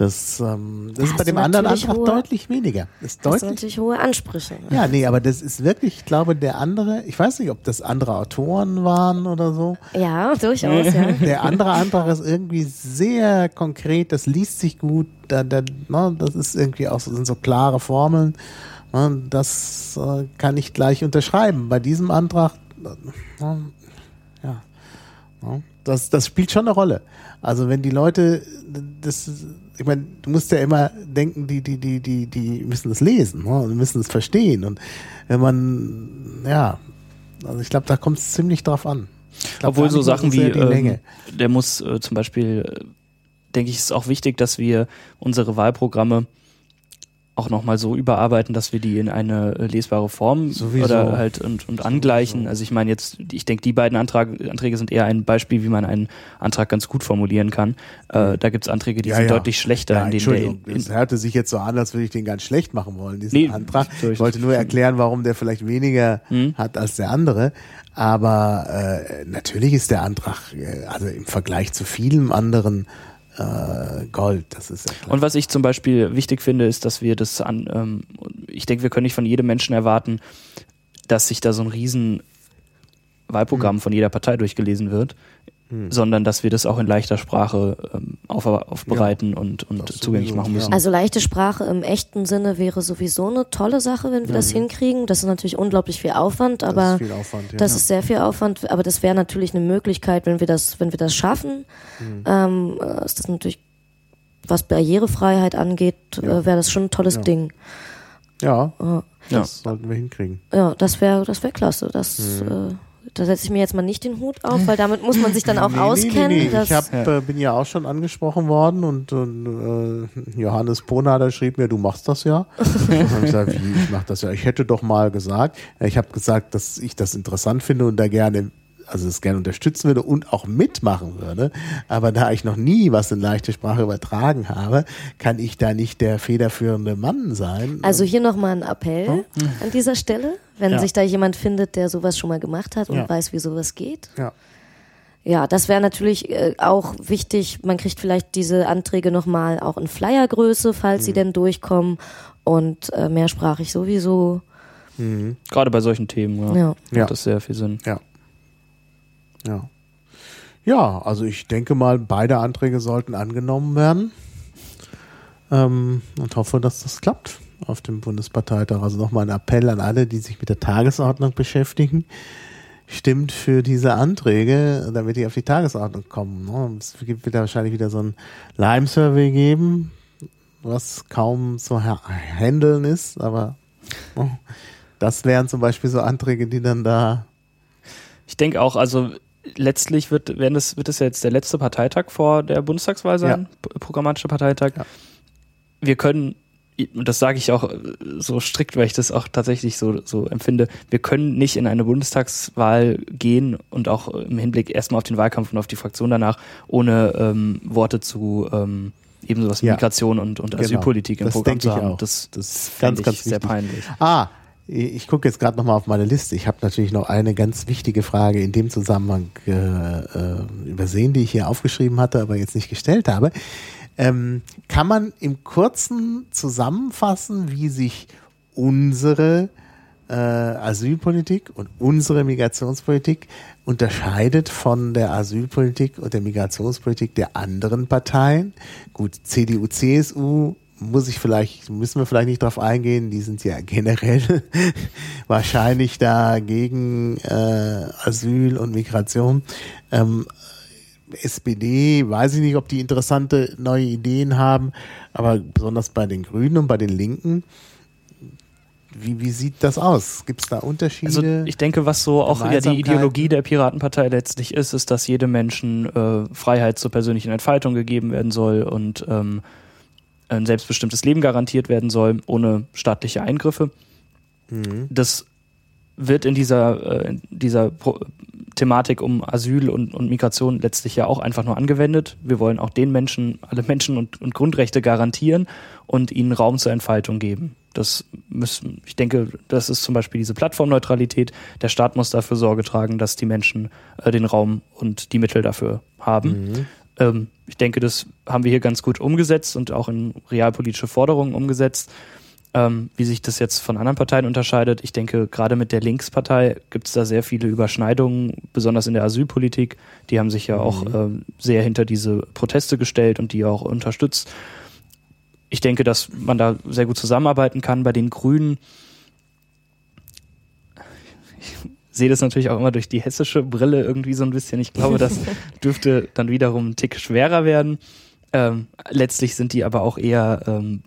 Das, ähm, das ist bei dem anderen Antrag hohe- deutlich weniger. Das ist sind deutlich. natürlich hohe Ansprüche. Ja, nee, aber das ist wirklich, ich glaube, der andere, ich weiß nicht, ob das andere Autoren waren oder so. Ja, durchaus, ja. Der andere Antrag ist irgendwie sehr konkret, das liest sich gut, da, da, ne, das ist irgendwie auch so, sind so klare Formeln. Ne, das äh, kann ich gleich unterschreiben. Bei diesem Antrag, äh, ja, ne, das, das spielt schon eine Rolle. Also wenn die Leute, das, ich meine, du musst ja immer denken, die, die, die, die, die müssen das lesen, ne, und müssen es verstehen. Und wenn man, ja, also ich glaube, da kommt es ziemlich drauf an. Glaub, Obwohl so Sachen wie, die ähm, der muss äh, zum Beispiel, äh, denke ich, ist auch wichtig, dass wir unsere Wahlprogramme auch nochmal so überarbeiten, dass wir die in eine äh, lesbare Form Sowieso. oder halt und, und angleichen. Also ich meine jetzt, ich denke, die beiden Antrag, Anträge sind eher ein Beispiel, wie man einen Antrag ganz gut formulieren kann. Äh, da gibt es Anträge, die Ja, sind ja. deutlich schlechter, Ja, in denen der Entschuldigung, in, es hörte sich jetzt so an, als würde ich den ganz schlecht machen wollen, diesen Nee, Antrag. Ich wollte nur erklären, warum der vielleicht weniger Hm? hat als der andere. Aber äh, natürlich ist der Antrag, äh, also im Vergleich zu vielem anderen äh, Gold, das ist ja klar. Und was ich zum Beispiel wichtig finde, ist, dass wir das an, ähm, ich denke, wir können nicht von jedem Menschen erwarten, dass sich da so ein riesen Wahlprogramm von jeder Partei durchgelesen wird, sondern dass wir das auch in leichter Sprache ähm, auf, aufbereiten und, und Das zugänglich machen müssen. Also leichte Sprache im echten Sinne wäre sowieso eine tolle Sache, wenn wir das hinkriegen. Das ist natürlich unglaublich viel Aufwand, aber das ist viel Aufwand. Ja. Das ist sehr viel Aufwand, aber das wäre natürlich eine Möglichkeit, wenn wir das, wenn wir das schaffen. Mhm. Ähm, äh, ist das natürlich, was Barrierefreiheit angeht, äh, wäre das schon ein tolles Ja. Ding. ja, Ja. das sollten wir hinkriegen. Ja, das wäre, das wäre klasse. Das, Mhm. äh, da setze ich mir jetzt mal nicht den Hut auf, weil damit muss man sich dann auch auskennen. Nee, nee, nee. dass- Ich hab, äh, bin ja auch schon angesprochen worden und, und äh, Johannes Ponader schrieb mir, du machst das ja. ich gesagt, wie, ich mach das ja. Ich hätte doch mal gesagt, Ja, ich habe gesagt, dass ich das interessant finde und da gerne also es gerne unterstützen würde und auch mitmachen würde. Aber da ich noch nie was in leichte Sprache übertragen habe, kann ich da nicht der federführende Mann sein. also hier nochmal ein Appell an dieser Stelle, wenn Ja. sich da jemand findet, der sowas schon mal gemacht hat und Ja. weiß, wie sowas geht. ja. Ja, das wäre natürlich äh, auch wichtig. Man kriegt vielleicht diese Anträge nochmal auch in Flyergröße, falls Mhm. sie denn durchkommen. Und äh, mehrsprachig sowieso. Mhm. Gerade bei solchen Themen, ja. Ja. Macht Ja. das sehr viel Sinn. Ja. Ja. Ja, also ich denke mal, beide Anträge sollten angenommen werden. Ähm, und hoffe, dass das klappt auf dem Bundesparteitag. Also nochmal ein Appell an alle, die sich mit der Tagesordnung beschäftigen. Stimmt für diese Anträge, damit die auf die Tagesordnung kommen. ne? Es wieder wahrscheinlich wieder so ein Lime-Survey geben, was kaum zu ha- handeln ist, aber oh, das wären zum Beispiel so Anträge, die dann da Ich denke auch, also letztlich wird, werden das, wird es ja jetzt der letzte Parteitag vor der Bundestagswahl sein, p- programmatischer Parteitag. Ja. Wir können, und das sage ich auch äh, so strikt, weil ich das auch tatsächlich so, so empfinde, wir können nicht in eine Bundestagswahl gehen und auch im Hinblick erstmal auf den Wahlkampf und auf die Fraktion danach, ohne ähm, Worte zu ähm, eben sowas wie Ja. Migration und, und Genau. Asylpolitik im Das Programm zu haben. Das, Das das ganz, ganz ich sehr wichtig. peinlich. Ah, ich gucke jetzt gerade nochmal auf meine Liste. Ich habe natürlich noch eine ganz wichtige Frage in dem Zusammenhang äh, äh, übersehen, die ich hier aufgeschrieben hatte, aber jetzt nicht gestellt habe. Ähm, kann man im Kurzen zusammenfassen, wie sich unsere äh, Asylpolitik und unsere Migrationspolitik unterscheidet von der Asylpolitik und der Migrationspolitik der anderen Parteien? Gut, CDU, CSU muss ich vielleicht, müssen wir vielleicht nicht drauf eingehen, die sind ja generell wahrscheinlich da gegen äh, Asyl und Migration. Ähm, SPD, weiß ich nicht, ob die interessante neue Ideen haben, aber besonders bei den Grünen und bei den Linken, wie, wie sieht das aus? Gibt es da Unterschiede? Also ich denke, was so auch ja die? Ideologie der Piratenpartei letztlich ist, ist, dass jedem Menschen äh, Freiheit zur persönlichen Entfaltung gegeben werden soll und ähm, ein selbstbestimmtes Leben garantiert werden soll, ohne staatliche Eingriffe. Mhm. Das wird in dieser, äh, in dieser Pro Thematik um Asyl und, und Migration letztlich ja auch einfach nur angewendet. Wir wollen auch den Menschen, alle Menschen und, und Grundrechte garantieren und ihnen Raum zur Entfaltung geben. Das müssen, ich denke, das ist zum Beispiel diese Plattformneutralität. Der Staat muss dafür Sorge tragen, dass die Menschen äh, den Raum und die Mittel dafür haben. Ähm, ich denke, das haben wir hier ganz gut umgesetzt und auch in realpolitische Forderungen umgesetzt. Ähm, wie sich das jetzt von anderen Parteien unterscheidet, ich denke, gerade mit der Linkspartei gibt es da sehr viele Überschneidungen, besonders in der Asylpolitik. Die haben sich ja auch ähm, sehr hinter diese Proteste gestellt und die auch unterstützt. Ich denke, dass man da sehr gut zusammenarbeiten kann. Bei den Grünen ich sehe das natürlich auch immer durch die hessische Brille irgendwie so ein bisschen. Ich glaube, das dürfte dann wiederum ein Tick schwerer werden. Ähm, letztlich sind die aber auch eher ähm,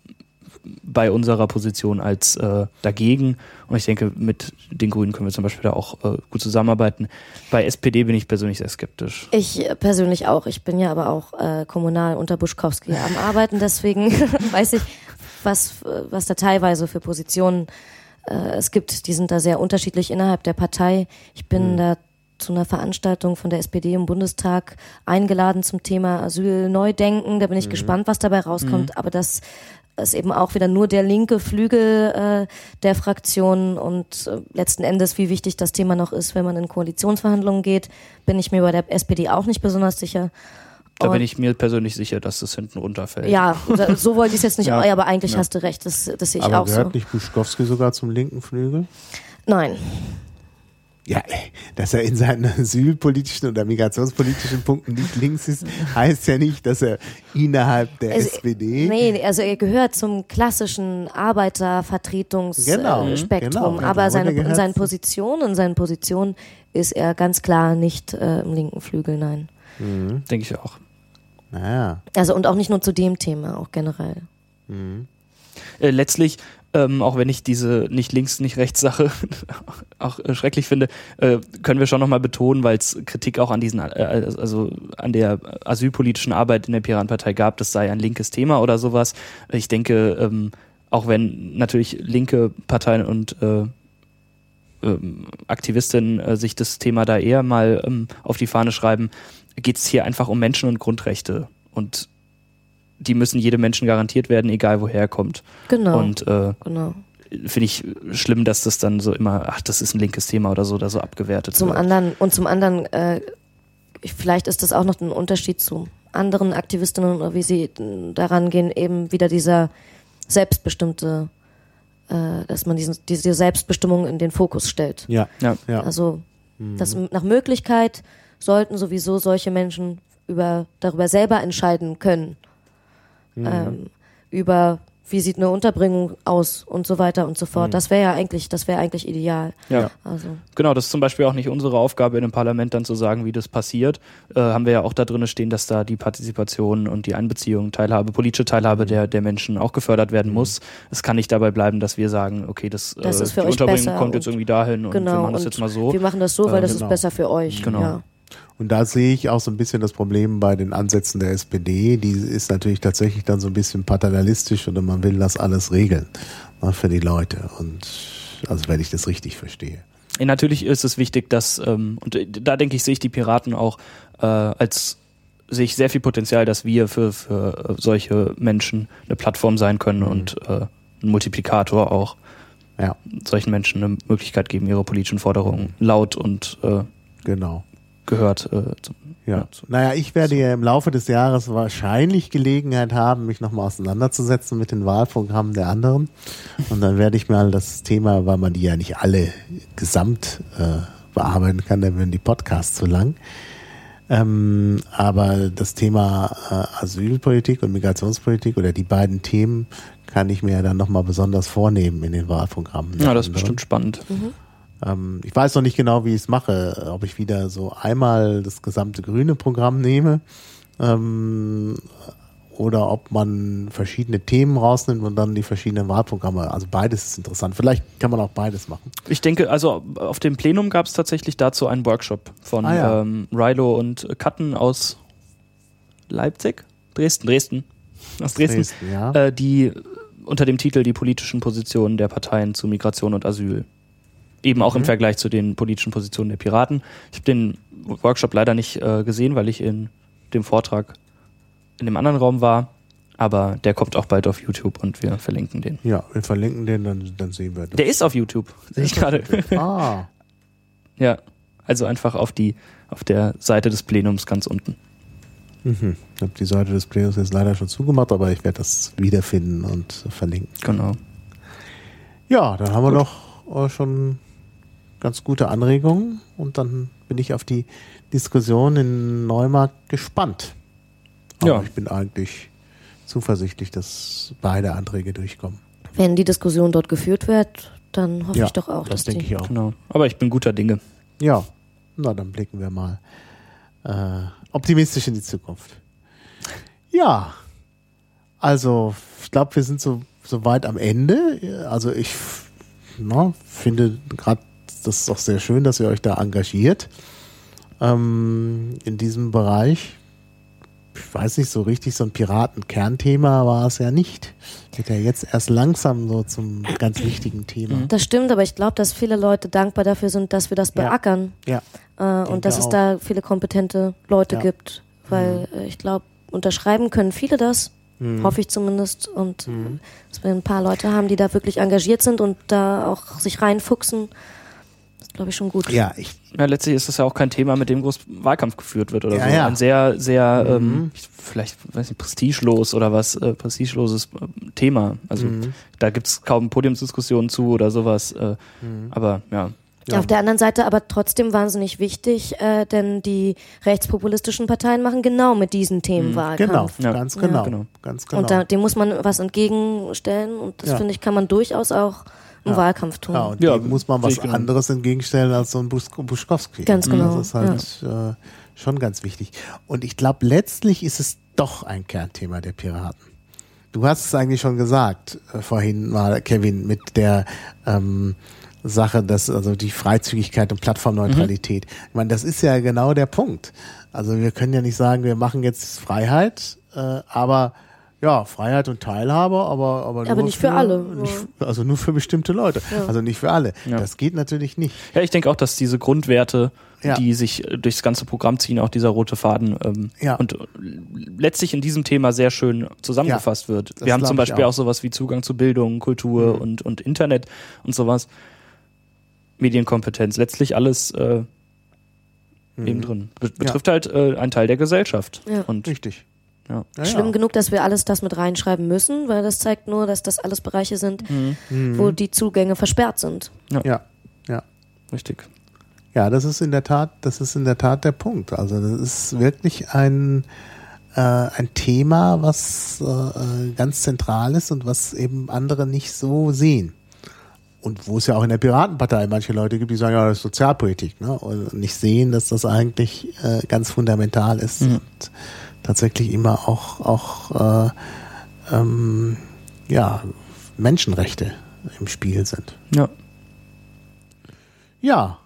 bei unserer Position als äh, dagegen. Und ich denke, mit den Grünen können wir zum Beispiel da auch äh, gut zusammenarbeiten. Bei SPD bin ich persönlich sehr skeptisch. Ich persönlich auch. Ich bin ja aber auch äh, kommunal unter Buschkowski am Arbeiten, deswegen weiß ich, was, was da teilweise für Positionen äh, es gibt. Die sind da sehr unterschiedlich innerhalb der Partei. Ich bin da zu einer Veranstaltung von der SPD im Bundestag eingeladen zum Thema Asyl Neudenken. Da bin ich gespannt, was dabei rauskommt. Aber das ist eben auch wieder nur der linke Flügel äh, der Fraktion und äh, letzten Endes, wie wichtig das Thema noch ist, wenn man in Koalitionsverhandlungen geht, bin ich mir bei der SPD auch nicht besonders sicher. Da bin Und- ich mir persönlich sicher, dass das hinten runterfällt. Ja, so wollte ich es jetzt nicht, Ja. aber eigentlich Ja. hast du recht, das, das sehe ich Aber auch gehört so. nicht Buschkowski sogar zum linken Flügel? Nein, Ja, dass er in seinen asylpolitischen oder migrationspolitischen Punkten nicht links ist, heißt ja nicht, dass er innerhalb der Also, SPD. nee, also er gehört zum klassischen Arbeitervertretungsspektrum, Genau, äh, Spektrum, genau. aber seine, in seinen Positionen, in seinen Positionen ist er ganz klar nicht äh, im linken Flügel, nein. Denke ich auch. Naja. Also und auch nicht nur zu dem Thema, auch generell. Äh, letztlich, ähm, auch wenn ich diese nicht links, nicht rechts Sache auch äh, schrecklich finde, äh, können wir schon nochmal betonen, weil es Kritik auch an diesen, äh, also an der asylpolitischen Arbeit in der Piratenpartei gab, das sei ein linkes Thema oder sowas. Ich denke, ähm, auch wenn natürlich linke Parteien und äh, ähm, Aktivistinnen äh, sich das Thema da eher mal ähm, auf die Fahne schreiben, geht es hier einfach um Menschen und Grundrechte. Und die müssen jedem Menschen garantiert werden, egal woher er kommt. Genau. Und äh, genau. finde ich schlimm, dass das dann so immer, ach, das ist ein linkes Thema oder so, oder so abgewertet Zum wird. anderen und zum anderen, äh, ich- vielleicht ist das auch noch ein Unterschied zu anderen Aktivistinnen oder wie sie daran gehen, eben wieder dieser selbstbestimmte äh, dass man diesen, diese Selbstbestimmung in den Fokus stellt. Ja. Ja. Ja. Also das, nach Möglichkeit sollten sowieso solche Menschen über, darüber selber entscheiden können. Ähm, über wie sieht eine Unterbringung aus und so weiter und so fort. Das wäre ja eigentlich, das wäre eigentlich ideal. Ja. Also Genau, das ist zum Beispiel auch nicht unsere Aufgabe in einem Parlament dann zu sagen, wie das passiert. Äh, haben wir ja auch da drin stehen, dass da die Partizipation und die Einbeziehung, Teilhabe, politische Teilhabe der, der Menschen auch gefördert werden muss. Es kann nicht dabei bleiben, dass wir sagen, okay, das, Das äh, die Unterbringung kommt jetzt irgendwie dahin und wir genau. machen das jetzt mal so. Wir machen das so, weil Äh, das genau. ist besser für euch. Genau. Ja. Und da sehe ich auch so ein bisschen das Problem bei den Ansätzen der SPD. Die ist natürlich tatsächlich dann so ein bisschen paternalistisch oder man will das alles regeln ne, für die Leute. Und also wenn ich das richtig verstehe. Natürlich ist es wichtig, dass, ähm, und da denke ich, sehe ich die Piraten auch äh, als, sehe ich sehr viel Potenzial, dass wir für, für solche Menschen eine Plattform sein können und äh, ein Multiplikator auch Ja, solchen Menschen eine Möglichkeit geben, ihre politischen Forderungen laut und äh, genau. Gehört äh, zu, Ja. zu- Naja, ich werde ja im Laufe des Jahres wahrscheinlich Gelegenheit haben, mich nochmal auseinanderzusetzen mit den Wahlprogrammen der anderen. Und dann werde ich mal das Thema, weil man die ja nicht alle gesamt äh, bearbeiten kann, dann werden die Podcasts zu lang. Ähm, aber das Thema äh, Asylpolitik und Migrationspolitik oder die beiden Themen kann ich mir ja dann nochmal besonders vornehmen in den Wahlprogrammen. Ja, das ist bestimmt spannend. Ähm, ich weiß noch nicht genau, wie ich es mache. Ob ich wieder so einmal das gesamte grüne Programm nehme ähm, oder ob man verschiedene Themen rausnimmt und dann die verschiedenen Wahlprogramme. Also beides ist interessant. Vielleicht kann man auch beides machen. Ich denke, also auf dem Plenum gab es tatsächlich dazu einen Workshop von Ah, ja. ähm, Rilo und Katten aus Leipzig? Dresden, Dresden. Aus Dresden. Dresden, ja. Äh, die unter dem Titel die politischen Positionen der Parteien zu Migration und Asyl. Eben auch im Mhm. Vergleich zu den politischen Positionen der Piraten. Ich habe den Workshop leider nicht äh, gesehen, weil ich in dem Vortrag in dem anderen Raum war. Aber der kommt auch bald auf YouTube und wir verlinken den. Ja, wir verlinken den, dann, dann sehen wir das. Der ist auf YouTube, sehe ich gerade. ah, Ja, also einfach auf die auf der Seite des Plenums ganz unten. mhm. ich habe die Seite des Plenums jetzt leider schon zugemacht, aber ich werde das wiederfinden und verlinken. Genau. Ja, dann haben wir doch äh, schon ganz gute Anregungen und dann bin ich auf die Diskussion in Neumarkt gespannt. Aber Ja. ich bin eigentlich zuversichtlich, dass beide Anträge durchkommen. Wenn die Diskussion dort geführt wird, dann hoffe ja, ich doch auch, das dass denke die. ich auch. Genau. Aber ich bin guter Dinge. Ja, na dann blicken wir mal äh, optimistisch in die Zukunft. Ja, also ich glaube, wir sind so, so weit am Ende. Also ich na, finde gerade, das ist auch sehr schön, dass ihr euch da engagiert ähm, in diesem Bereich. Ich weiß nicht so richtig, so ein Piraten-Kernthema war es ja nicht. Wird ja jetzt erst langsam so zum ganz wichtigen Thema. Das stimmt, aber ich glaube, dass viele Leute dankbar dafür sind, dass wir das Ja. beackern. Ja, Äh, Denke und dass es auch. da viele kompetente Leute Ja. gibt. Weil äh, ich glaube, unterschreiben können viele das, Mhm. hoffe ich zumindest. Und äh, dass wir ein paar Leute haben, die da wirklich engagiert sind und da auch sich reinfuchsen, glaube ich, schon gut. ja, ich Ja, letztlich ist das ja auch kein Thema, mit dem groß Wahlkampf geführt wird oder Ja, so. ja. Ein sehr, sehr, Mhm. ähm, ich- vielleicht, weiß nicht, prestigelos oder was, äh, prestigeloses äh, Thema. Also Mhm. da gibt's kaum Podiumsdiskussionen zu oder sowas. Äh, Mhm. Aber ja. Ja. Auf der anderen Seite aber trotzdem wahnsinnig wichtig, äh, denn die rechtspopulistischen Parteien machen genau mit diesen Themen Genau, Wahlkampf. Ja. ganz Ja. genau, Genau. ganz genau. Und da, dem muss man was entgegenstellen und das Ja. finde ich, kann man durchaus auch im Ja. Wahlkampf tun. ja, und Ja, dem muss man was genau. anderes entgegenstellen als so ein Bus Buschkowski. Ganz genau, Das ist halt äh, schon ganz wichtig. Und ich glaube, letztlich ist es doch ein Kernthema der Piraten. Du hast es eigentlich schon gesagt äh, vorhin mal, Kevin, mit der ähm, Sache, dass also die Freizügigkeit und Plattformneutralität. Ich meine, das ist ja genau der Punkt. Also wir können ja nicht sagen, wir machen jetzt Freiheit, äh, aber ja, Freiheit und Teilhabe, aber aber, Aber nur nicht für alle. Nicht, also nur für bestimmte Leute. Also nicht für alle. Ja. Das geht natürlich nicht. Ja, ich denke auch, dass diese Grundwerte, Ja. die sich äh, durchs ganze Programm ziehen, auch dieser rote Faden ähm, Ja. und letztlich in diesem Thema sehr schön zusammengefasst wird. das Wir haben zum Beispiel auch. auch. sowas wie Zugang zu Bildung, Kultur Mhm. und, und Internet und sowas. Medienkompetenz, letztlich alles äh, Mhm. eben drin. Be betrifft halt äh, einen Teil der Gesellschaft. Ja. Und Richtig. Ja. Ja, Schlimm ja. genug, dass wir alles das mit reinschreiben müssen, weil das zeigt nur, dass das alles Bereiche sind, wo die Zugänge versperrt sind. Ja, ja. Richtig. Ja, das ist in der Tat, das ist in der Tat der Punkt. Also das ist wirklich ein, äh, ein Thema, was äh, ganz zentral ist und was eben andere nicht so sehen. Und wo es ja auch in der Piratenpartei manche Leute gibt, die sagen, ja, das ist Sozialpolitik, ne? Und nicht sehen, dass das eigentlich äh, ganz fundamental ist und tatsächlich immer auch, auch äh, ähm, ja, Menschenrechte im Spiel sind. Ja. Ja.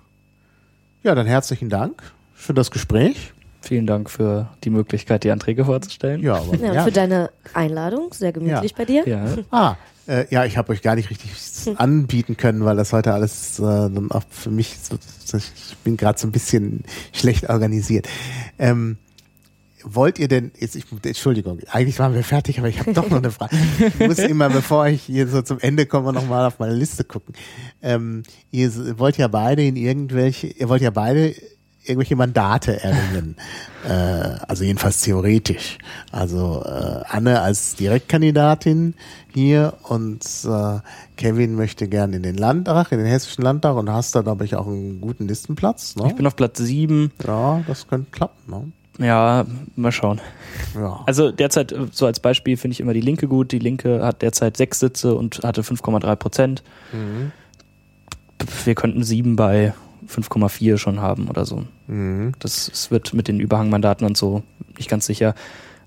Ja, dann herzlichen Dank für das Gespräch. Vielen Dank für die Möglichkeit, die Anträge vorzustellen. Ja, aber Ja, für deine Einladung, sehr gemütlich Ja. bei dir. Ja. Ah, äh, ja, ich habe euch gar nicht richtig anbieten können, weil das heute alles äh, dann auch für mich, so- ich bin gerade so ein bisschen schlecht organisiert. Ähm, wollt ihr denn, jetzt, ich, Entschuldigung, eigentlich waren wir fertig, aber ich habe doch noch eine Frage. Ich muss immer, bevor ich hier so zum Ende komme, nochmal auf meine Liste gucken. Ähm, ihr wollt ja beide in irgendwelche, ihr wollt ja beide irgendwelche Mandate erringen. äh, also jedenfalls theoretisch. Also äh, Anne als Direktkandidatin hier und äh, Kevin möchte gern in den Landtag, in den hessischen Landtag und hast da, glaube ich, auch einen guten Listenplatz. Ne? Ich bin auf Platz sieben. ja, das könnte klappen. Ne? Ja, mal schauen. Ja. Also derzeit, äh, so als Beispiel, finde ich immer die Linke gut. Die Linke hat derzeit sechs Sitze und hatte 5,3 Prozent. Mhm. Wir könnten sieben bei 5,4 schon haben oder so. Mhm. Das, das wird mit den Überhangmandaten und so nicht ganz sicher.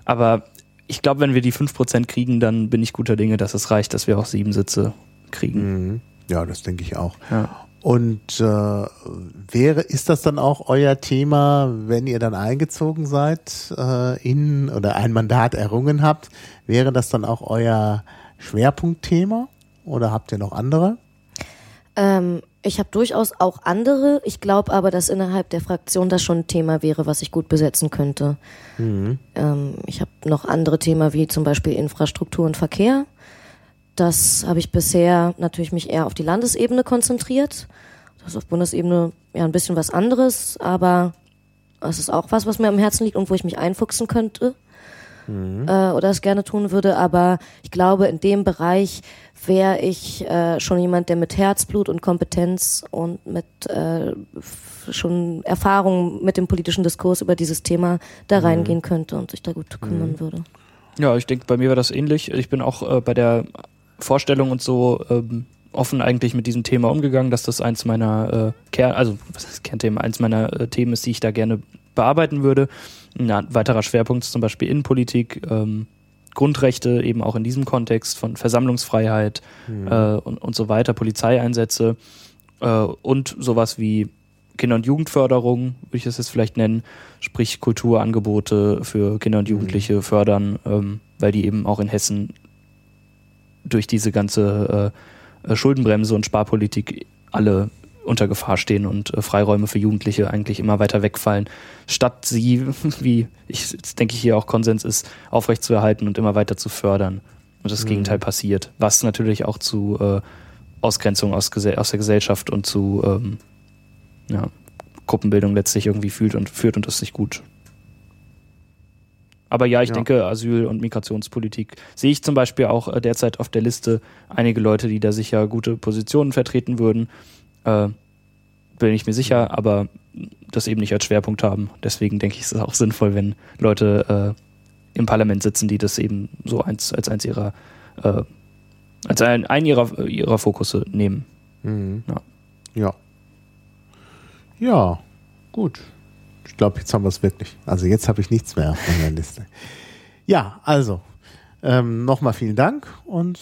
Aber ich glaube, wenn wir die 5% kriegen, dann bin ich guter Dinge, dass es reicht, dass wir auch sieben Sitze kriegen. Mhm. Ja, das denke ich auch. Ja. Und äh, wäre, ist das dann auch euer Thema, wenn ihr dann eingezogen seid äh, in oder ein Mandat errungen habt, wäre das dann auch euer Schwerpunktthema oder habt ihr noch andere? Ähm, ich habe durchaus auch andere. Ich glaube aber, dass innerhalb der Fraktion das schon ein Thema wäre, was ich gut besetzen könnte. Ähm, ich habe noch andere Themen wie zum Beispiel Infrastruktur und Verkehr. Das habe ich bisher natürlich mich eher auf die Landesebene konzentriert. Das ist auf Bundesebene ja ein bisschen was anderes, aber es ist auch was, was mir am Herzen liegt und wo ich mich einfuchsen könnte äh, oder es gerne tun würde. Aber ich glaube, in dem Bereich wäre ich äh, schon jemand, der mit Herzblut und Kompetenz und mit äh, schon Erfahrung mit dem politischen Diskurs über dieses Thema da reingehen könnte und sich da gut kümmern würde. Ja, ich denke, bei mir war das ähnlich. Ich bin auch äh, bei der Vorstellung und so ähm, offen eigentlich mit diesem Thema umgegangen, dass das eins meiner äh, Kern, also was heißt Kernthemen, eins meiner äh, Themen ist, die ich da gerne bearbeiten würde. Ein weiterer Schwerpunkt ist zum Beispiel Innenpolitik, ähm, Grundrechte eben auch in diesem Kontext von Versammlungsfreiheit äh, und, und so weiter, Polizeieinsätze äh, und sowas wie Kinder- und Jugendförderung, würde ich das jetzt vielleicht nennen, sprich Kulturangebote für Kinder und Jugendliche fördern, ähm, weil die eben auch in Hessen durch diese ganze äh, äh, Schuldenbremse und Sparpolitik alle unter Gefahr stehen und äh, Freiräume für Jugendliche eigentlich immer weiter wegfallen, statt sie, wie ich denke ich hier auch Konsens ist, aufrechtzuerhalten und immer weiter zu fördern. Und das Gegenteil passiert, was natürlich auch zu äh, Ausgrenzung aus, aus der Gesellschaft und zu ähm, ja, Gruppenbildung letztlich irgendwie fühlt und führt und das ist nicht gut. Aber ja, ich Ja. denke, Asyl- und Migrationspolitik sehe ich zum Beispiel auch äh, derzeit auf der Liste einige Leute, die da sicher gute Positionen vertreten würden. Äh, bin ich mir sicher, aber das eben nicht als Schwerpunkt haben. Deswegen denke ich, ist es auch sinnvoll, wenn Leute äh, im Parlament sitzen, die das eben so eins, als eins ihrer, äh, als ein, ein ihrer, ihrer Fokusse nehmen. Mhm. Ja. Ja. Ja, gut. Ich glaube, jetzt haben wir es wirklich. Also jetzt habe ich nichts mehr auf meiner Liste. Ja, also ähm, nochmal vielen Dank und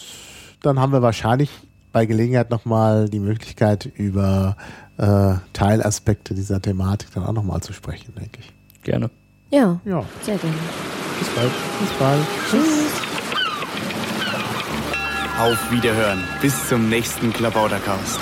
dann haben wir wahrscheinlich bei Gelegenheit nochmal die Möglichkeit, über äh, Teilaspekte dieser Thematik dann auch nochmal zu sprechen, denke ich. Gerne. Ja, Ja, sehr gerne. bis bald. Bis bald. Tschüss. Auf Wiederhören. Bis zum nächsten Klabautercast.